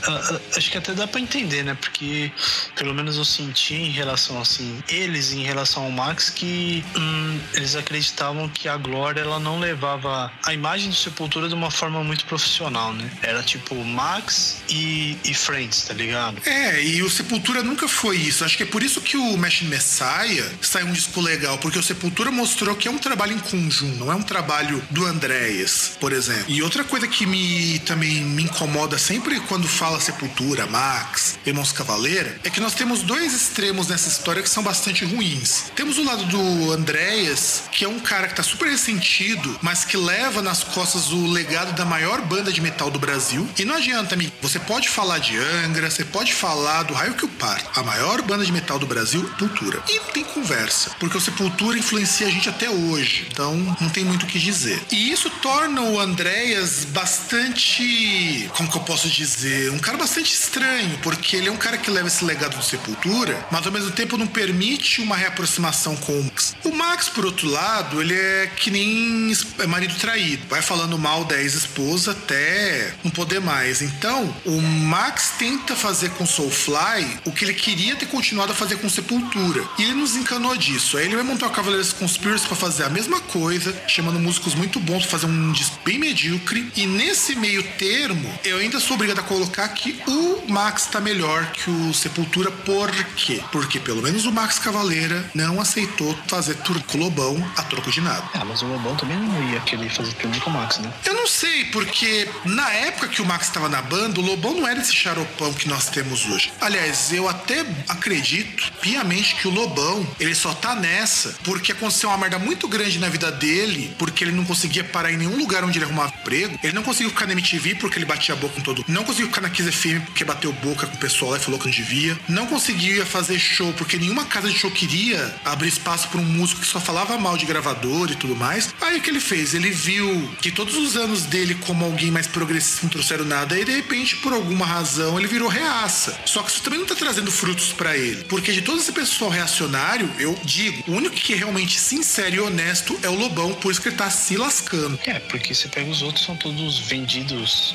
Acho que até dá pra entender, né? Porque pelo menos eu senti em relação assim, eles em relação ao Max que hum, eles acreditavam que a Glória ela não levava a imagem do Sepultura de uma forma muito profissional, né? Era tipo Max e, e Friends, tá ligado? É, e o Sepultura nunca foi isso. Acho que é por isso que o Machine Messiah saiu um disco legal, porque o Sepultura mostrou que é um trabalho em conjunto, não é um trabalho do Andréas, por exemplo. E outra coisa que me também me incomoda sempre quando fala Sepultura, Max, Irmãos Cavaleira, é que nós temos dois extremos nessa história que são bastante ruins. Temos o lado do Andréas, que é um cara que tá super ressentido, mas que leva nas costas o legado da maior banda de metal do Brasil. E não adianta, amigo, você pode falar de Angra, você pode falar do Raio que o Par, a maior banda de metal do Brasil, Sepultura. E tem conversa, porque o Sepultura influencia a gente até hoje, então não tem muito o que dizer. E isso torna o Andréas bastante, como que eu posso dizer, um cara bastante estranho, porque ele é um cara que leva esse legado do Sepultura, mas ao mesmo tempo não permite uma reaproximação com o Max. O Max, por outro lado, ele é que nem é marido traído, vai falando mal da ex-esposa até não poder mais. Então, o Max tenta fazer com Soulfly o que ele queria ter continuado a fazer com Sepultura. E ele nos encanou disso. Aí ele vai montar o Cavaleiros Conspiracy para fazer a mesma coisa, chamando músicos muito bons pra fazer um disco bem medíocre. E nesse meio termo, eu ainda sou obrigado a colocar que o Max tá melhor que o Sepultura. Por quê? Porque pelo menos o Max Cavaleira não aceitou fazer tour com o Lobão a troco de nada. Ah, mas o Lobão também não ia querer fazer turnê com o Max, né? Eu não sei, porque na época que o Max estava na banda, o Lobão não era esse charopão que nós temos hoje. Aliás, eu até acredito piamente que o Lobão, ele só tá nessa porque aconteceu uma merda muito grande na vida dele, porque ele não conseguia parar em nenhum lugar onde ele arrumava emprego. Ele não conseguiu ficar na MTV porque ele batia a boca com todo. Não conseguiu ficar na Kiss FM porque bateu boca com o pessoal lá e falou que não devia. Não conseguia fazer show porque nenhuma casa de show queria abrir espaço para um músico que só falava mal de gravador e tudo mais. Aí o que ele fez? Ele viu que todos os anos dele como alguém mais progressista não trouxeram nada e de repente, por alguma razão, ele virou reaça. Só que isso também não tá trazendo frutos para ele. Porque de todo esse pessoal reacionário, eu digo, o único que é realmente sincero e honesto é o Lobão, por isso que ele tá se lascando. É, porque você pega os outros, são todos vendidos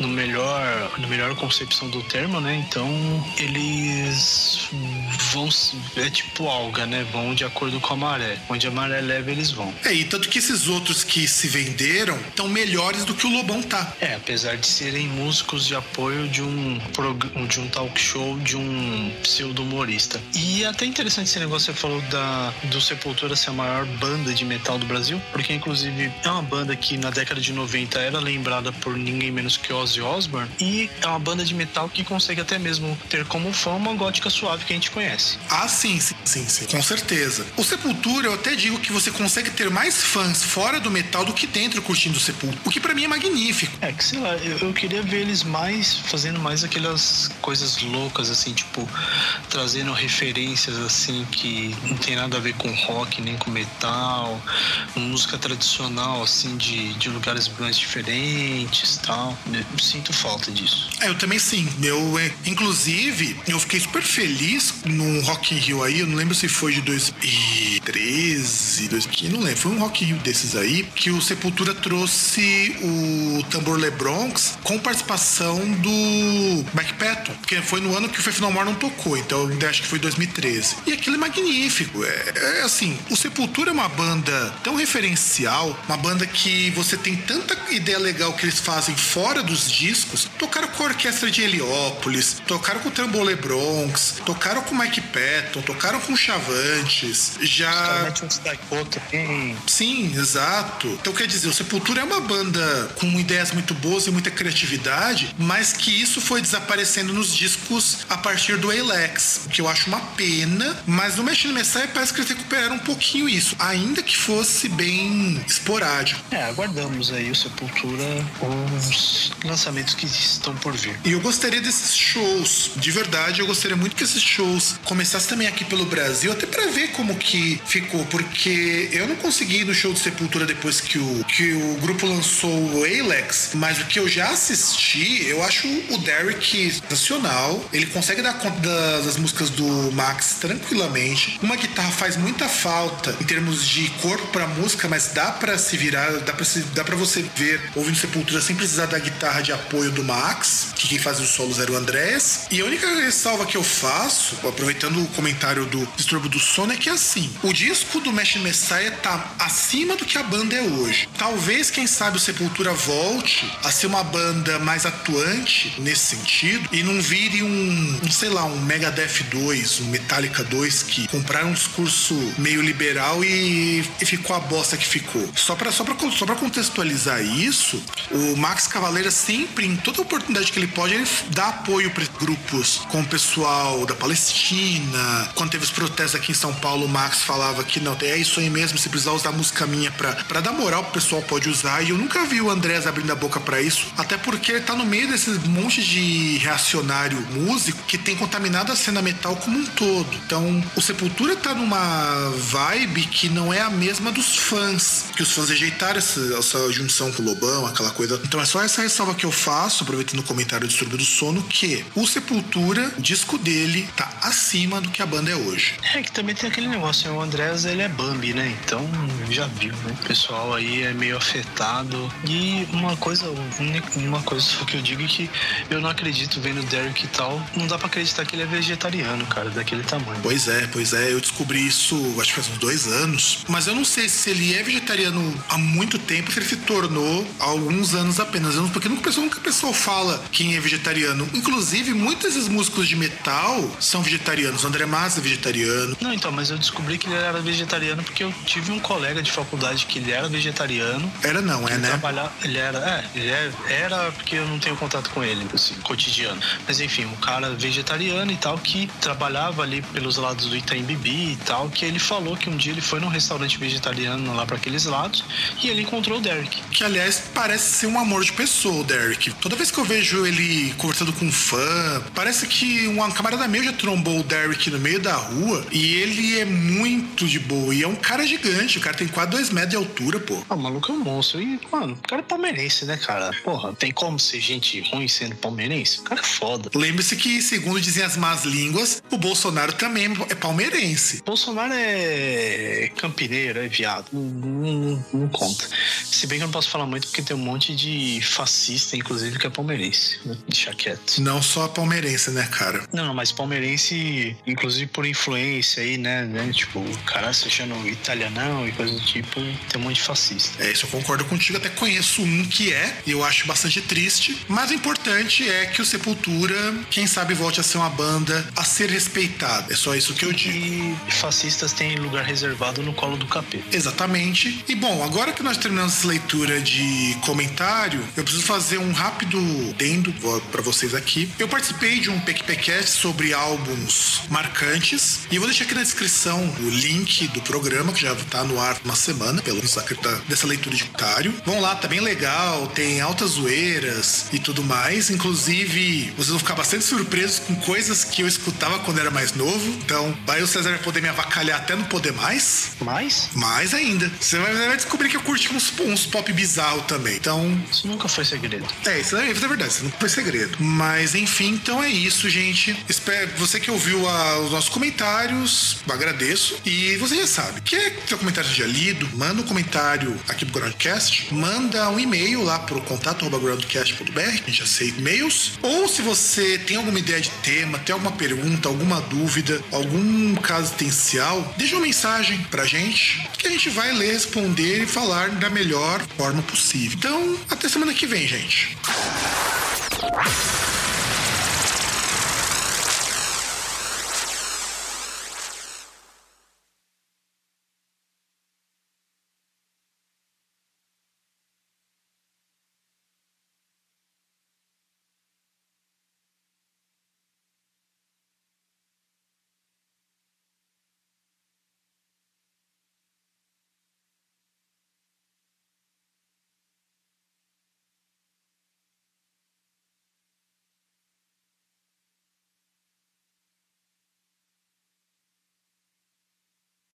no melhor, no melhor concepção do termo, né? Então eles vão. É tipo alga, né? Vão de acordo com a maré. Onde a maré leva, eles vão. É, e tanto que esses outros que se venderam estão melhores do que o Lobão tá. É, apesar de serem músicos de apoio de um, de um talk show de um pseudo-humorista. E é até interessante esse negócio que você falou da, do Sepultura ser a maior banda de metal do Brasil, porque inclusive é uma banda que na década de 90 era lembrada por ninguém menos que Ozzy Osbourne e é uma banda de metal que consegue até mesmo ter como fã uma gótica suave que a gente conhece. Ah, sim, sim, sim, sim, com certeza. O Sepultura, eu até digo que você consegue ter mais fãs fora do metal do que dentro curtindo o Sepultura, o que para mim é magnífico. É que sei lá, eu, eu queria ver eles mais fazendo mais aquelas coisas loucas assim, tipo trazendo referências assim que não tem nada a ver com rock nem com metal, música tradicional assim de, de lugares mais diferentes, tal. Eu sinto falta disso. É, eu também sim. Eu, é, inclusive, eu fiquei super feliz no Rock in Rio aí, eu não lembro se foi de 2013, 2015, não lembro. Foi um Rock in Rio desses aí que o Sepultura trouxe o Tambor Le Bronx com participação do Mike Patton, que foi no ano que o Faith No More não tocou, então acho que foi 2013. E aquilo é magnífico. É, é assim, o Sepultura é uma banda tão referencial, uma banda que você tem tanta ideia legal que eles fazem fora dos discos. Tocaram com a orquestra de Heliópolis, tocaram com o Trambole Bronx, tocaram com Mike Patton, tocaram com Chavantes, já. Sim, exato. Então quer dizer, o Sepultura é uma banda com ideias muito boas e muita criatividade, mas que isso foi desaparecendo nos discos a partir do Alex, que eu acho uma pena, mas no Machine Messiah parece que eles recuperaram um pouquinho isso, ainda que fosse bem esporádico. É, aguardamos aí o Sepultura os lançamentos que estão por vir. E eu gostaria desses shows, de verdade, eu gostaria muito que esses shows começassem também aqui pelo Brasil, até para ver como que ficou, porque eu não consegui ir no show de Sepultura depois que o, que o grupo lançou o Alex, mas o que eu já assisti, eu acho o Derek sensacional. Ele consegue dar conta das, das músicas do Max tranquilamente. Uma guitarra guitarra faz muita falta em termos de corpo pra música, mas dá para se virar, dá pra, se, dá pra você ver ouvindo Sepultura sem precisar da guitarra de apoio do Max, que quem faz os solos era o Andrés. E a única ressalva que eu faço, aproveitando o comentário do Disturbo do Sono, é que assim, o disco do Mesh Messiah tá acima do que a banda é hoje. Talvez, quem sabe, o Sepultura volte a ser uma banda mais atuante nesse sentido e não vire um, um sei lá, um Megadeth 2, um Metallica 2 que compraram um discurso meio liberal e, e ficou a bosta que ficou. Só pra, só, pra, só contextualizar isso, o Max Cavaleira sempre, em toda oportunidade que ele pode, ele dá apoio para grupos com o pessoal da Palestina. Quando teve os protestos aqui em São Paulo, o Max falava que não, é isso aí mesmo, se precisar usar música minha pra, pra dar moral pro pessoal pode usar. E eu nunca vi o Andrés abrindo a boca para isso, até porque ele tá no meio desse monte de reacionário músico que tem contaminado a cena metal como um todo. Então, o Sepultura tá numa vibe que não é a mesma dos fãs, que os fãs rejeitaram essa, essa junção com o Lobão, aquela coisa. Então é só essa ressalva que eu faço, aproveitando o comentário do Distúrbio do Sono, que o Sepultura, o disco dele, tá acima do que a banda é hoje. É que também tem aquele negócio, né? o Andrés ele é Bambi, né? Então já viu, né? O pessoal aí é meio afetado. E uma coisa, uma coisa que eu digo é que eu não acredito vendo o Derek e tal, não dá para acreditar que ele é vegetariano, cara, daquele tamanho. Pois é, pois é, eu descobri isso acho que faz uns dois anos, mas eu não sei se ele é vegetariano há muito tempo, se ele se tornou há alguns anos apenas, porque nunca nunca o pessoal fala quem é vegetariano. Inclusive, muitos desses músicos de metal são vegetarianos. O André Massa é vegetariano. Não, então, mas eu descobri que ele era vegetariano porque eu tive um colega de faculdade que ele era vegetariano. Era não, é, né? Trabalhar, ele era, é, ele é, era porque eu não tenho contato com ele, assim, cotidiano. Mas enfim, um cara vegetariano e tal que trabalhava ali pelos lados do Itaim Bibi e tal, que ele falou que um dia ele foi num restaurante vegetariano lá para aqueles lados e ele encontrou o Derek. Que aliás parece ser um amor de pessoa, o Derek. Toda vez que eu vejo ele conversando com um fã, parece que uma camarada meu já trombou o Derek no meio da rua e ele é muito de boa. E é um cara gigante, o cara tem quase dois metros de altura, pô. Ah, o maluco é um monstro. E, mano, o cara é palmeirense, né, cara? Porra, tem como ser gente ruim sendo palmeirense? O cara é foda. Lembre-se que, segundo dizem as más línguas, o Bolsonaro também é palmeirense. Bolsonaro é campineiro, é viado. Não, não, não, conta. Se bem que eu não posso falar muito porque tem um monte de fascista, inclusive, que é palmeirense. Né? Deixa quieto. Não só palmeirense, né, cara? Não, não, mas palmeirense, inclusive por influência aí, né? né? Tipo, o cara se achando italianão e coisa do tipo, tem um monte de fascista. É, isso eu concordo contigo. Até conheço um que é, e eu acho bastante triste. Mas o importante é que o Sepultura, quem sabe, volte a ser uma banda a ser respeitada. É só isso que eu digo. E fascistas têm lugar reservado no colo do capeta. Exatamente. E bom, agora que nós terminamos essa leitura de comentário, eu preciso fazer um rápido dendo para vocês aqui. Eu participei de um PQPcast sobre álbuns marcantes e eu vou deixar aqui na descrição o link do programa que já tá no ar uma semana, pelo menos dessa leitura de comentário. Vão lá, tá bem legal, tem altas zoeiras e tudo mais. Inclusive, vocês vão ficar bastante surpresos com coisas que eu escutava quando era mais novo. Então, vai o César poder me avacalhar até não poder mais. Mais? Mais ainda. Você vai, vai descobrir que eu curti uns, uns pop bizarro também. Então. Isso nunca foi segredo. É, isso é, é verdade, isso nunca foi segredo. Mas enfim, então é isso, gente. Espero você que ouviu a, os nossos comentários, agradeço. E você já sabe, quer que seu comentário seja lido, manda um comentário aqui pro Groundcast, manda um e-mail lá pro contato groundcast.br, a gente aceita e-mails. Ou se você tem alguma ideia de tema, tem alguma pergunta, alguma dúvida, algum caso existencial, deixa uma mensagem pra gente que a gente vai ler, responder e falar da melhor forma possível. Então, até semana que vem, gente.